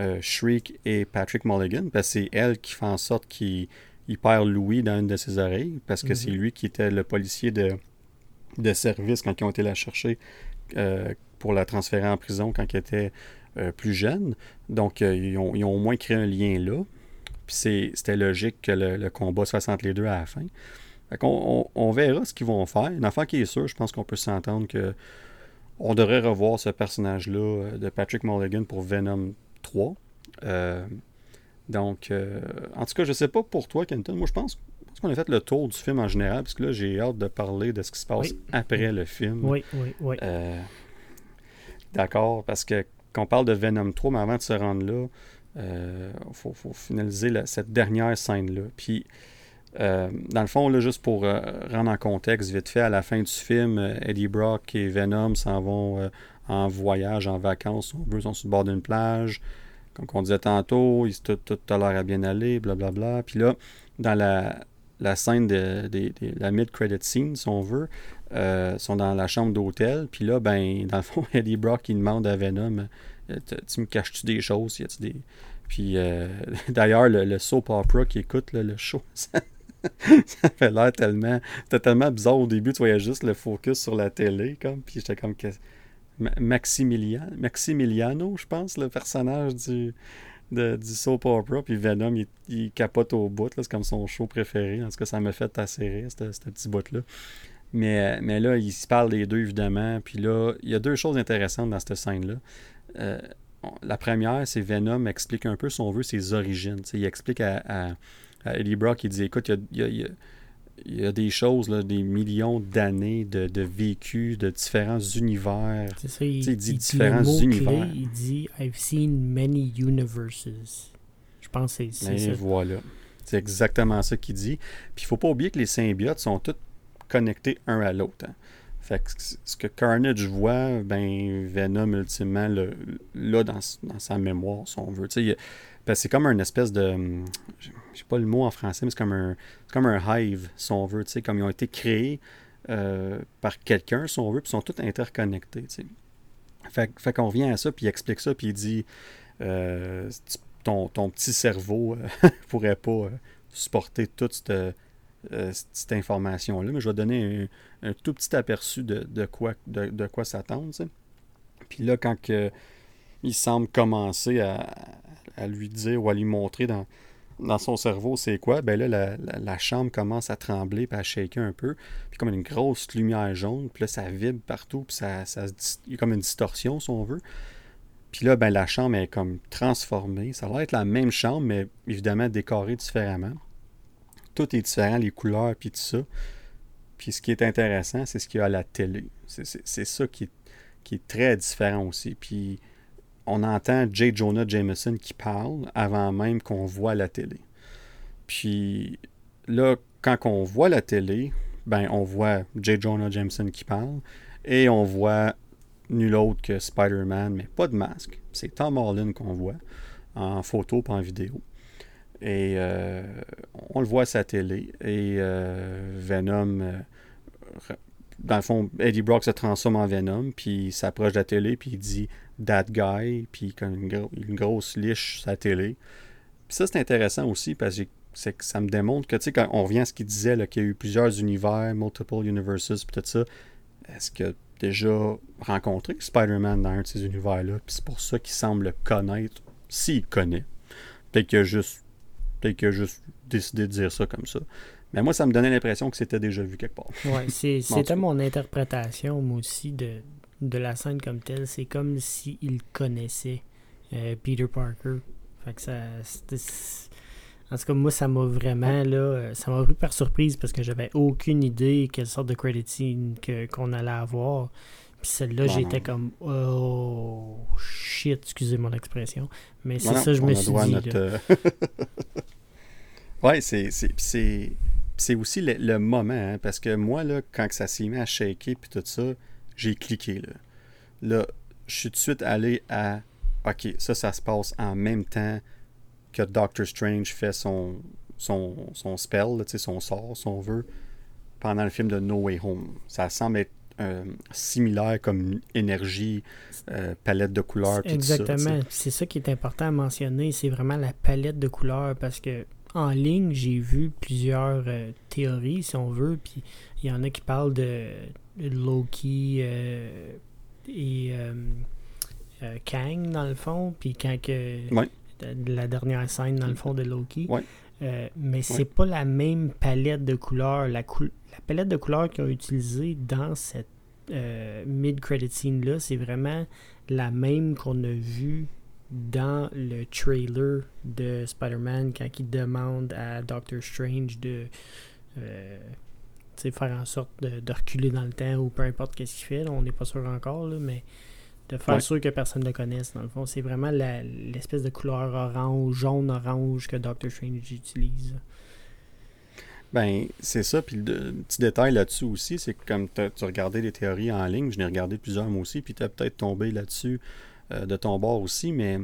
euh, Shriek et Patrick Mulligan parce que c'est elle qui fait en sorte qu'il il perd Louis dans une de ses oreilles parce que Mhm. c'est lui qui était le policier de, de service quand ils ont été la chercher euh, pour la transférer en prison quand il était euh, plus jeune. Donc, euh, ils, ont, ils ont au moins créé un lien là. Puis c'était logique que le, le combat se fasse entre les deux à la fin. Fait on, on verra ce qu'ils vont faire. Une affaire qui est sûre, je pense qu'on peut s'entendre que on devrait revoir ce personnage-là euh, de Patrick Mulligan pour Venom 3. Euh, donc, en tout cas, je sais pas pour toi, Kenton. Moi, je pense, pense qu'on a fait le tour du film en général, parce que là, j'ai hâte de parler de ce qui se passe Oui. après le film. Oui, oui, oui. Euh, D'accord, parce que qu'on parle de Venom 3, mais avant de se rendre là, il faut, faut finaliser cette dernière scène-là. Puis, euh, dans le fond, là, juste pour euh, rendre en contexte, vite fait, à la fin du film, euh, Eddie Brock et Venom s'en vont euh, en voyage, en vacances, on veut, ils sont sur le bord d'une plage. Comme on disait tantôt, ils, tout, tout a l'air à bien aller, blablabla. Puis là, dans la, scène de, de- de la mid-credit scene, si on veut, euh, sont dans la chambre d'hôtel. Puis là, ben, [laughs] dans le fond, Eddie Brock, il demande à Venom euh, Tu me caches-tu des choses? Y a-tu des. Puis euh, [laughs] d'ailleurs, le, soap opera qui écoute le show, [laughs] ça, fait l'air tellement. Tellement bizarre au début, tu voyais juste le focus sur la télé, comme. Puis j'étais comme. que- Ma- Maximilian, Maximiliano, je pense, le personnage du, du soap opera. Puis Venom, il, capote au bout. C'est comme son show préféré. En tout cas, ça m'a fait assez rire, ce petit bout-là. Mais, mais là, ils se parlent les deux, évidemment. Puis là, il y a deux choses intéressantes dans cette scène-là. Euh, la première, c'est Venom explique un peu, si on veut, ses origines. Tu sais, il explique à, à- à Eddie Brock, il dit, écoute, il y a, il y a- il y a- des choses, là, des millions d'années de, de vécu, de différents univers. C'est ça, il, dit différents mot-clé, univers. il dit I've seen many universes. Je pense que c'est ça. voilà. C'est exactement ça qu'il dit. Puis il faut pas oublier que les symbiotes sont tous connectés un à l'autre. hein. Fait que ce que Carnage voit, ben Venom ultimement le- l'a dans, sa mémoire, si on veut. C'est comme une espèce de. hum, Je pas le mot en français, mais c'est comme un, comme un hive, si on veut. Comme ils ont été créés euh, par quelqu'un, si on veut, puis sont tous interconnectés. Fait, qu'on vient à ça, puis il explique ça, puis il dit euh, ton petit cerveau euh, [laughs] pourrait pas euh, supporter toute cette, euh, cette information-là, mais je vais donner un, tout petit aperçu de, quoi, de, de quoi s'attendre. Puis là, quand il semble commencer à, lui dire ou à lui montrer dans, son cerveau c'est quoi, ben là, la, chambre commence à trembler puis à shaker un peu. Puis comme une grosse lumière jaune, puis là, ça vibre partout, puis ça, ça il y a comme une distorsion, si on veut. Puis là, ben, la chambre est comme transformée. Ça va être la même chambre, mais évidemment décorée différemment. Tout est différent, les couleurs, puis tout ça. Puis ce qui est intéressant, c'est ce qu'il y a à la télé. C'est- ça qui est, qui est très différent aussi. Puis on entend J. Jonah Jameson qui parle avant même qu'on voit la télé. Puis là, quand on voit la télé, ben on voit J. Jonah Jameson qui parle et on voit nul autre que Spider-Man, mais pas de masque. C'est Tom Holland qu'on voit en photo pas en vidéo. Et euh, on le voit à sa télé. Et euh, Venom, euh, dans le fond, Eddie Brock se transforme en Venom, puis il s'approche de la télé, puis il dit That guy, puis comme une, une grosse liche sa télé. Puis ça, c'est intéressant aussi, parce que que ça me démontre que, tu sais, quand on revient à ce qu'il disait, qu'il y a eu plusieurs univers, multiple universes, puis tout ça, est-ce a déjà rencontré Spider-Man dans un de ces univers-là? Puis c'est pour ça qu'il semble le connaître, s'il connaît. Peut-être qu'il a juste, peut qu'il a juste décidé de dire ça comme ça. Mais moi, ça me donnait l'impression que c'était déjà vu quelque part. Ouais, [laughs] c'était mon interprétation, moi aussi, de, de la scène comme telle. C'est comme s'il connaissait euh, Peter Parker. Fait que ça. En tout cas, moi, ça m'a vraiment, là, euh, ça m'a pris par surprise parce que j'avais aucune idée quelle sorte de credit scene qu'on allait avoir. Puis celle-là, j'étais comme, oh shit, excusez mon expression. Mais c'est ça, je me suis dit. Notre... [laughs] Ouais, c'est c'est aussi le, moment, hein, parce que moi, là, quand ça s'est mis à shaker puis tout ça, j'ai cliqué. Là. là, je suis tout de suite allé à OK, ça, ça se passe en même temps que Doctor Strange fait son, son, son spell, son sort, son vœu, pendant le film de No Way Home. Ça semble être euh, similaire comme énergie, euh, palette de couleurs. Exactement. C'est ça qui est important à mentionner. C'est vraiment la palette de couleurs parce que en ligne, j'ai vu plusieurs euh, théories, si on veut, puis il y en a qui parlent de, Loki et Kang, dans le fond, puis quand que la dernière scène, dans le fond, de Loki. mais c'est pas la même palette de couleurs. La, la palette de couleurs qu'ils ont utilisée dans cette mid-credit scene-là, c'est vraiment la même qu'on a vue dans le trailer de Spider-Man quand il demande à Doctor Strange de euh, faire en sorte de, reculer dans le temps ou peu importe qu'est-ce qu'il fait. on n'est pas sûr encore, mais de faire sûr que personne ne le connaisse. Dans le fond, c'est vraiment l'espèce de couleur orange, jaune-orange que Doctor Strange utilise. Ben, c'est ça. Puis le petit détail là-dessus aussi, c'est que comme tu regardais des théories en ligne, je n'ai regardé plusieurs moi aussi, puis tu as peut-être tombé là-dessus euh, de ton bord aussi, mais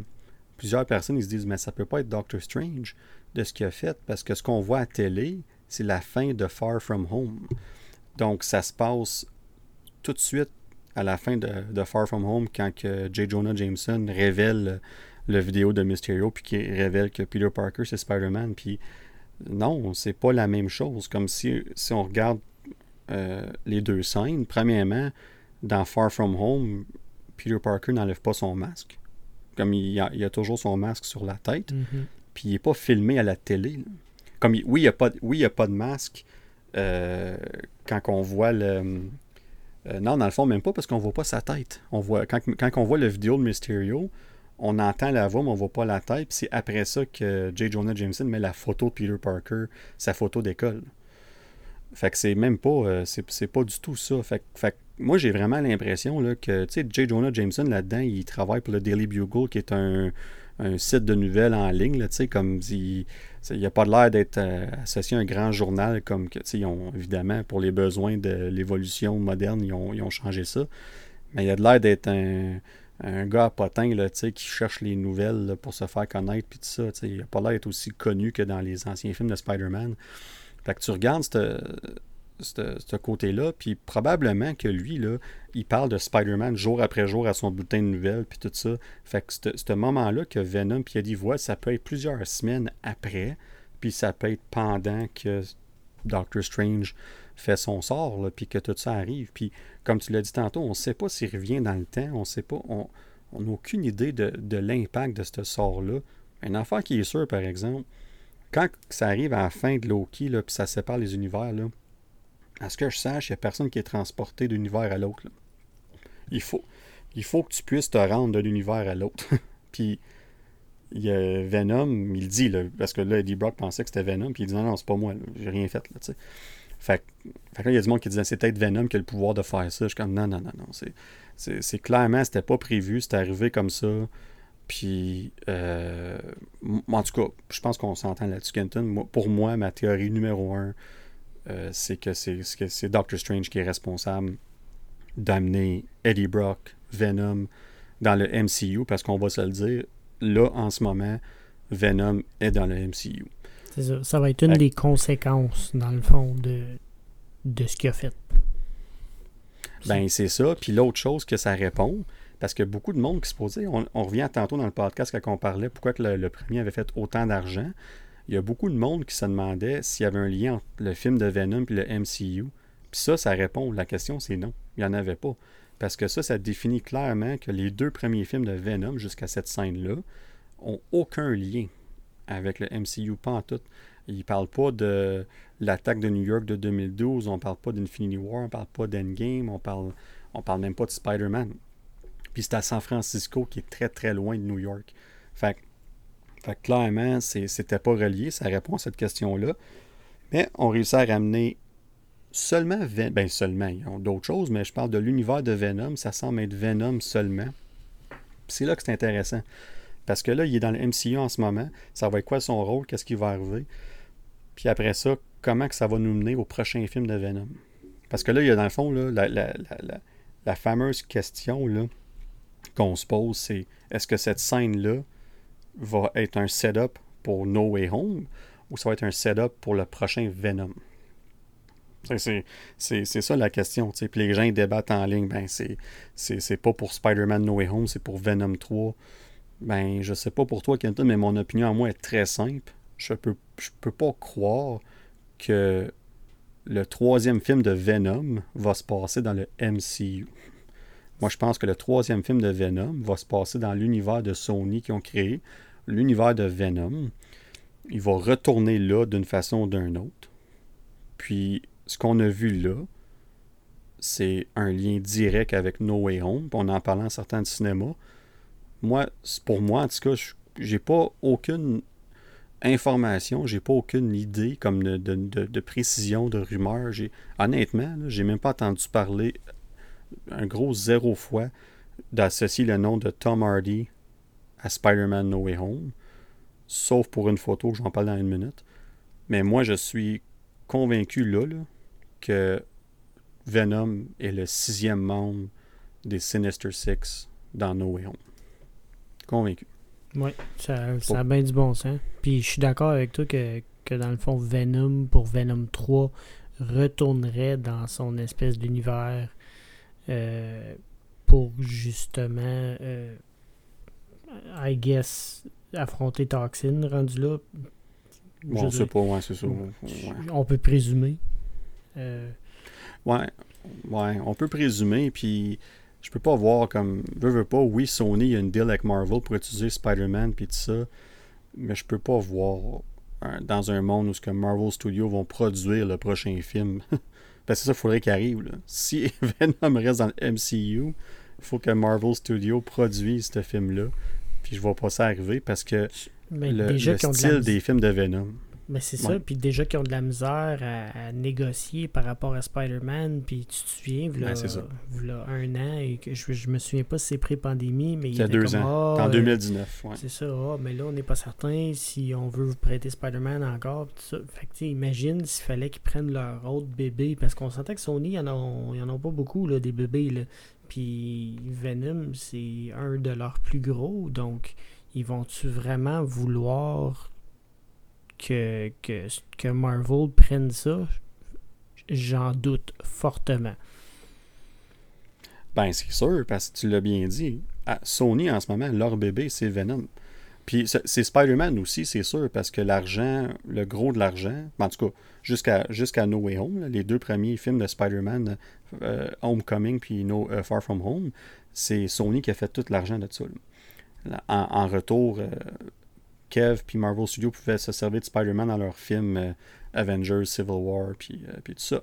plusieurs personnes ils se disent mais ça peut pas être Doctor Strange de ce qu'il a fait parce que ce qu'on voit à télé, c'est la fin de Far From Home. Donc ça se passe tout de suite à la fin de, Far From Home quand que J. Jonah Jameson révèle le vidéo de Mysterio puis qui révèle que Peter Parker c'est Spider-Man puis non, c'est pas la même chose. Comme si, si on regarde euh, les deux scènes, premièrement, dans Far From Home, Peter Parker n'enlève pas son masque. Comme il a, a, toujours son masque sur la tête. Mm-hmm. Puis il n'est pas filmé à la télé. Comme oui, il n'y a, pas, oui, a pas de masque euh, quand on voit le. Euh, non, dans le fond, même pas parce qu'on voit pas sa tête. On voit, quand, quand on voit la vidéo de Mysterio, on entend la voix, mais on voit pas la tête. C'est après ça que J. Jonah Jameson met la photo de Peter Parker, sa photo d'école. Fait que c'est même pas. Euh, c'est pas du tout ça. Fait, fait moi, j'ai vraiment l'impression que, tu J. Jonah Jameson, là-dedans, il travaille pour le Daily Bugle, qui est un, site de nouvelles en ligne, sais, comme il n'a pas l'air d'être euh, associé à un grand journal, comme que, ont, évidemment, pour les besoins de l'évolution moderne, ils ont, changé ça. Mais il a l'air d'être un, un gars potin, là, qui cherche les nouvelles pour se faire connaître, puis tout ça, il n'a pas l'air d'être aussi connu que dans les anciens films de Spider-Man. Fait que tu regardes ce côté-là, puis probablement que lui, là, il parle de Spider-Man jour après jour à son bulletin de nouvelles, puis tout ça. Fait que ce moment-là que Venom puis Eddie voit, ça peut être plusieurs semaines après, puis ça peut être pendant que Doctor Strange fait son sort, puis que tout ça arrive. Puis, comme tu l'as dit tantôt, on ne sait pas s'il revient dans le temps, on sait pas, on n'a aucune idée de, de l'impact de ce sort-là. Un affaire qui est sûr, par exemple, quand ça arrive à la fin de Loki, puis ça sépare les univers, là, à ce que je sache, il n'y a personne qui est transporté d'un univers à l'autre. Il faut, il faut que tu puisses te rendre de l'univers à l'autre. [laughs] puis il y a Venom, il dit, là, parce que là, Eddie Brock pensait que c'était Venom, puis il dit non, non, c'est pas moi, j'ai rien fait. Là, fait, que là, il y a du monde qui disait c'est peut-être Venom qui a le pouvoir de faire ça. Je suis comme non, non, non, non. C'est clairement, c'était pas prévu, c'était arrivé comme ça. Puis, euh, en tout cas, je pense qu'on s'entend là-dessus, Kenton. pour moi, ma théorie numéro un, euh, c'est que c'est Doctor Strange qui est responsable d'amener Eddie Brock, Venom dans le MCU, parce qu'on va se le dire, là, en ce moment, Venom est dans le MCU. C'est ça. Ça va être une des conséquences, dans le fond, de, de ce qu'il a fait. Ben, c'est ça. Puis l'autre chose que ça répond, parce que beaucoup de monde qui se posait, on, revient tantôt dans le podcast quand on parlait pourquoi que le, premier avait fait autant d'argent. Il y a beaucoup de monde qui se demandait s'il y avait un lien entre le film de Venom et le MCU. Puis Puis ça, ça répond. La question, c'est non. Il n'y en avait pas. Parce que ça, ça définit clairement que les deux premiers films de Venom jusqu'à cette scène-là ont aucun lien avec le MCU, pas en tout. Il parle pas de l'attaque de New York de 2012, on parle pas d'Infinity War, on parle pas d'Endgame, on parle, on parle même pas de Spider-Man. Puis c'est à San Francisco qui est très très loin de New York. Fait, fait clairement, c'était pas relié, ça répond à cette question-là. Mais on réussit à ramener seulement Venom. Ben seulement, ils ont d'autres choses, mais je parle de l'univers de Venom, ça semble être Venom seulement. C'est là que c'est intéressant. Parce que là, il est dans le MCU en ce moment. Ça va être quoi son rôle? Qu'est-ce qui va arriver? Puis après ça, comment que ça va nous mener au prochain film de Venom? Parce que là, il y a dans le fond la, fameuse question qu'on se pose, c'est est-ce que cette scène-là va être un setup pour No Way Home ou ça va être un setup pour le prochain Venom? C'est ça la question. Puis les gens débattent en ligne, ben c'est pas pour Spider-Man No Way Home, c'est pour Venom 3. Ben, je sais pas pour toi, Kenton, mais mon opinion à moi est très simple. Je peux, je peux pas croire que le troisième film de Venom va se passer dans le MCU. Moi, je pense que le troisième film de Venom va se passer dans l'univers de Sony qu'ils ont créé, l'univers de Venom. Il va retourner là d'une façon ou d'une autre. Puis, ce qu'on a vu là, c'est un lien direct avec No Way Home. On en parlant en certains de cinéma moi, pour moi, en tout cas, j'ai pas aucune information, j'ai pas aucune idée comme de, précision, de rumeur. Honnêtement, j'ai même pas entendu parler un gros zéro fois d'associer le nom de Tom Hardy à Spider-Man No Way Home, sauf pour une photo, je vais en parler dans une minute. Mais moi, je suis convaincu là que Venom est le sixième membre des Sinister Six dans No Way Home. Convaincu. Oui, ça, ça a bien du bon sens. Puis je suis d'accord avec toi que, dans le fond, Venom pour Venom 3 retournerait dans son espèce d'univers euh, pour justement, euh, I guess, affronter Toxin rendu là. Bon, on pas, ouais, c'est ça. On peut présumer. Euh, ouais, ouais, on peut présumer, puis je peux pas voir comme. Veux, veux pas, oui, Sony a une deal avec Marvel pour utiliser Spider-Man puis tout ça, mais je peux pas voir dans un monde où ce que Marvel Studios vont produire le prochain film. [laughs] Parce que ça, il faudrait qu'il arrive. Là. [laughs] Si Venom reste dans le MCU, il faut que Marvel Studios produise ce film-là. Puis je vois pas ça arriver parce que le, style des films de Venom. Mais c'est ça, puis déjà qu'ils ont de la misère à, négocier par rapport à Spider-Man, puis tu te souviens, il y a un an, et que je, je me souviens pas si c'est pré-pandémie, mais il y a deux ans, ah, en 2019. Ouais. C'est ça, ah, mais là on n'est pas certain si on veut vous prêter Spider-Man encore. Tout ça. Fait que imagine s'il fallait qu'ils prennent leur autre bébé, parce qu'on sentait que Sony, il n'y en, a pas beaucoup, là, des bébés. Là. Puis Venom, c'est un de leurs plus gros, donc ils vont-tu vraiment vouloir que, que, Marvel prenne ça, j'en doute fortement. Ben, c'est sûr, parce que tu l'as bien dit. Sony, en ce moment, leur bébé, c'est Venom. Puis c'est Spider-Man aussi, c'est sûr, parce que l'argent, le gros de l'argent, en tout cas, jusqu'à jusqu'à No Way Home, les deux premiers films de Spider-Man, euh, Homecoming puis no, euh, Far From Home, c'est Sony qui a fait tout l'argent de ça. En, retour, euh, Kev puis Marvel Studios pouvaient se servir de Spider-Man dans leur film euh, Avengers, Civil War, puis, euh, puis tout ça.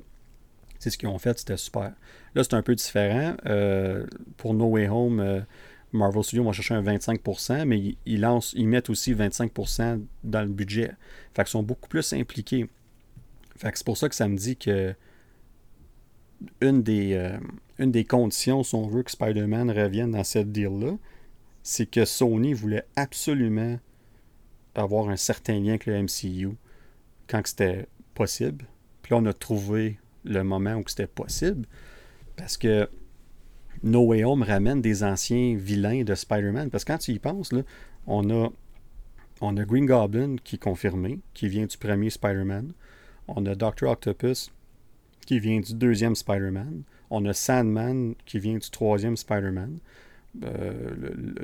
C'est ce qu'ils ont fait, c'était super. Là, c'est un peu différent. Euh, pour No Way Home, Marvel Studios va chercher un 25%, mais ils, lancent, ils mettent aussi 25% dans le budget. Fait qu'ils sont beaucoup plus impliqués. Fait que c'est pour ça que ça me dit que une des, une des conditions, si on veut que Spider-Man revienne dans cette deal-là, c'est que Sony voulait absolument avoir un certain lien avec le MCU quand c'était possible. Puis là, on a trouvé le moment où c'était possible. Parce que No Way Home ramène des anciens vilains de Spider-Man. Parce que quand tu y penses, on, a, on a Green Goblin qui est confirmé, qui vient du premier Spider-Man. On a Doctor Octopus qui vient du deuxième Spider-Man. On a Sandman qui vient du troisième Spider-Man. Euh,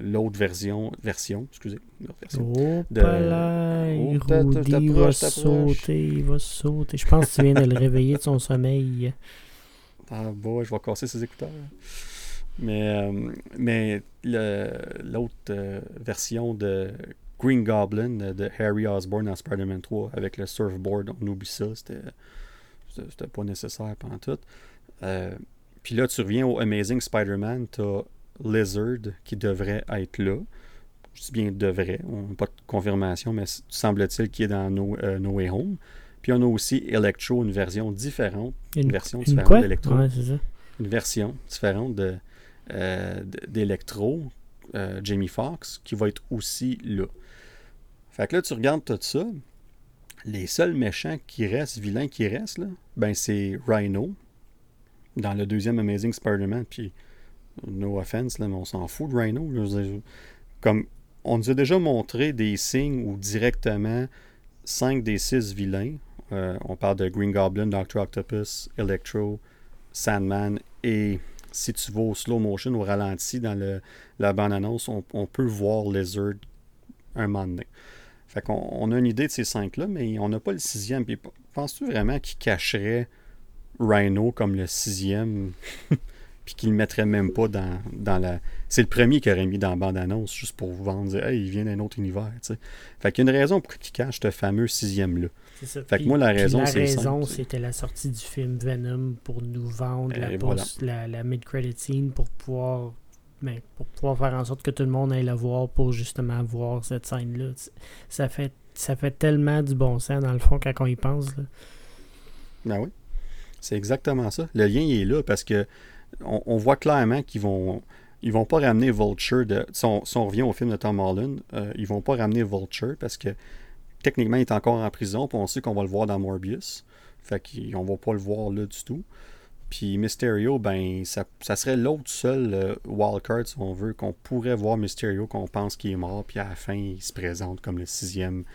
l'autre version, version, excusez, version. Oh, de... oh, Rudy va sauter, il va sauter. Je pense que tu viens de le réveiller de son sommeil. Ah, bon, je vais casser ses écouteurs. Mais, euh, mais l'autre euh, version de Green Goblin de Harry Osborn dans Spider-Man 3 avec le surfboard, on oublie ça, c'était, pas nécessaire pendant tout. Euh, puis là, tu reviens au Amazing Spider-Man, tu as Lizard qui devrait être là. Je dis bien devrait, on n'a pas de confirmation, mais semble-t-il qu'il est dans no, no, Way Home. Puis on a aussi Electro, une version différente. Une, version différente d'Electro. une version différente de, euh, d'Electro, euh, Jamie Foxx, qui va être aussi là. Fait que là, tu regardes tout ça. Les seuls méchants qui restent, vilains qui restent, là, ben c'est Rhino dans le deuxième Amazing Spider-Man. Puis, no offense, là, mais on s'en fout de Rhino. Comme on nous a déjà montré des signes où directement 5 des 6 vilains, euh, on parle de Green Goblin, Doctor Octopus, Electro, Sandman et si tu vas au slow motion, au ralenti dans le, la bande-annonce, on, peut voir Lizard un moment donné. Fait qu'on on a une idée de ces cinq-là, mais on n'a pas le sixième. Puis penses-tu vraiment qu'il cacherait Rhino comme le sixième? [laughs] puis qu'il ne le mettrait même pas dans, dans la. C'est le premier qu'il aurait mis dans la bande-annonce juste pour vous vendre, dire, hey, il vient d'un autre univers. sais. Fait qu'il y a une raison pour qu'il cache ce fameux sixième-là. Fait que moi, la raison, c'est. La raison, c'était la sortie du film Venom pour nous vendre la, la, mid-credit scene pour pouvoir, ben, pour pouvoir faire en sorte que tout le monde aille la voir pour justement voir cette scène-là. Ça fait, ça fait tellement du bon sens, dans le fond, quand on y pense. Là. Ben oui. C'est exactement ça. Le lien il est là parce que on, voit clairement qu'ils vont. Vont pas ramener Vulture de. Si on, revient au film de Tom Holland, euh, ils vont pas ramener Vulture parce que techniquement, il est encore en prison, puis on sait qu'on va le voir dans Morbius. Fait qu'on va pas le voir là du tout. Puis Mysterio, ben, ça, serait l'autre seul euh, wildcard, si on veut, qu'on pourrait voir Mysterio, qu'on pense qu'il est mort, puis à la fin, il se présente comme le sixième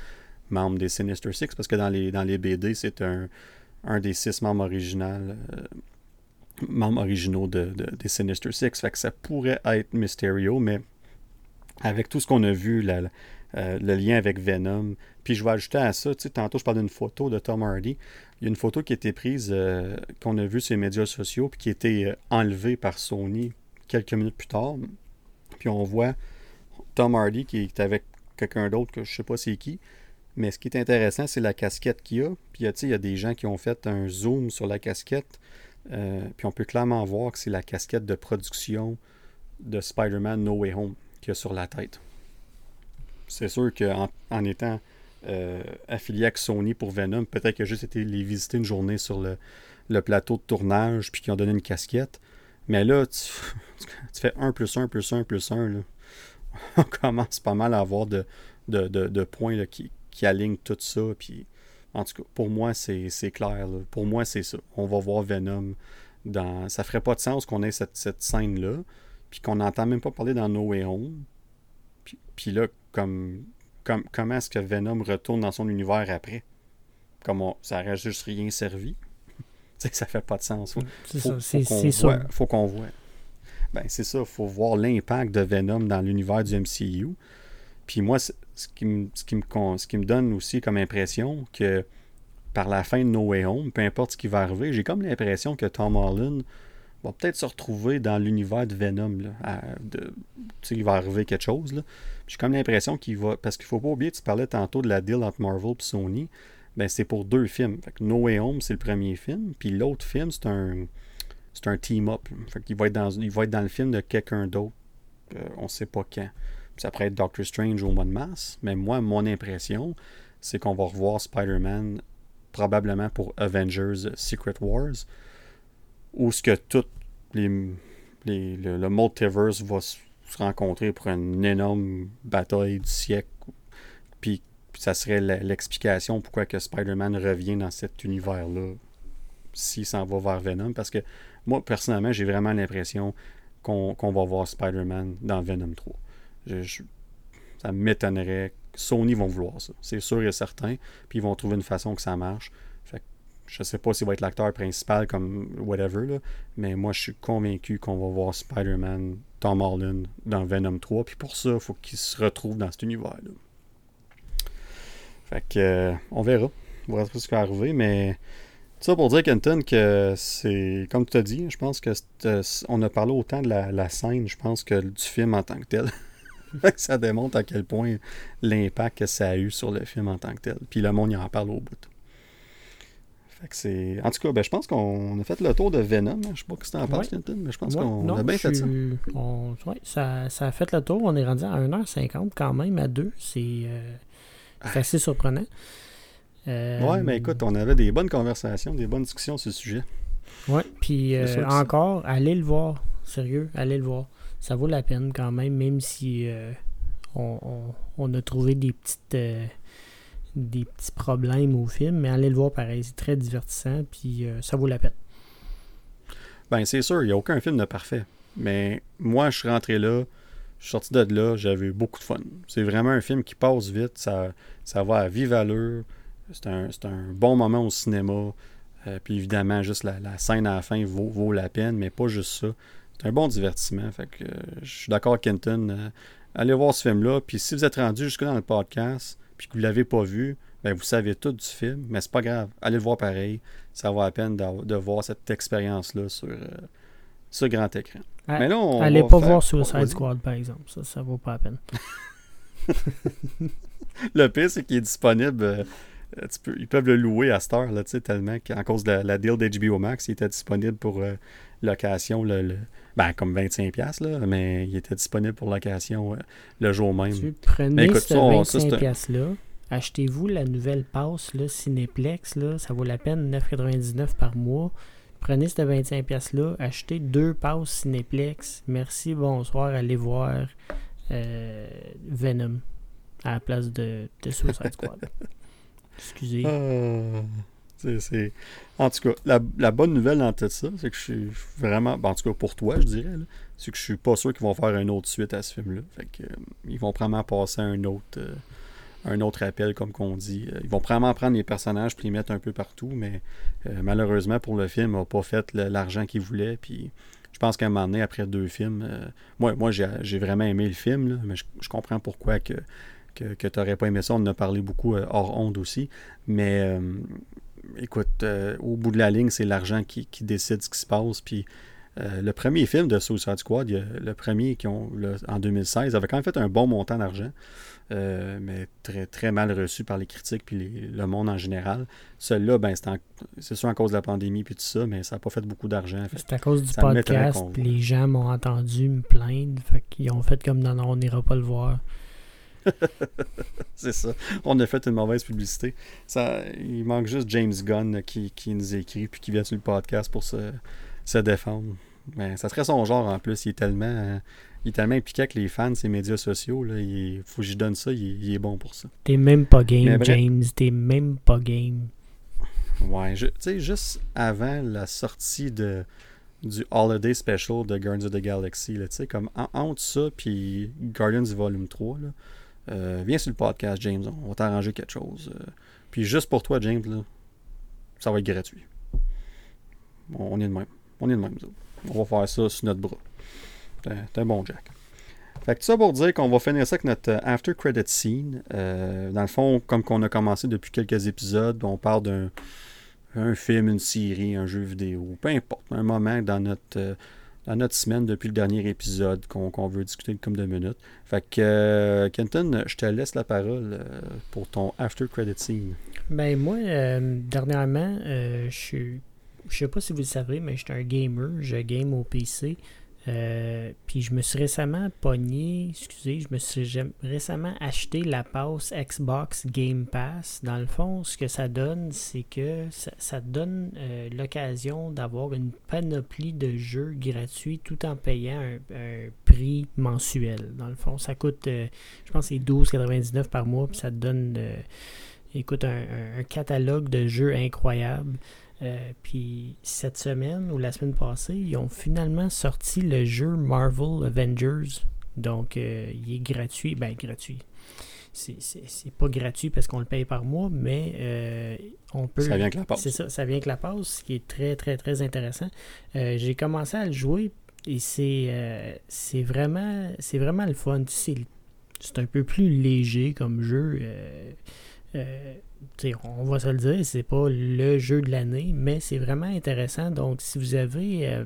membre des Sinister Six, parce que dans les, dans les BD, c'est un, un des six membres originaux, euh, membres originaux de, des Sinister Six. Fait que ça pourrait être Mysterio, mais avec tout ce qu'on a vu, euh, le lien avec Venom. Puis je vais ajouter à ça, tu sais, tantôt je parlais d'une photo de Tom Hardy. Il y a une photo qui a été prise, euh, qu'on a vue sur les médias sociaux, puis qui a été euh, enlevée par Sony quelques minutes plus tard. Puis on voit Tom Hardy qui est avec quelqu'un d'autre que je sais pas c'est qui. Mais ce qui est intéressant, c'est la casquette qu'il a. Puis il y a des gens qui ont fait un zoom sur la casquette. Puis on peut clairement voir que c'est la casquette de production de Spider-Man No Way Home qu'il a sur la tête c'est sûr qu'en en, étant euh, affilié avec Sony pour Venom, peut-être qu'il a juste été les visiter une journée sur le, plateau de tournage, puis qu'ils ont donné une casquette. Mais là, tu, [laughs] fais 1 plus 1 plus 1 plus 1. Là. [laughs] On commence pas mal à avoir de, de, points qui, qui, alignent tout ça. Puis, en tout cas, pour moi, c'est clair. Pour moi, c'est ça. On va voir Venom dans. Ça ferait pas de sens qu'on ait cette, cette scène-là, puis qu'on n'entend même pas parler dans No Way Home. Puis, là, comme, comme comment est-ce que Venom retourne dans son univers après? Comme ça n'aurait juste rien servi. [laughs] ça fait pas de sens. Faut, faut, qu'on voit. Ben, c'est ça. faut voir l'impact de Venom dans l'univers du MCU. Puis moi, ce qui, me, donne aussi comme impression que par la fin de No Way Home, peu importe ce qui va arriver, j'ai comme l'impression que Tom Holland va peut-être se retrouver dans l'univers de Venom. Là, de, il va arriver quelque chose. J'ai comme l'impression qu'il va. Parce qu'il faut pas oublier, tu parlais tantôt de la deal entre Marvel et Sony. Ben, c'est pour deux films. No Way Home, c'est le premier film. Puis l'autre film, c'est un. C'est un team-up. Fait va être dans, il va être dans le film de quelqu'un d'autre. On euh, on sait pas quand. Ça pourrait être Doctor Strange au mois de mars. Mais moi, mon impression, c'est qu'on va revoir Spider-Man probablement pour Avengers Secret Wars où ce que tout le, multiverse va se rencontrer pour une énorme bataille du siècle. Puis ça serait l'explication pourquoi que Spider-Man revient dans cet univers-là s'il s'en va vers Venom. Parce que moi, personnellement, j'ai vraiment l'impression qu'on va voir Spider-Man dans Venom 3. Ça m'étonnerait. Sony vont vouloir ça. C'est sûr et certain. Puis ils vont trouver une façon que ça marche. Je sais pas s'il va être l'acteur principal comme whatever, là, mais moi je suis convaincu qu'on va voir Spider-Man, Tom Holland dans Venom 3. Puis pour ça, il faut qu'il se retrouve dans cet univers-là. Fait que euh, on verra. On verra ce qui va arriver, mais Ça pour dire, Kenton, que c'est, comme tu as dit, je pense que euh, on a parlé autant de la, scène, je pense, que du film en tant que tel. [laughs] [laughs] ça démontre à quel point l'impact que ça a eu sur le film en tant que tel. Puis le monde y en parle au bout. En tout cas, ben, je pense qu'on a fait le tour de Venom. Je sais pas que tu en penses, mais je pense qu'on a bien fait ça. ça. ça. a fait le tour. On est rendu à 1h50 quand même, à 2. Euh, c'est assez surprenant. Euh, ouais, mais écoute, on avait des bonnes conversations, des bonnes discussions sur ce sujet. Ouais, puis euh, encore, allez le voir. Sérieux, allez le voir. Ça vaut la peine quand même, même si on, on, a trouvé des petites des petits problèmes au film, mais allez le voir pareil, c'est très divertissant, puis euh, ça vaut la peine. Ben, c'est sûr, il n'y a aucun film de parfait. Mais moi, je suis rentré là, je suis sorti de là, j'avais eu beaucoup de fun. C'est vraiment un film qui passe vite, ça, ça va à vive allure, c'est un, bon moment au cinéma. Euh, puis évidemment, juste la, scène à la fin vaut, vaut, la peine, mais pas juste ça. C'est un bon divertissement. Fait que euh, je suis d'accord, Kenton. allez voir ce film-là. Puis si vous êtes rendu jusque dans le podcast, puis que vous ne l'avez pas vu, ben vous savez tout du film, mais c'est pas grave. Allez le voir pareil. Ça vaut la peine de, voir cette expérience-là sur, euh, ce grand écran. mais là, on Allez pas voir Suicide Squad, par exemple. Ça, ça vaut pas la peine. [laughs] le pire, c'est qu'il est disponible. Euh, ils peuvent le louer à cette heure, là, tellement qu'à cause de la, deal d'HBO Max, il était disponible pour euh, location le, ben, comme 25$, là, mais il était disponible pour location le jour même. Tu prenez ce 25$-là, achetez-vous la nouvelle passe là, Cinéplex, là, ça vaut la peine, 9,99$ par mois. Prenez ce 25$-là, achetez deux passes Cinéplex. Merci, bonsoir, allez voir euh, Venom à la place de, de Suicide Squad. [laughs] Excusez. Ah, En tout cas, la, bonne nouvelle dans tout ça, c'est que je suis vraiment. Ben, en tout cas, pour toi, je dirais, c'est que je suis pas sûr qu'ils vont faire une autre suite à ce film-là. Euh, ils vont probablement passer un autre. Euh, un autre appel, comme qu'on dit. Euh, ils vont probablement prendre les personnages et les mettre un peu partout, mais malheureusement pour le film, ils n'ont pas fait l'argent qu'ils voulaient. Puis je pense qu'à un moment donné, après deux films, moi, moi j'ai vraiment aimé le film, mais je, comprends pourquoi que que, tu n'aurais pas aimé ça. On en a parlé beaucoup hors onde aussi. Mais écoute, euh, au bout de la ligne, c'est l'argent qui, décide ce qui se passe. Puis le premier film de Suicide Squad, le premier qui ont en 2016, avait quand même fait un bon montant d'argent. mais très, très mal reçu par les critiques puis le monde en général. Celui-là, ben, c'est sûr à cause de la pandémie puis tout ça, mais ça n'a pas fait beaucoup d'argent. C'est à cause du podcast. Les gens m'ont entendu me plaindre. Fait qu'ils ont fait comme non, non, on n'ira pas le voir. [laughs] c'est ça. On a fait une mauvaise publicité. Ça, il manque juste James Gunn qui, nous écrit puis qui vient sur le podcast pour se, défendre. Mais ça serait son genre en plus. Il est tellement, il est tellement impliqué avec les fans, ses médias sociaux. Là, il faut que je donne ça. Il, est bon pour ça. T'es même pas game, James. T'es même pas game. Ouais, tu sais, juste avant la sortie de du Holiday Special de Guardians of the Galaxy, tu sais, comme entre ça puis Guardians Volume 3, là, euh, viens sur le podcast, James. On va t'arranger quelque chose. Euh, puis juste pour toi, James, là, ça va être gratuit. On est de même. On est de même. On va faire ça sur notre bras. T'es un bon Jack. Fait que tout ça pour dire qu'on va finir ça avec notre euh, after credit scene. dans le fond, comme qu'on a commencé depuis quelques épisodes, on parle d'un film, une série, un jeu vidéo, peu importe, un moment dans notre dans notre semaine depuis le dernier épisode qu'on veut discuter comme deux minutes. Fait que, euh, Kenton, je te laisse la parole euh, pour ton after credit scene. Ben, moi, euh, dernièrement, je suis. Je sais pas si vous le savez, mais je suis un gamer. Je game au PC. Euh, puis je me suis récemment pogné, excusez, je me suis récemment acheté la passe Xbox Game Pass. Dans le fond, ce que ça donne, c'est que ça, donne euh, l'occasion d'avoir une panoplie de jeux gratuits tout en payant un, prix mensuel. Dans le fond, ça coûte, euh, je pense, c'est 12,99 par mois, puis ça te donne, écoute, un, catalogue de jeux incroyables. Euh, puis cette semaine ou la semaine passée, ils ont finalement sorti le jeu Marvel Avengers. Donc, euh, il est gratuit. Ben, gratuit. C'est pas gratuit parce qu'on le paye par mois, mais euh, on peut. Ça vient que la pause. C'est ça, ça vient que la pause, ce qui est très, très, très intéressant. J'ai commencé à le jouer et c'est c'est vraiment, vraiment le fun. C'est un peu plus léger comme jeu on va se le dire, c'est pas le jeu de l'année, mais c'est vraiment intéressant. Donc, si vous avez euh,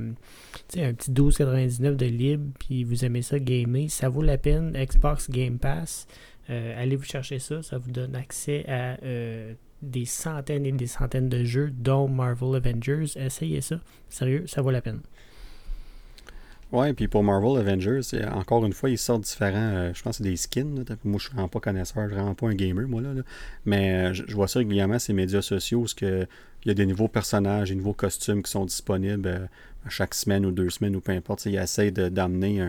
un petit 12,99 de libre, puis vous aimez ça gamer, ça vaut la peine. Xbox Game Pass, euh, allez vous chercher ça. Ça vous donne accès à euh, des centaines et des centaines de jeux, dont Marvel Avengers. Essayez ça. Sérieux, ça vaut la peine. Ouais, puis pour Marvel Avengers, encore une fois, ils sortent différents. Euh, je pense que c'est des skins. Moi, je suis vraiment pas connaisseur, je suis vraiment pas un gamer, moi, là. Mais euh, je, vois ça régulièrement les médias sociaux, parce que il y a des nouveaux personnages, des nouveaux costumes qui sont disponibles euh, chaque semaine ou deux semaines ou peu importe. Ils essayent d'amener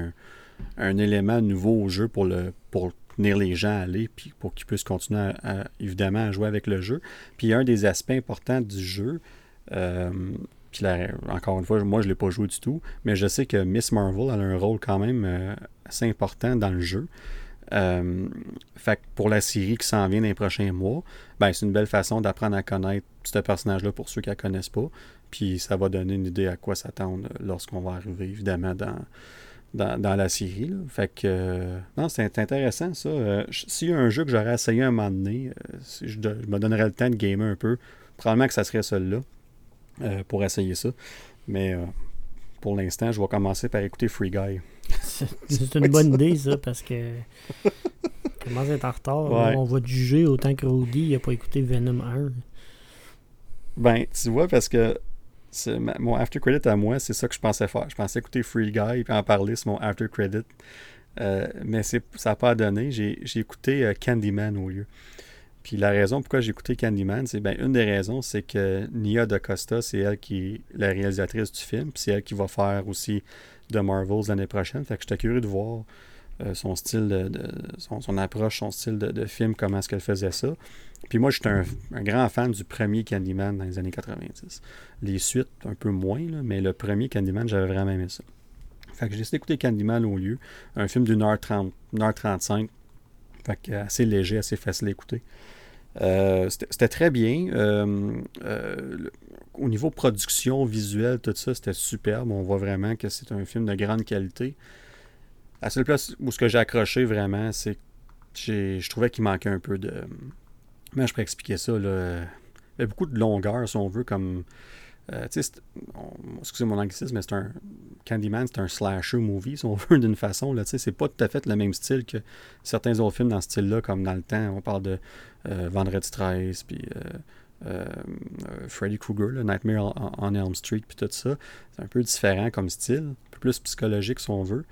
un, élément nouveau au jeu pour le pour tenir les gens à aller, puis pour qu'ils puissent continuer évidemment à jouer avec le jeu. Puis un des aspects importants du jeu, puis encore une fois, moi, je ne l'ai pas joué du tout, mais je sais que Miss Marvel a un rôle quand même euh, assez important dans le jeu. Euh, fait pour la série qui s'en vient dans les prochains mois, ben, c'est une belle façon d'apprendre à connaître ce personnage-là pour ceux qui ne la connaissent pas. Puis ça va donner une idée à quoi s'attendre lorsqu'on va arriver, évidemment, dans, dans, la série. Fait que, euh, non, c'est intéressant ça. S'il y a un jeu que j'aurais essayé un moment donné, je, je, me donnerais le temps de gamer un peu, probablement que ça serait celui-là. Euh, pour essayer ça. Mais euh, pour l'instant, je vais commencer par écouter Free Guy. C'est [laughs] une bonne idée, ça, parce que commence à être en retard. On va te juger autant que Rudy n'a pas écouté Venom 1. Ben, tu vois, parce que mon after credit à moi, c'est ça que je pensais faire. Je pensais écouter Free Guy et en parler sur mon after credit. Euh, mais ça n'a pas donné. J'ai écouté Candyman au lieu. Puis la raison pourquoi j'ai écouté Candyman, c'est bien une des raisons, c'est que Nia DaCosta, c'est elle qui est la réalisatrice du film, puis c'est elle qui va faire aussi The Marvels l'année prochaine. Fait que j'étais curieux de voir euh, son style de, son, approche, son style de, film, comment est-ce qu'elle faisait ça. Puis moi, j'étais un, grand fan du premier Candyman dans les années 90. Les suites, un peu moins, mais le premier Candyman, j'avais vraiment aimé ça. Fait que j'ai décidé d'écouter Candyman au lieu. Un film d'une heure, 30, heure 35. Fait assez léger, assez facile à écouter. Euh, c'était très bien. Euh, euh, au niveau production visuelle, tout ça, c'était superbe. On voit vraiment que c'est un film de grande qualité. La seule place où ce que j'ai accroché vraiment, c'est que je trouvais qu'il manquait un peu de. Comment je pourrais expliquer ça? Là? Il y avait beaucoup de longueur, si on veut, comme euh, excusez mon anglicisme, mais c'est un. Candyman, c'est un slasher movie, si on [laughs] veut, d'une façon. Là, c'est pas tout à fait le même style que certains autres films dans ce style-là, comme dans le temps. On parle de euh, Vendredi 13, puis euh, Freddy Krueger, Nightmare on, Elm Street, puis tout ça. C'est un peu différent comme style, un peu plus psychologique, si on veut.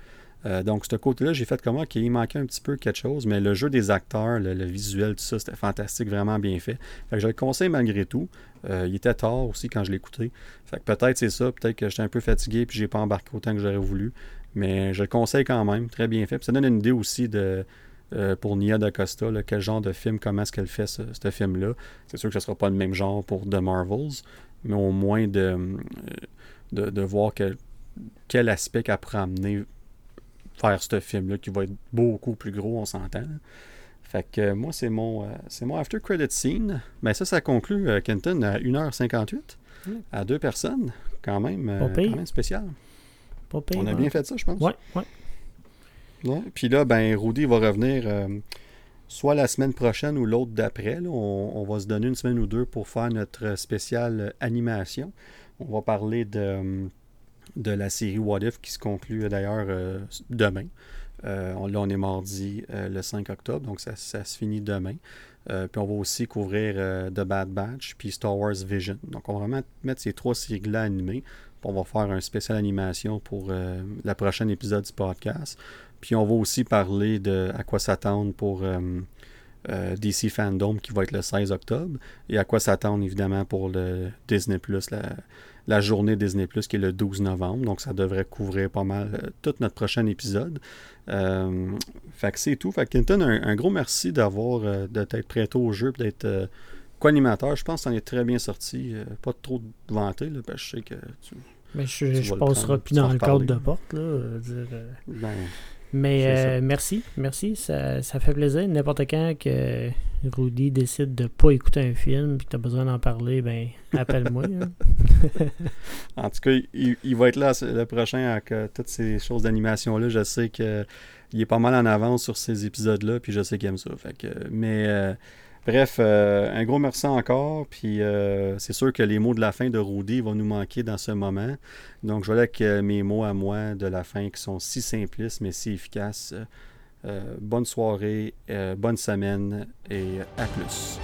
Euh, donc, ce côté-là, j'ai fait comment qu'il manquait un petit peu quelque chose, mais le jeu des acteurs, le, visuel, tout ça, c'était fantastique, vraiment bien fait. Fait que je le conseille malgré tout. Euh, il était tard aussi quand je l'écoutais. Fait que peut-être c'est ça, peut-être que j'étais un peu fatigué puis j'ai pas embarqué autant que j'aurais voulu. Mais je le conseille quand même, très bien fait. Puis ça donne une idée aussi de euh, pour Nia DaCosta, quel genre de film, comment est-ce qu'elle fait ce, film-là. C'est sûr que ce ne sera pas le même genre pour The Marvels, mais au moins de, de, voir quel aspect qu'elle pourrait amener faire ce film-là qui va être beaucoup plus gros, on s'entend. Fait que euh, moi, c'est mon, euh, c'est mon after credit scene. Mais ça, ça conclut euh, Kenton à 1h58 à deux personnes. Quand même, quand même spécial. on a bien fait ça, je pense. Ouais, ouais. ouais. Puis là, ben, Rudy va revenir soit la semaine prochaine ou l'autre d'après. On, on, va se donner une semaine ou deux pour faire notre spéciale animation. On va parler de de la série What If qui se conclut euh, d'ailleurs euh, demain. Euh, là, on est mardi le 5 octobre, donc ça, se finit demain. puis on va aussi couvrir The Bad Batch puis Star Wars Vision. Donc on va vraiment mettre ces trois séries-là animées. Puis on va faire un spécial animation pour le prochain épisode du podcast. Puis on va aussi parler de à quoi s'attendre pour DC Fandom qui va être le 16 octobre. Et à quoi s'attendre évidemment pour le Disney Plus, la, journée Disney Plus qui est le 12 novembre. Donc ça devrait couvrir pas mal euh, tout notre prochain épisode. Euh, fait que c'est tout. Fait que Kenton, un, gros merci d'avoir euh, d'être prêt au jeu d'être co-animateur. Je pense que en est très bien sorti. pas trop vanté, là, parce que je sais que tu. Mais je, je passerai plus dans le cadre de porte. Là, ben, mais euh, merci, merci. Ça, ça fait plaisir. N'importe quand que Rudy décide de pas écouter un film et que tu as besoin d'en parler, ben appelle-moi. Hein. [laughs] en tout cas, il, va être là le prochain avec euh, toutes ces choses d'animation-là. Je sais qu'il est pas mal en avance sur ces épisodes-là, puis je sais qu'il aime ça. Fait que, mais euh, Bref, un gros merci encore. Puis c'est sûr que les mots de la fin de Rudy vont nous manquer dans ce moment. Donc je vais avec mes mots à moi de la fin qui sont si simplistes mais si efficaces. bonne soirée, bonne semaine et à plus.